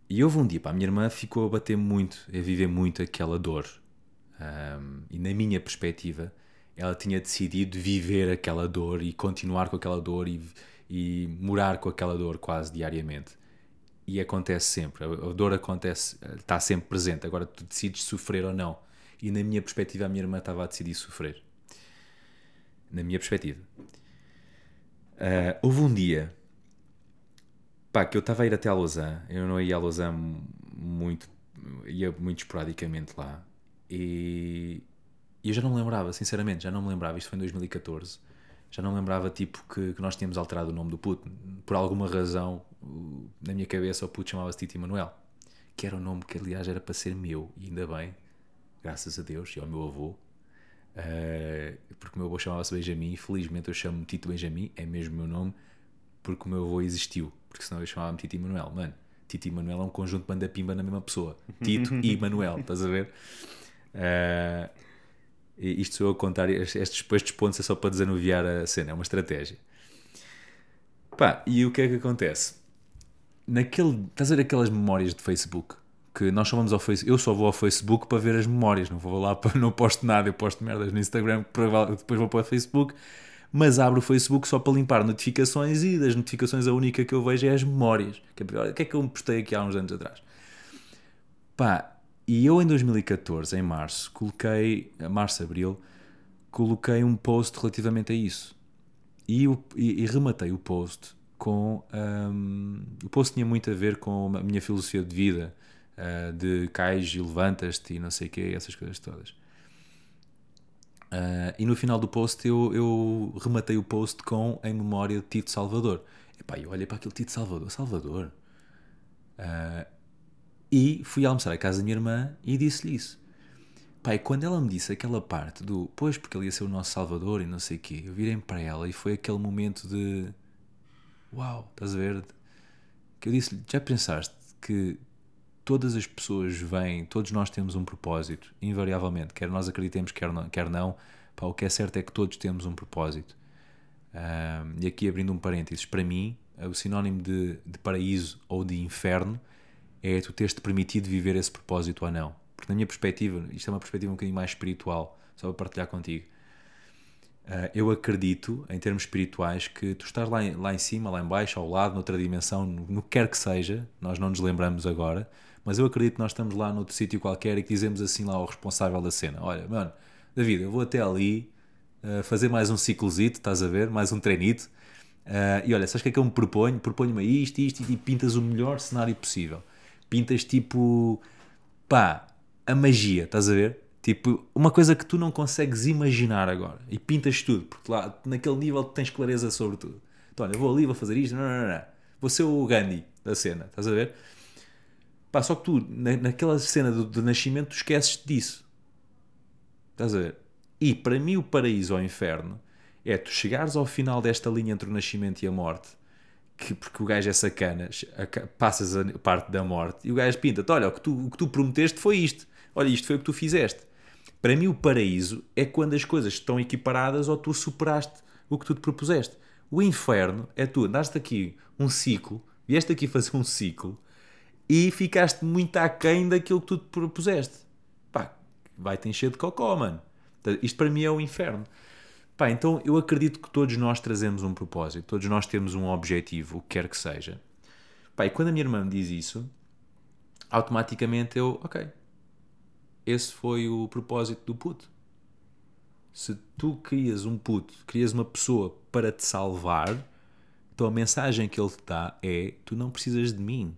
E houve um dia, pá, a minha irmã ficou a bater muito, a viver muito aquela dor. Um, e na minha perspectiva, ela tinha decidido viver aquela dor e continuar com aquela dor e, e morar com aquela dor quase diariamente. E acontece sempre, a, a dor acontece, está sempre presente. Agora tu decides sofrer ou não. E na minha perspectiva, a minha irmã estava a decidir sofrer. Na minha perspectiva. Uh, houve um dia pá, que eu estava a ir até a Lausanne, eu não ia a Lausanne muito, ia muito esporadicamente lá, e e eu já não me lembrava, sinceramente, já não me lembrava, isto foi em 2014, já não me lembrava, tipo, que, que nós tínhamos alterado o nome do puto, por alguma razão, na minha cabeça o puto chamava-se Tito Emanuel, que era o nome que, aliás, era para ser meu, e ainda bem, graças a Deus, e ao meu avô, eh, porque o meu avô chamava-se Benjamin, felizmente eu chamo-me Tito Benjamin, é mesmo o meu nome, porque o meu avô existiu, porque senão eu chamava-me Tito Emanuel. Mano, Tito e Manuel é um conjunto de banda-pimba na mesma pessoa. Tito e Manuel, estás a ver? E isto sou eu a contar, estes, estes pontos é só para desanuviar a cena, é uma estratégia. Pá, e o que é que acontece? Naquele, estás a ver aquelas memórias de Facebook? Que nós só vamos ao Facebook, eu só vou ao Facebook para ver as memórias, não vou lá para, não posto nada, eu posto merdas no Instagram, depois vou para o Facebook, mas abro o Facebook só para limpar notificações e das notificações a única que eu vejo é as memórias. Que é, que é que eu me postei aqui há uns anos atrás? Pá, e eu em 2014, em março, coloquei, março, abril, coloquei um post relativamente a isso. E, o- e- e rematei o post com. hum, o post tinha muito a ver com a minha filosofia de vida, ah, de cais e levantas-te e não sei o quê, essas coisas todas. Ah, e no final do post eu, eu rematei o post com em memória de Tito Salvador. Epá, eu olhei para aquele Tito Salvador, Salvador. Ah, E fui almoçar à casa da minha irmã e disse-lhe isso. Pai, quando ela me disse aquela parte do pois, porque ele ia ser o nosso salvador e não sei o quê, eu virei para ela e foi aquele momento de uau, estás a ver? Que eu disse-lhe, já pensaste que todas as pessoas vêm, todos nós temos um propósito, invariavelmente, quer nós acreditemos, quer não, quer não pá, o que é certo é que todos temos um propósito. E aqui abrindo um parênteses, para mim, o sinónimo de, de paraíso ou de inferno é tu teres-te permitido viver esse propósito ou não. Porque na minha perspectiva, isto é uma perspectiva um bocadinho mais espiritual, só para partilhar contigo. Uh, eu acredito, em termos espirituais, que tu estás lá lá em cima, lá em baixo, ao lado, noutra dimensão, no, no que quer que seja, nós não nos lembramos agora, mas eu acredito que nós estamos lá noutro sítio qualquer e que dizemos assim lá ao responsável da cena: Olha, mano, David, eu vou até ali uh, fazer mais um ciclozito, estás a ver? Mais um treinito. Uh, e olha, sabes o que é que eu me proponho? Proponho-me isto, isto, e pintas o melhor cenário possível. Pintas tipo, pá, a magia, estás a ver? Tipo, uma coisa que tu não consegues imaginar agora. E pintas tudo, porque lá naquele nível tens clareza sobre tudo. Então, olha, vou ali, vou fazer isto, não, não, não, não. Vou ser o Gandhi da cena, estás a ver? Pá, só que tu, na, naquela cena do, do nascimento, tu esqueces disso. Estás a ver? E para mim, o paraíso ou inferno é tu chegares ao final desta linha entre o nascimento e a morte, que, porque o gajo é sacana, passas a parte da morte e o gajo pinta-te: olha, o que, tu, o que tu prometeste foi isto, olha, isto foi o que tu fizeste. Para mim, o paraíso é quando as coisas estão equiparadas ou tu superaste o que tu te propuseste. O inferno é tu andaste aqui um ciclo, vieste aqui fazer um ciclo e ficaste muito aquém daquilo que tu te propuseste. Pá, vai-te encher de cocó, mano. Isto para mim é o inferno. Pá, então eu acredito que todos nós trazemos um propósito, todos nós temos um objetivo, o que quer que seja. Pá, e quando a minha irmã me diz isso, automaticamente eu, ok, esse foi o propósito do puto. Se tu crias um puto, crias uma pessoa para te salvar, então a mensagem que ele te dá é: tu não precisas de mim.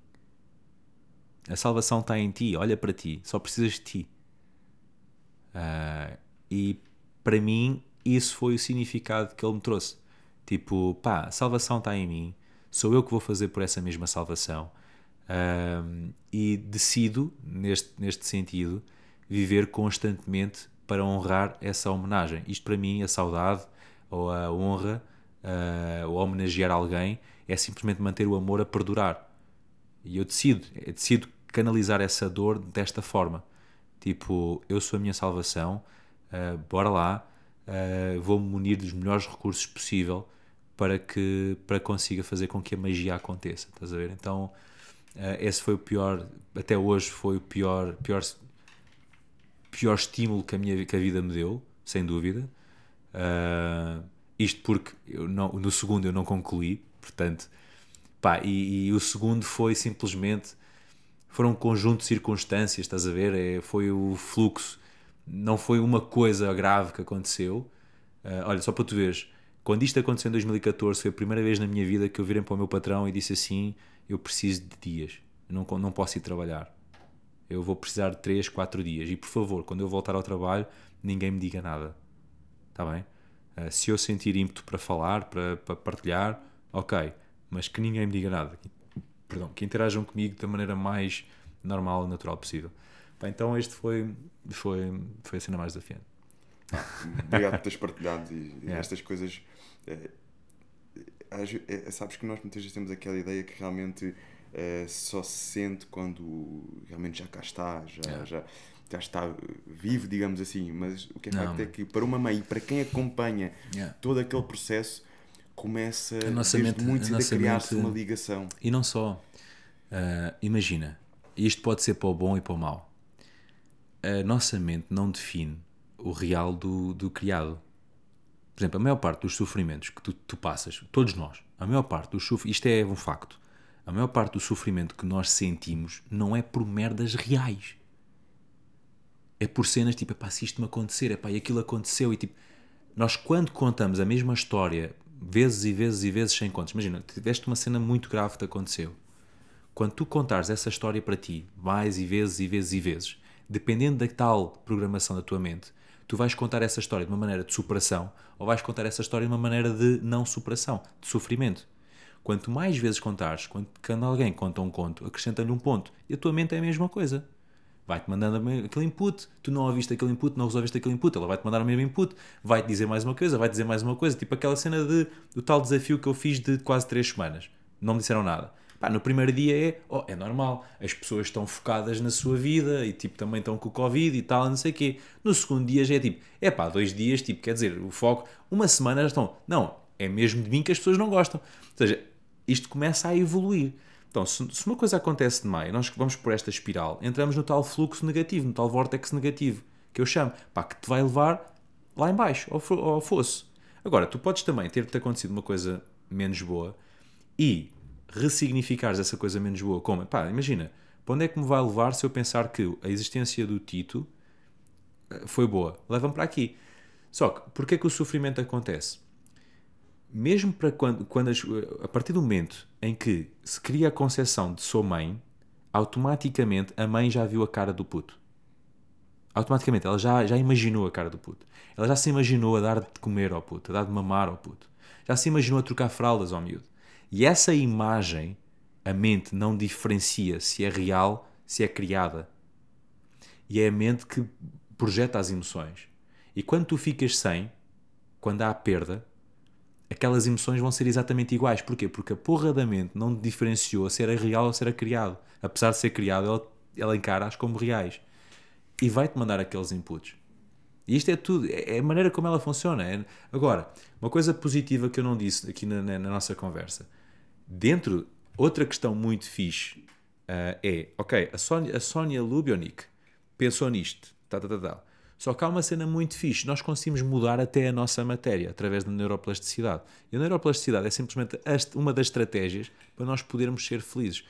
A salvação está em ti, olha para ti, só precisas de ti. Uh, e para mim, isso foi o significado que ele me trouxe. Tipo, pá, a salvação está em mim, sou eu que vou fazer por essa mesma salvação. Uh, e decido, neste, neste sentido, viver constantemente para honrar essa homenagem. Isto para mim, a saudade ou a honra uh, ou homenagear alguém é simplesmente manter o amor a perdurar. E eu decido, eu decido canalizar essa dor desta forma. Tipo, eu sou a minha salvação, uh, bora lá, uh, vou-me munir dos melhores recursos possível para que para consiga fazer com que a magia aconteça. Estás a ver? Então, uh, esse foi o pior, até hoje foi o pior, pior pior estímulo que a, minha, que a vida me deu, sem dúvida. Isto porque eu não, no segundo eu não concluí, portanto, pá, e, e, o segundo foi simplesmente foram um conjunto de circunstâncias, estás a ver? É, foi o fluxo, não foi uma coisa grave que aconteceu. Uh, olha, só para tu veres, quando isto aconteceu em 2014, foi a primeira vez na minha vida que eu virei para o meu patrão e disse assim: Eu preciso de dias, não, não posso ir trabalhar eu vou precisar de 3, 4 dias. E por favor, quando eu voltar ao trabalho, ninguém me diga nada. Está bem? Uh, se eu sentir ímpeto para falar, para, para partilhar, ok. Mas que ninguém me diga nada. Perdão, que interajam comigo da maneira mais normal e natural possível. Bem, então este foi, foi, foi a cena mais desafiante. Obrigado por teres partilhado e, yeah. estas coisas. É, é, sabes que nós muitas vezes temos aquela ideia que realmente uh, só se sente quando realmente já cá está, já, já, já está vivo, digamos assim. Mas o que é facto é que para uma mãe, para quem acompanha yeah. todo aquele processo, começa a nossa desde mente, muito a, a criar-se uma ligação. E não só. Uh, imagina, isto pode ser para o bom e para o mau. A nossa mente não define o real do, do criado. Por exemplo, a maior parte dos sofrimentos que tu, tu passas, todos nós, a maior parte dos sofrimentos, isto é um facto, a maior parte do sofrimento que nós sentimos não é por merdas reais. É por cenas tipo, pá, se isto me acontecer, pá, e aquilo aconteceu, e tipo, nós quando contamos a mesma história, vezes e vezes e vezes sem contas, imagina, tiveste uma cena muito grave que te aconteceu. Quando tu contares essa história para ti, mais e vezes e vezes e vezes, dependendo da tal programação da tua mente, tu vais contar essa história de uma maneira de superação ou vais contar essa história de uma maneira de não superação, de sofrimento. Quanto mais vezes contares, quando alguém conta um conto, acrescenta-lhe um ponto. E a tua mente é a mesma coisa. Vai-te mandando aquele input, tu não ouviste aquele input, não resolveste aquele input, ela vai-te mandar o mesmo input, vai-te dizer mais uma coisa, vai-te dizer mais uma coisa. Tipo aquela cena de, do tal desafio que eu fiz de quase 3 semanas. Não me disseram nada. Pá, no primeiro dia é, oh, é normal, as pessoas estão focadas na sua vida e tipo também estão com o Covid e tal, não sei o quê. No segundo dia já é tipo, é pá, dois dias, tipo, quer dizer, o foco, uma semana já estão, não, é mesmo de mim que as pessoas não gostam. Ou seja, isto começa a evoluir. Então, se, uma coisa acontece demais, nós vamos por esta espiral, entramos no tal fluxo negativo, no tal vórtex negativo, que eu chamo, pá, que te vai levar lá em baixo, ao, ao fosso. Agora, tu podes também ter-te acontecido uma coisa menos boa e ressignificares essa coisa menos boa, como, pá, imagina, para onde é que me vai levar se eu pensar que a existência do Tito eh, foi boa? Leva-me para aqui. Só que, porquê que o sofrimento acontece? Mesmo para quando, quando as- a partir do momento em que se cria a concepção de sou mãe, automaticamente a mãe já viu a cara do puto. Automaticamente ela já, já imaginou a cara do puto. Ela já se imaginou a dar de comer ao puto, a dar de mamar ao puto. Já se imaginou a trocar fraldas ao miúdo. E essa imagem, a mente não diferencia se é real, se é criada. E é a mente que projeta as emoções. E quando tu ficas sem, quando há perda, aquelas emoções vão ser exatamente iguais. Porquê? Porque a porra da mente não diferenciou se era real ou se era criado. Apesar de ser criado, ela, ela encara-as como reais. E vai-te mandar aqueles inputs. E isto é tudo, é é a maneira como ela funciona. É- Agora, uma coisa positiva que eu não disse aqui na, na- na nossa conversa. Dentro, outra questão muito fixe ah, é, ok, a Sónia, a Sónia Lubionic pensou nisto, tá, tá, tá, tá. Só que há uma cena muito fixe, nós conseguimos mudar até a nossa matéria através da neuroplasticidade. E a neuroplasticidade é simplesmente uma das estratégias para nós podermos ser felizes.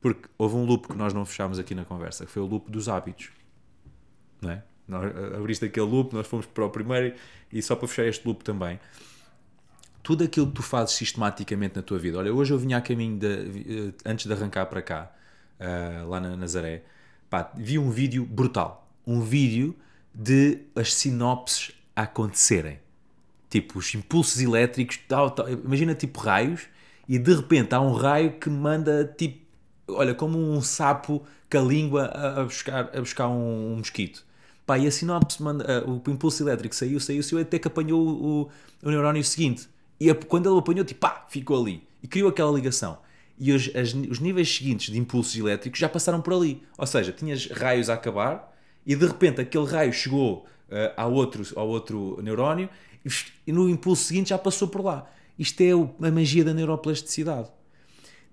Porque houve um loop que nós não fechámos aqui na conversa, que foi o loop dos hábitos não é? Nós, abriste aquele loop, nós fomos para o primeiro e só para fechar este loop também. Tudo aquilo que tu fazes sistematicamente na tua vida. Olha, hoje eu vinha a caminho, de, eh, antes de arrancar para cá, ah, lá na Nazaré, pá, vi um vídeo brutal. Um vídeo de as sinopses a acontecerem. Tipo, os impulsos elétricos, tal, tal. imagina tipo raios, e de repente há um raio que manda tipo, olha, como um sapo com a língua a, a buscar, a buscar um, um mosquito. Pá, e a sinopse, manda, ah, o impulso elétrico saiu, saiu, saiu, até que apanhou o, o, o neurónio seguinte. E a- quando ele apanhou, tipo, pá, ficou ali. E criou aquela ligação. E os, as- os níveis seguintes de impulsos elétricos já passaram por ali. Ou seja, tinhas raios a acabar e de repente aquele raio chegou ah, ao, outro, ao outro neurónio e, no impulso seguinte já passou por lá. Isto é a magia da neuroplasticidade.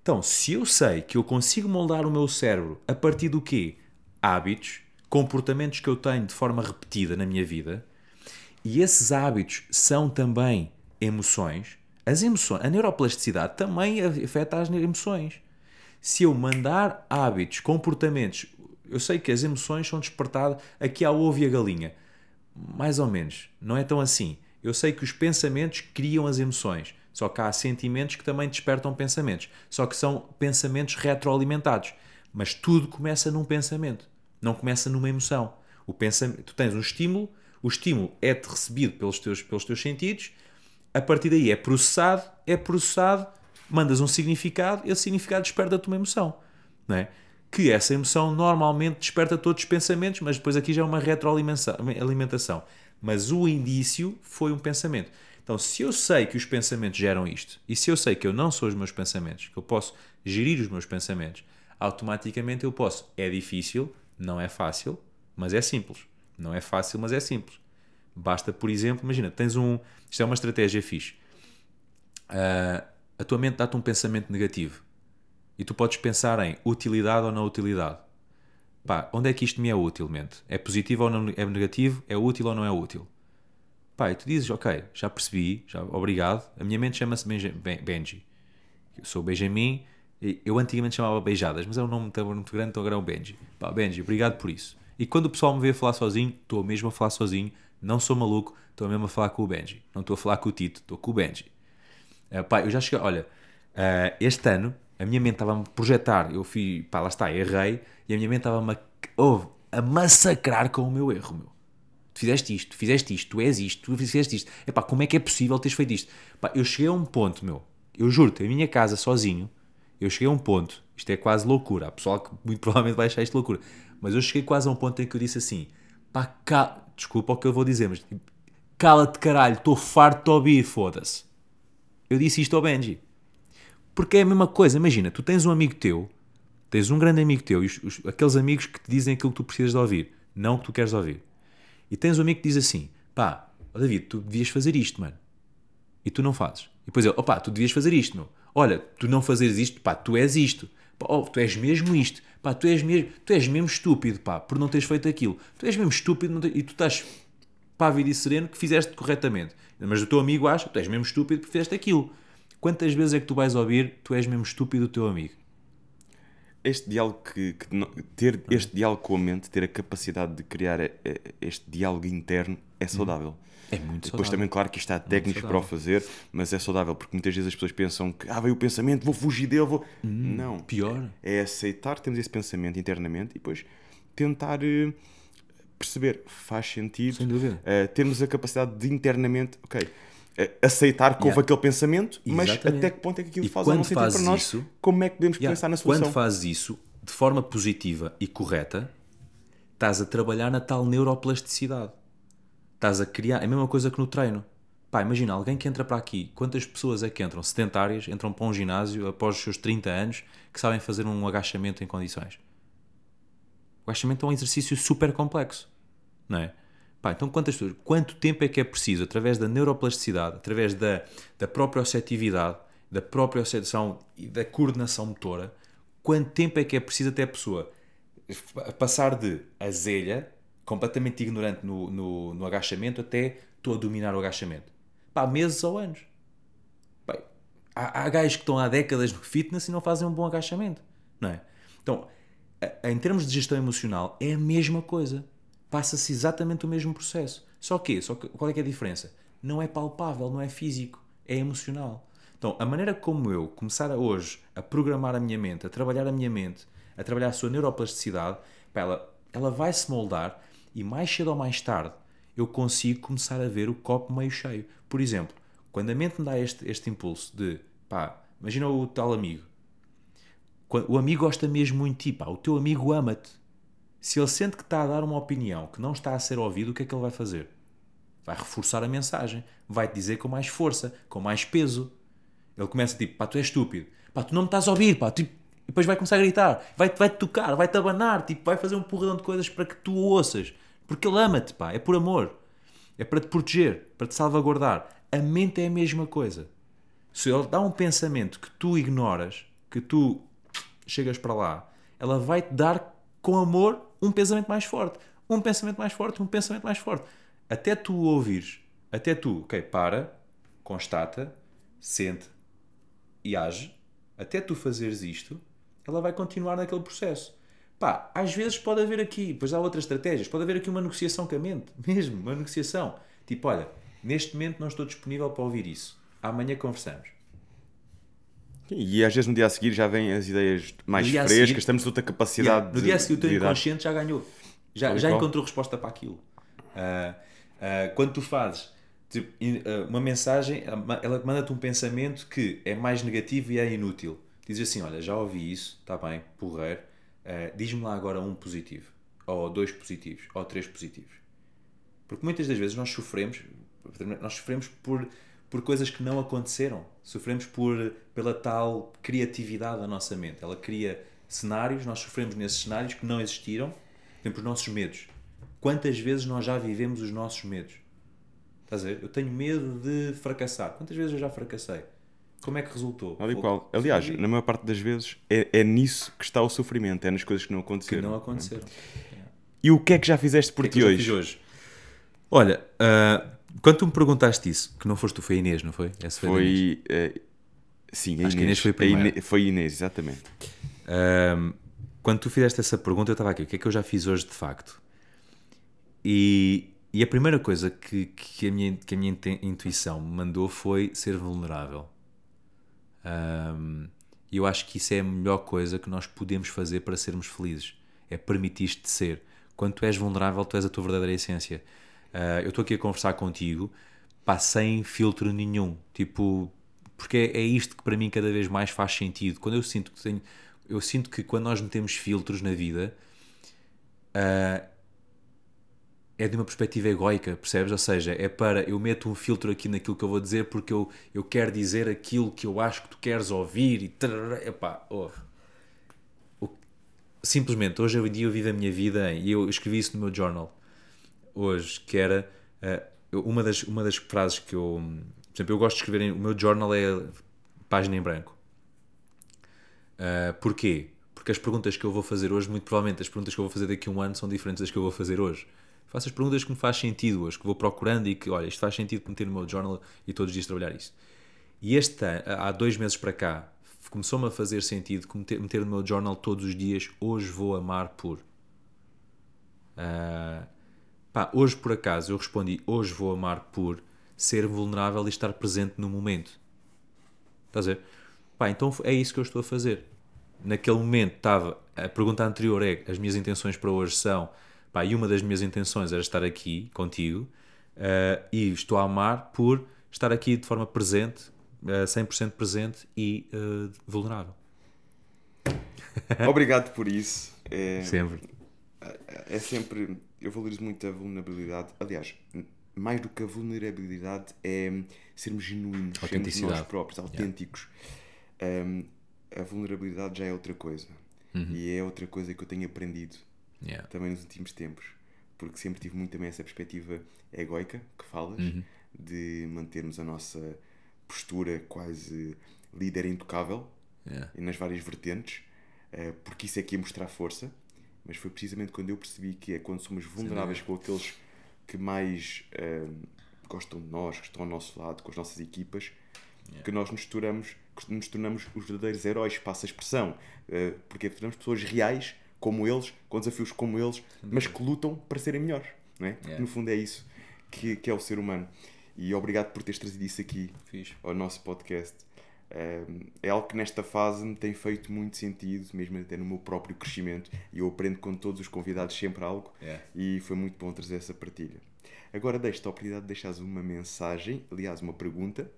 Então, se eu sei que eu consigo moldar o meu cérebro a partir do quê? Hábitos, comportamentos que eu tenho de forma repetida na minha vida, e esses hábitos são também emoções, as emoções, a neuroplasticidade também afeta as emoções. Se eu mandar hábitos, comportamentos, eu sei que as emoções são despertadas aqui ao ovo e a galinha. Mais ou menos, não é tão assim. Eu sei que os pensamentos criam as emoções, só que há sentimentos que também despertam pensamentos, só que são pensamentos retroalimentados. Mas tudo começa num pensamento, não começa numa emoção. O pensamento, tu tens um estímulo, o estímulo é-te recebido pelos teus, pelos teus sentidos, a partir daí é processado, é processado, mandas um significado, esse significado desperta-te uma emoção. Não é? Que essa emoção normalmente desperta todos os pensamentos, mas depois aqui já é uma retroalimentação. Mas o indício foi um pensamento. Então, se eu sei que os pensamentos geram isto, e se eu sei que eu não sou os meus pensamentos, que eu posso gerir os meus pensamentos, automaticamente eu posso. É difícil, não é fácil, mas é simples. Não é fácil, mas é simples. Basta, por exemplo, imagina, tens um. Isto é uma estratégia fixe. Ah, a tua mente dá-te um pensamento negativo e tu podes pensar em utilidade ou não utilidade. Pá, onde é que isto me é útil, mente? É positivo ou não é negativo? É útil ou não é útil? Pá, e tu dizes, ok, já percebi, já, obrigado. A minha mente chama-se Benji. Eu sou Benjamin. Eu antigamente chamava Beijadas, mas é um nome muito, muito grande, então agora é o Benji. Pá, Benji, obrigado por isso. E quando o pessoal me vê falar sozinho, estou mesmo a falar sozinho, não sou maluco, estou mesmo a falar com o Benji. Não estou a falar com o Tito, estou com o Benji. Uh, pá, eu já cheguei, olha, uh, este ano a minha mente estava-me a projetar, eu fui, pá, lá está, errei, e a minha mente estava-me a, ouve, a massacrar com o meu erro, meu. Tu fizeste isto, tu fizeste isto, tu és isto, tu fizeste isto. Epá, como é que é possível teres feito isto? Pá, eu cheguei a um ponto, meu, Eu juro-te, a minha casa sozinho, eu cheguei a um ponto, isto é quase loucura, há pessoal que muito provavelmente vai achar isto loucura, mas eu cheguei quase a um ponto em que eu disse assim, pá, cá, desculpa o que eu vou dizer, mas tipo, cala-te caralho, estou farto de ouvir, foda-se. Eu disse isto ao Benji. Porque é a mesma coisa, imagina, tu tens um amigo teu, tens um grande amigo teu, e os- os- aqueles amigos que te dizem aquilo que tu precisas de ouvir, não o que tu queres ouvir. E tens um amigo que diz assim, pá, ó David, tu devias fazer isto, mano. E tu não fazes. E depois ele, opá, tu devias fazer isto, meu. Olha, tu não fazeres isto, pá, tu és isto. Pá, oh, tu és mesmo isto. Pá, tu és mesmo, tu és mesmo estúpido, pá, por não teres feito aquilo. Tu és mesmo estúpido te- e tu estás pávido e sereno que fizeste corretamente. Mas o teu amigo acha, tu és mesmo estúpido porque fizeste aquilo. Quantas vezes é que tu vais ouvir, tu és mesmo estúpido o teu amigo? Este diálogo que, que ter este diálogo com a mente, ter a capacidade de criar eh, eh, este diálogo interno é saudável. É muito Depois saudável. também, claro que isto há técnicos para o fazer, mas é saudável, porque muitas vezes as pessoas pensam que ah, veio o pensamento, vou fugir dele, vou. não. Pior. É aceitar, temos esse pensamento internamente e depois tentar eh, perceber, faz sentido. Sem dúvida. eh, termos a capacidade de internamente, ok, aceitar que houve Yeah. aquele pensamento, mas Exatamente. até que ponto é que aquilo E faz quando sentido para nós, isso- como é que podemos Yeah, pensar na solução. Quando fazes isso de forma positiva e correta, estás a trabalhar na tal neuroplasticidade. Estás a criar. É a mesma coisa que no treino. Pá, imagina, alguém que entra para aqui, quantas pessoas é que entram sedentárias, entram para um ginásio após os seus 30 anos, que sabem fazer um agachamento em condições? O agachamento é um exercício super complexo, não é? Pá, então quantas pessoas, quanto tempo é que é preciso, através da neuroplasticidade, através da, da proprioceptividade, da propriocepção e da coordenação motora, quanto tempo é que é preciso até a pessoa passar de azelha, completamente ignorante no, no, no agachamento, até estou a dominar o agachamento? Pá, meses ou anos. Bem, há, há gajos que estão há décadas no fitness e não fazem um bom agachamento, não é? Então, em termos de gestão emocional, é a mesma coisa. Passa-se exatamente o mesmo processo. Só que, só que qual é que é a diferença? Não é palpável, não é físico, é emocional. Então, a maneira como eu começar a hoje a programar a minha mente, a trabalhar a minha mente, a trabalhar a sua neuroplasticidade, ela, ela vai se moldar e mais cedo ou mais tarde eu consigo começar a ver o copo meio cheio. Por exemplo, quando a mente me dá este, este impulso de, pá, imagina o tal amigo. O amigo gosta mesmo muito de ti, pá, o teu amigo ama-te. Se ele sente que está a dar uma opinião que não está a ser ouvido, o que é que ele vai fazer? Vai reforçar a mensagem, vai-te dizer com mais força, com mais peso. Ele começa tipo, pá, tu és estúpido, pá, tu não me estás a ouvir, pá, tipo, e depois vai começar a gritar, vai-te vai tocar, vai-te abanar, tipo, vai fazer um porradão de coisas para que tu ouças, porque ele ama-te, pá, é por amor, é para te proteger, para te salvaguardar. A mente é a mesma coisa. Se ele dá um pensamento que tu ignoras, que tu chegas para lá, ela vai-te dar com amor um pensamento mais forte, um pensamento mais forte, um pensamento mais forte. Até tu ouvires, até tu, ok, para, constata, sente e age, até tu fazeres isto, ela vai continuar naquele processo. Pá, às vezes pode haver aqui, depois há outras estratégias, pode haver aqui uma negociação com a mente, mesmo, uma negociação. Tipo, olha, neste momento não estou disponível para ouvir isso. Amanhã conversamos. E às vezes no dia a seguir já vêm as ideias mais frescas, seguir- temos outra capacidade Yeah, No de, dia a seguir o teu inconsciente já ganhou. Já, já qual. encontrou resposta para aquilo. Ah, ah, quando tu fazes tipo, ah, uma mensagem, ela manda-te um pensamento que é mais negativo e é inútil. Diz assim: Olha, já ouvi isso, está bem, porreiro. Diz-me lá agora um positivo, ou dois positivos, ou três positivos. Porque muitas das vezes nós sofremos, nós sofremos por, por coisas que não aconteceram. Sofremos por, pela tal criatividade da nossa mente. Ela cria cenários, nós sofremos nesses cenários que não existiram. Por exemplo, os nossos medos. Quantas vezes nós já vivemos os nossos medos? Estás a ver? Eu tenho medo de fracassar. Quantas vezes eu já fracassei? Como é que resultou? Aliás, na maior parte das vezes é, é nisso que está o sofrimento, é nas coisas que não que aconteceram. não aconteceram. E o que é que já fizeste por que ti é que eu já hoje? fiz hoje? Olha, ah, quando tu me perguntaste isso, que não foste tu, foi a Inês, não foi? Essa foi, a Inês. Foi. eh, sim, a Acho que a Inês foi a A primeira. Inês- foi a Inês, exatamente. Ahm, quando tu fizeste essa pergunta, eu estava aqui, o que é que eu já fiz hoje de facto? E, e a primeira coisa que, que, a minha, que a minha intuição me mandou foi ser vulnerável. E eu acho que isso é a melhor coisa que nós podemos fazer para sermos felizes. É permitir-te ser. Quando tu és vulnerável, tu és a tua verdadeira essência. Ah, eu estou aqui a conversar contigo, pá, sem filtro nenhum. Tipo, Porque é, é isto que para mim cada vez mais faz sentido. Quando eu sinto que tenho. Eu sinto que quando nós metemos filtros na vida. ah, é de uma perspectiva egoica, percebes? Ou seja, é para eu meto um filtro aqui naquilo que eu vou dizer porque eu, eu quero dizer aquilo que eu acho que tu queres ouvir e epá, ouve. O- Simplesmente, hoje em dia eu vivo a minha vida e eu escrevi isso no meu journal hoje, que era eu- uma, das, uma das frases que eu. Por exemplo, eu gosto de escrever. O meu journal é página em branco. Uh, porquê? Porque as perguntas que eu vou fazer hoje, muito provavelmente as perguntas que eu vou fazer daqui a um ano são diferentes das que eu vou fazer hoje. Faço as perguntas que me faz sentido hoje, que vou procurando e que, olha, isto faz sentido meter no meu journal e todos os dias trabalhar isso. E este há dois meses para cá, começou-me a fazer sentido meter, meter no meu journal todos os dias, hoje vou amar por. Uh, pá, hoje por acaso eu respondi, hoje vou amar por ser vulnerável e estar presente no momento. Estás a ver? Pá, então é isso que eu estou a fazer. Naquele momento estava. A pergunta anterior é: as minhas intenções para hoje são. Pá, e uma das minhas intenções era estar aqui contigo eh, e estou a amar por estar aqui de forma presente, eh, 100% presente e eh, vulnerável. Obrigado por isso. É, Sempre. é sempre. Eu valorizo muito a vulnerabilidade. Aliás, mais do que a vulnerabilidade é sermos genuínos, sermos nós próprios, autênticos. Um, a vulnerabilidade já é outra coisa. Uhum. E é outra coisa que eu tenho aprendido Yeah. também nos últimos tempos. Porque sempre tive muito também essa perspectiva egoica que falas, Uhum. de mantermos a nossa postura quase líder intocável Yeah. nas várias vertentes, eh, porque isso é que ia mostrar força. Mas foi precisamente quando eu percebi que é quando somos vulneráveis com aqueles que mais eh, gostam de nós, que estão ao nosso lado, com as nossas equipas, que nós nos tornamos, nos tornamos os verdadeiros heróis, passa a expressão. Eh, porque tornamos pessoas reais como eles, com desafios como eles, mas que lutam para serem melhores. Não é? Porque Yeah. no fundo é isso que, que é o ser humano. E obrigado por teres trazido isso aqui Fixe. ao nosso podcast. É algo que nesta fase me tem feito muito sentido, mesmo até no meu próprio crescimento, e eu aprendo com todos os convidados sempre algo, Yeah. e foi muito bom trazer essa partilha. Agora deixo-te a oportunidade de deixares uma mensagem, aliás, uma pergunta,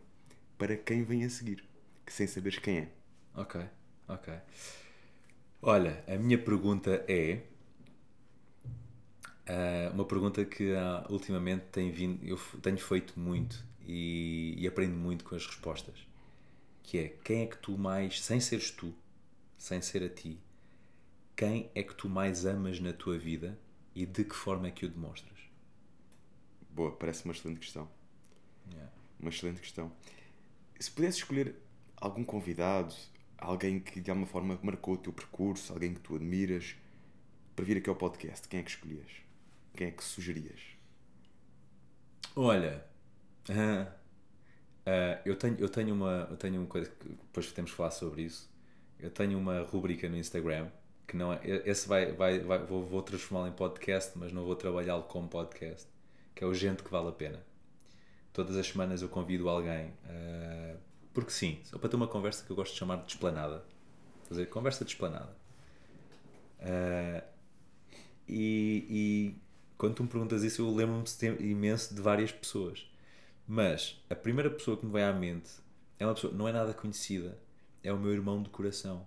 para quem vem a seguir, que sem saberes quem é. Ok, ok. Olha, a minha pergunta é. ah, uma pergunta que ah, ultimamente tem vindo, eu tenho feito muito e, e aprendo muito com as respostas. Que é quem é que tu mais, sem seres tu, sem ser a ti, quem é que tu mais amas na tua vida e de que forma é que o demonstras? Boa, parece uma excelente questão. Yeah. Uma excelente questão. Se pudesse escolher algum convidado, alguém que de alguma forma marcou o teu percurso, alguém que tu admiras, para vir aqui ao podcast, quem é que escolhias? Quem é que sugerias? Olha, ah, eu, tenho, eu, tenho uma, eu tenho uma coisa que depois temos que falar sobre isso. Eu tenho uma rubrica no Instagram que não é. Esse vai, vai, vai, vou, vou transformá-lo em podcast, mas não vou trabalhá-lo como podcast, que é o Gente que Vale a Pena. Todas as semanas eu convido alguém, ah, porque sim, só para ter uma conversa que eu gosto de chamar de desplanada. Fazer conversa de esplanada. Ah, e, e quando tu me perguntas isso, eu lembro-me imenso de várias pessoas. Mas a primeira pessoa que me vem à mente é uma pessoa, não é nada conhecida, é o meu irmão de coração,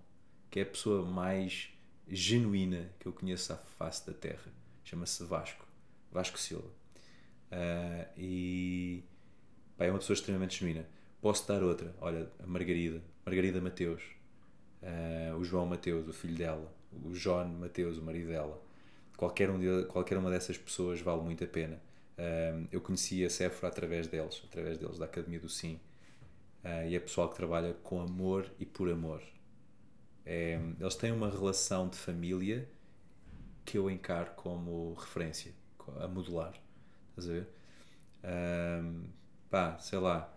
que é a pessoa mais genuína que eu conheço à face da Terra. Chama-se Vasco, Vasco Silva. Ah, e pá, é uma pessoa extremamente genuína. Posso dar outra, olha, a Margarida, Margarida Mateus, ah, o João Mateus, o filho dela, o John Mateus, o marido dela. Qualquer, um de, qualquer uma dessas pessoas vale muito a pena. Ah, eu conheci a Sephora através deles, através deles da Academia do Sim. Ah, e é pessoal que trabalha com amor e por amor. É, eles têm uma relação de família que eu encaro como referência, a modular. Estás a ver? Pá, sei lá.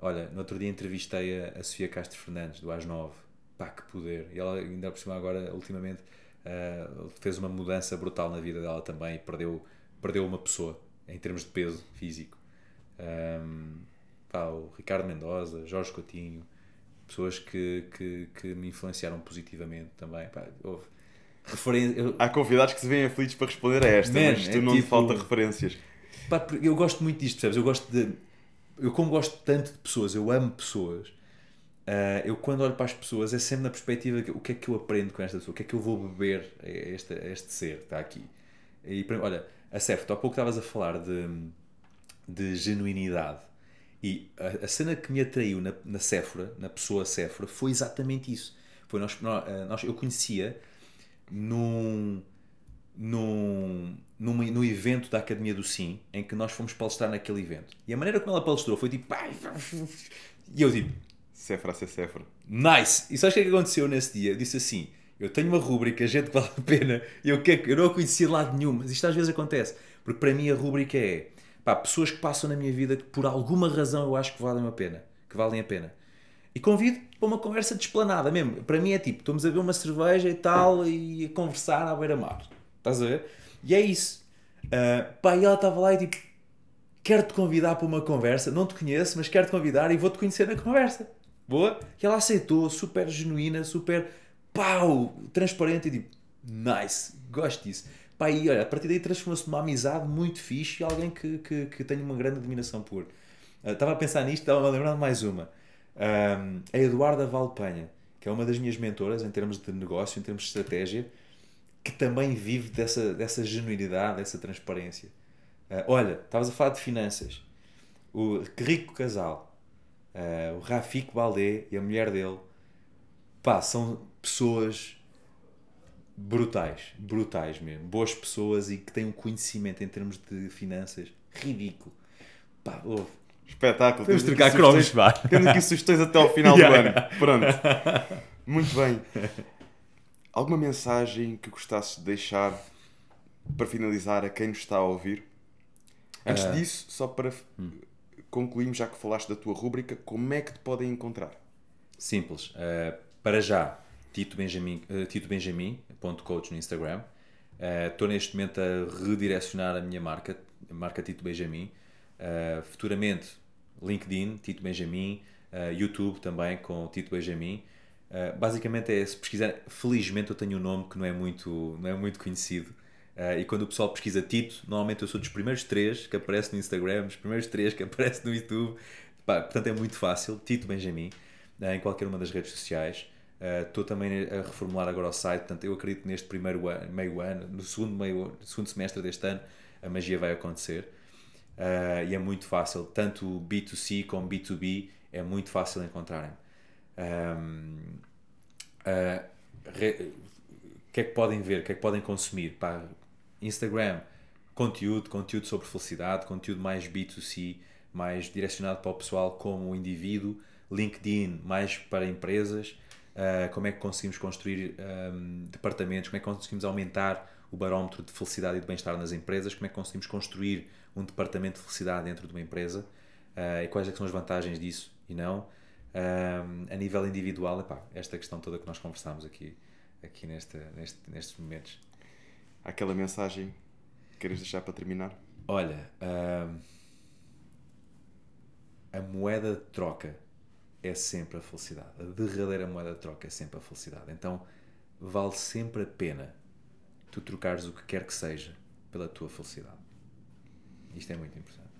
Olha, no outro dia entrevistei a, a Sofia Castro Fernandes, do AS 9. Pá, que poder. E ela, ainda por cima, agora, ultimamente, ah, fez uma mudança brutal na vida dela também e perdeu, perdeu uma pessoa em termos de peso físico. Ahm, pá, o Ricardo Mendoza, Jorge Coutinho, pessoas que, que, que me influenciaram positivamente também. Pá, houve eu- Há convidados que se veem aflitos para responder a esta, Man, mas tu é não te tipo- falta referências. Pá, eu gosto muito disto, percebes? Eu gosto de. Eu, como gosto tanto de pessoas, eu amo pessoas, ah, eu quando olho para as pessoas é sempre na perspectiva de o que é que eu aprendo com esta pessoa, o que é que eu vou beber a este, a este ser que está aqui. E, para- olha, a Cef, tu há pouco estavas a falar de, de genuinidade. E a, a cena que me atraiu na, na Sephora, na pessoa Sephora, foi exatamente isso. Foi nós, nós, nós- eu conhecia num, num, num, no evento da Academia do Sim, em que nós fomos palestrar naquele evento. E a maneira como ela palestrou foi tipo. E eu tipo, Cefra a ser Cefra. Nice! E sabes o que é que aconteceu nesse dia? Eu disse assim: eu tenho uma rúbrica, gente que vale a pena, eu, quero, eu não a conhecia de lado nenhum, mas isto às vezes acontece. Porque para mim a rúbrica é pá, pessoas que passam na minha vida que por alguma razão eu acho que valem a pena. Que valem a pena. E convido para uma conversa desplanada mesmo. Para mim é tipo, estamos a ver uma cerveja e tal e a conversar à beira-mar. Estás a ver? E é isso. Ah, pá, e ela estava lá e tipo, quero-te convidar para uma conversa, não te conheço, mas quero-te convidar e vou-te conhecer na conversa. Boa? E ela aceitou, super genuína, super pau, transparente e tipo, nice, gosto disso. Pá, e olha, a partir daí transformou-se numa amizade muito fixe e alguém que, que, que tenho uma grande admiração por. Ah, Estava a pensar nisto, estava a lembrar de mais uma. Ahm, a Eduarda Valpenha, que é uma das minhas mentoras em termos de negócio, em termos de estratégia, que também vive dessa, dessa genuinidade, dessa transparência. Ah, olha, estavas a falar de finanças. O rico casal, ah, o Rafik Baldé e a mulher dele, pá, são pessoas brutais, brutais mesmo, boas pessoas e que têm um conhecimento em termos de finanças ridículo. Pá, ouve. Espetáculo. Temos de trocar cromos, vá. Temos aqui sugestões até ao final Yeah. do ano. Pronto. Muito bem. Alguma mensagem que gostasses de deixar para finalizar a quem nos está a ouvir? Antes Ah. disso, só para f- concluirmos, já que falaste da tua rúbrica, como é que te podem encontrar? Simples. Uh, para já, Tito Benjamin, uh, Tito Benjamin.coach no Instagram. Uh, Estou neste momento a redirecionar a minha marca, a marca Tito Benjamin. Uh, futuramente, LinkedIn, Tito Benjamin, uh, YouTube também com Tito Benjamin. Uh, basicamente é se pesquisar. Felizmente eu tenho um nome que não é muito, não é muito conhecido. Uh, e quando o pessoal pesquisa Tito, normalmente eu sou dos primeiros três que aparece no Instagram, dos primeiros três que aparece no YouTube. Pá, portanto é muito fácil. Tito Benjamin eh, em qualquer uma das redes sociais. Eh, Estou também a reformular agora o site, portanto, eu acredito que neste primeiro ano, meio ano, no segundo, meio, segundo semestre deste ano, a magia vai acontecer. Eh, e é muito fácil, tanto o B2C como B2B, é muito fácil encontrarem. Ahm, eh, re- o que é que podem ver, o que é que podem consumir? Pá, Instagram, conteúdo, conteúdo sobre felicidade, conteúdo mais B2C, mais direcionado para o pessoal como indivíduo, LinkedIn mais para empresas, ah, como é que conseguimos construir ahm, departamentos, como é que conseguimos aumentar o barómetro de felicidade e de bem-estar nas empresas, como é que conseguimos construir um departamento de felicidade dentro de uma empresa ah, e quais é são as vantagens disso e não. Ahm, a nível individual, epá, esta questão toda que nós conversámos aqui, aqui neste, neste, nestes momentos. Há aquela mensagem que queres deixar para terminar? Olha, ahm, a moeda de troca é sempre a felicidade. A derradeira moeda de troca é sempre a felicidade. Então vale sempre a pena tu trocares o que quer que seja pela tua felicidade. Isto é muito importante.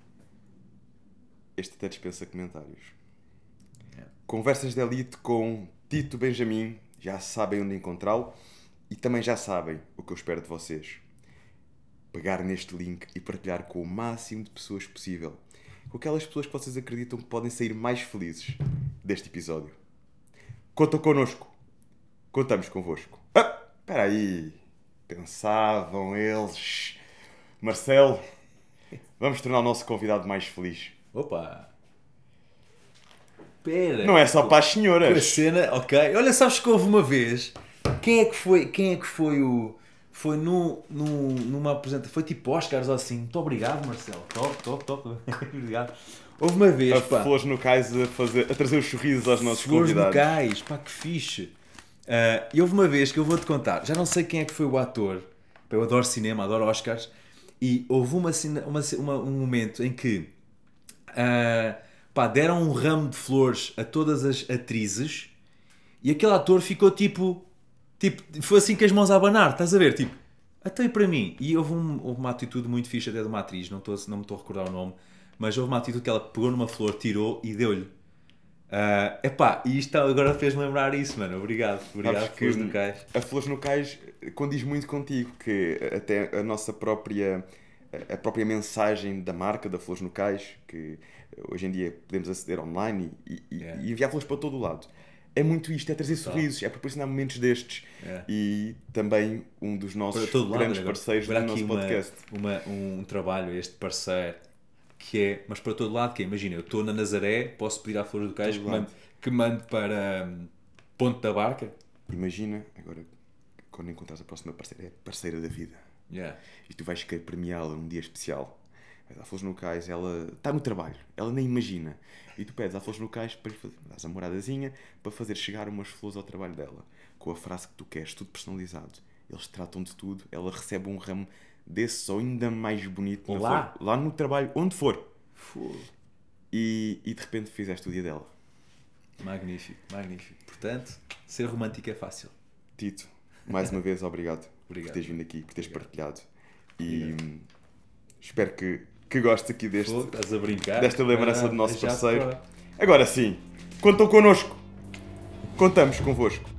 Este até dispensa comentários. É. Conversas de Elite com Tito Benjamin. Já sabem onde encontrá-lo. E também já sabem o que eu espero de vocês. Pegar neste link e partilhar com o máximo de pessoas possível. Com aquelas pessoas que vocês acreditam que podem sair mais felizes deste episódio. Contam connosco. Contamos convosco. Ah, espera aí. Pensavam eles. Marcelo, vamos tornar o nosso convidado mais feliz. Opa! Pera! Não é só para as Com a senhoras. cena, ok. Olha, sabes que houve uma vez. Quem é que foi, quem é que foi o. Foi no, no, numa apresentação. Foi tipo Oscars ou assim. Muito obrigado, Marcelo. Top, top, top. obrigado. Houve uma vez, A pá. flores no cais a, fazer, a trazer os sorrisos aos nossos Flores convidados. locais, pá, que fixe. Ah, E houve uma vez que eu vou-te contar, já não sei quem é que foi o ator, eu adoro cinema, adoro Oscars, e houve uma, uma, uma- um momento em que ah, pá, deram um ramo de flores a todas as atrizes e aquele ator ficou tipo, tipo foi assim com as mãos a abanar, estás a ver? Tipo, até para mim. E houve, um- houve uma atitude muito fixe até de uma atriz, não, estou, não me estou a recordar o nome, mas houve uma atitude que ela pegou numa flor, tirou e deu-lhe. Uh, epá, e isto agora fez-me lembrar isso, mano. Obrigado. Obrigado, Sabes Flores no Cais. A Flores no Cais condiz muito contigo, que até a nossa própria a própria mensagem da marca da Flores no Cais, que hoje em dia podemos aceder online e, e, Yeah. e enviar flores para todo o lado. É muito isto, é trazer sorrisos, é proporcionar momentos destes. Yeah. E também um dos nossos todo lado, grandes agora, parceiros do nosso uma- podcast. Uma, um trabalho, este parceiro, que é, mas para todo lado, que é, imagina, eu estou na Nazaré, posso pedir à Flores do Cais que mande, que mande para hum, Ponte da Barca. Imagina, agora, quando encontrares a próxima parceira, é parceira da vida. Yeah. e tu vais querer premiá-la num dia especial. À Flores no Cais, ela está no trabalho, ela nem imagina. E tu pedes à Flores no Cais para lhe fazer, dás a moradazinha para fazer chegar umas flores ao trabalho dela, com a frase que tu queres, tudo personalizado. Eles tratam de tudo, ela recebe um ramo desses ou ainda mais bonito Lá? flor- lá no trabalho, onde for. E, e de repente fizeste o dia dela. Magnífico, magnífico. Portanto, ser romântico é fácil. Tito, mais uma vez, obrigado, Obrigado. por teres vindo aqui, por teres Obrigado. partilhado. E hum, espero que, que gostes aqui deste, Fogo, estás a brincar? desta lembrança Ah, do nosso já parceiro. Agora sim, contam connosco. Contamos convosco.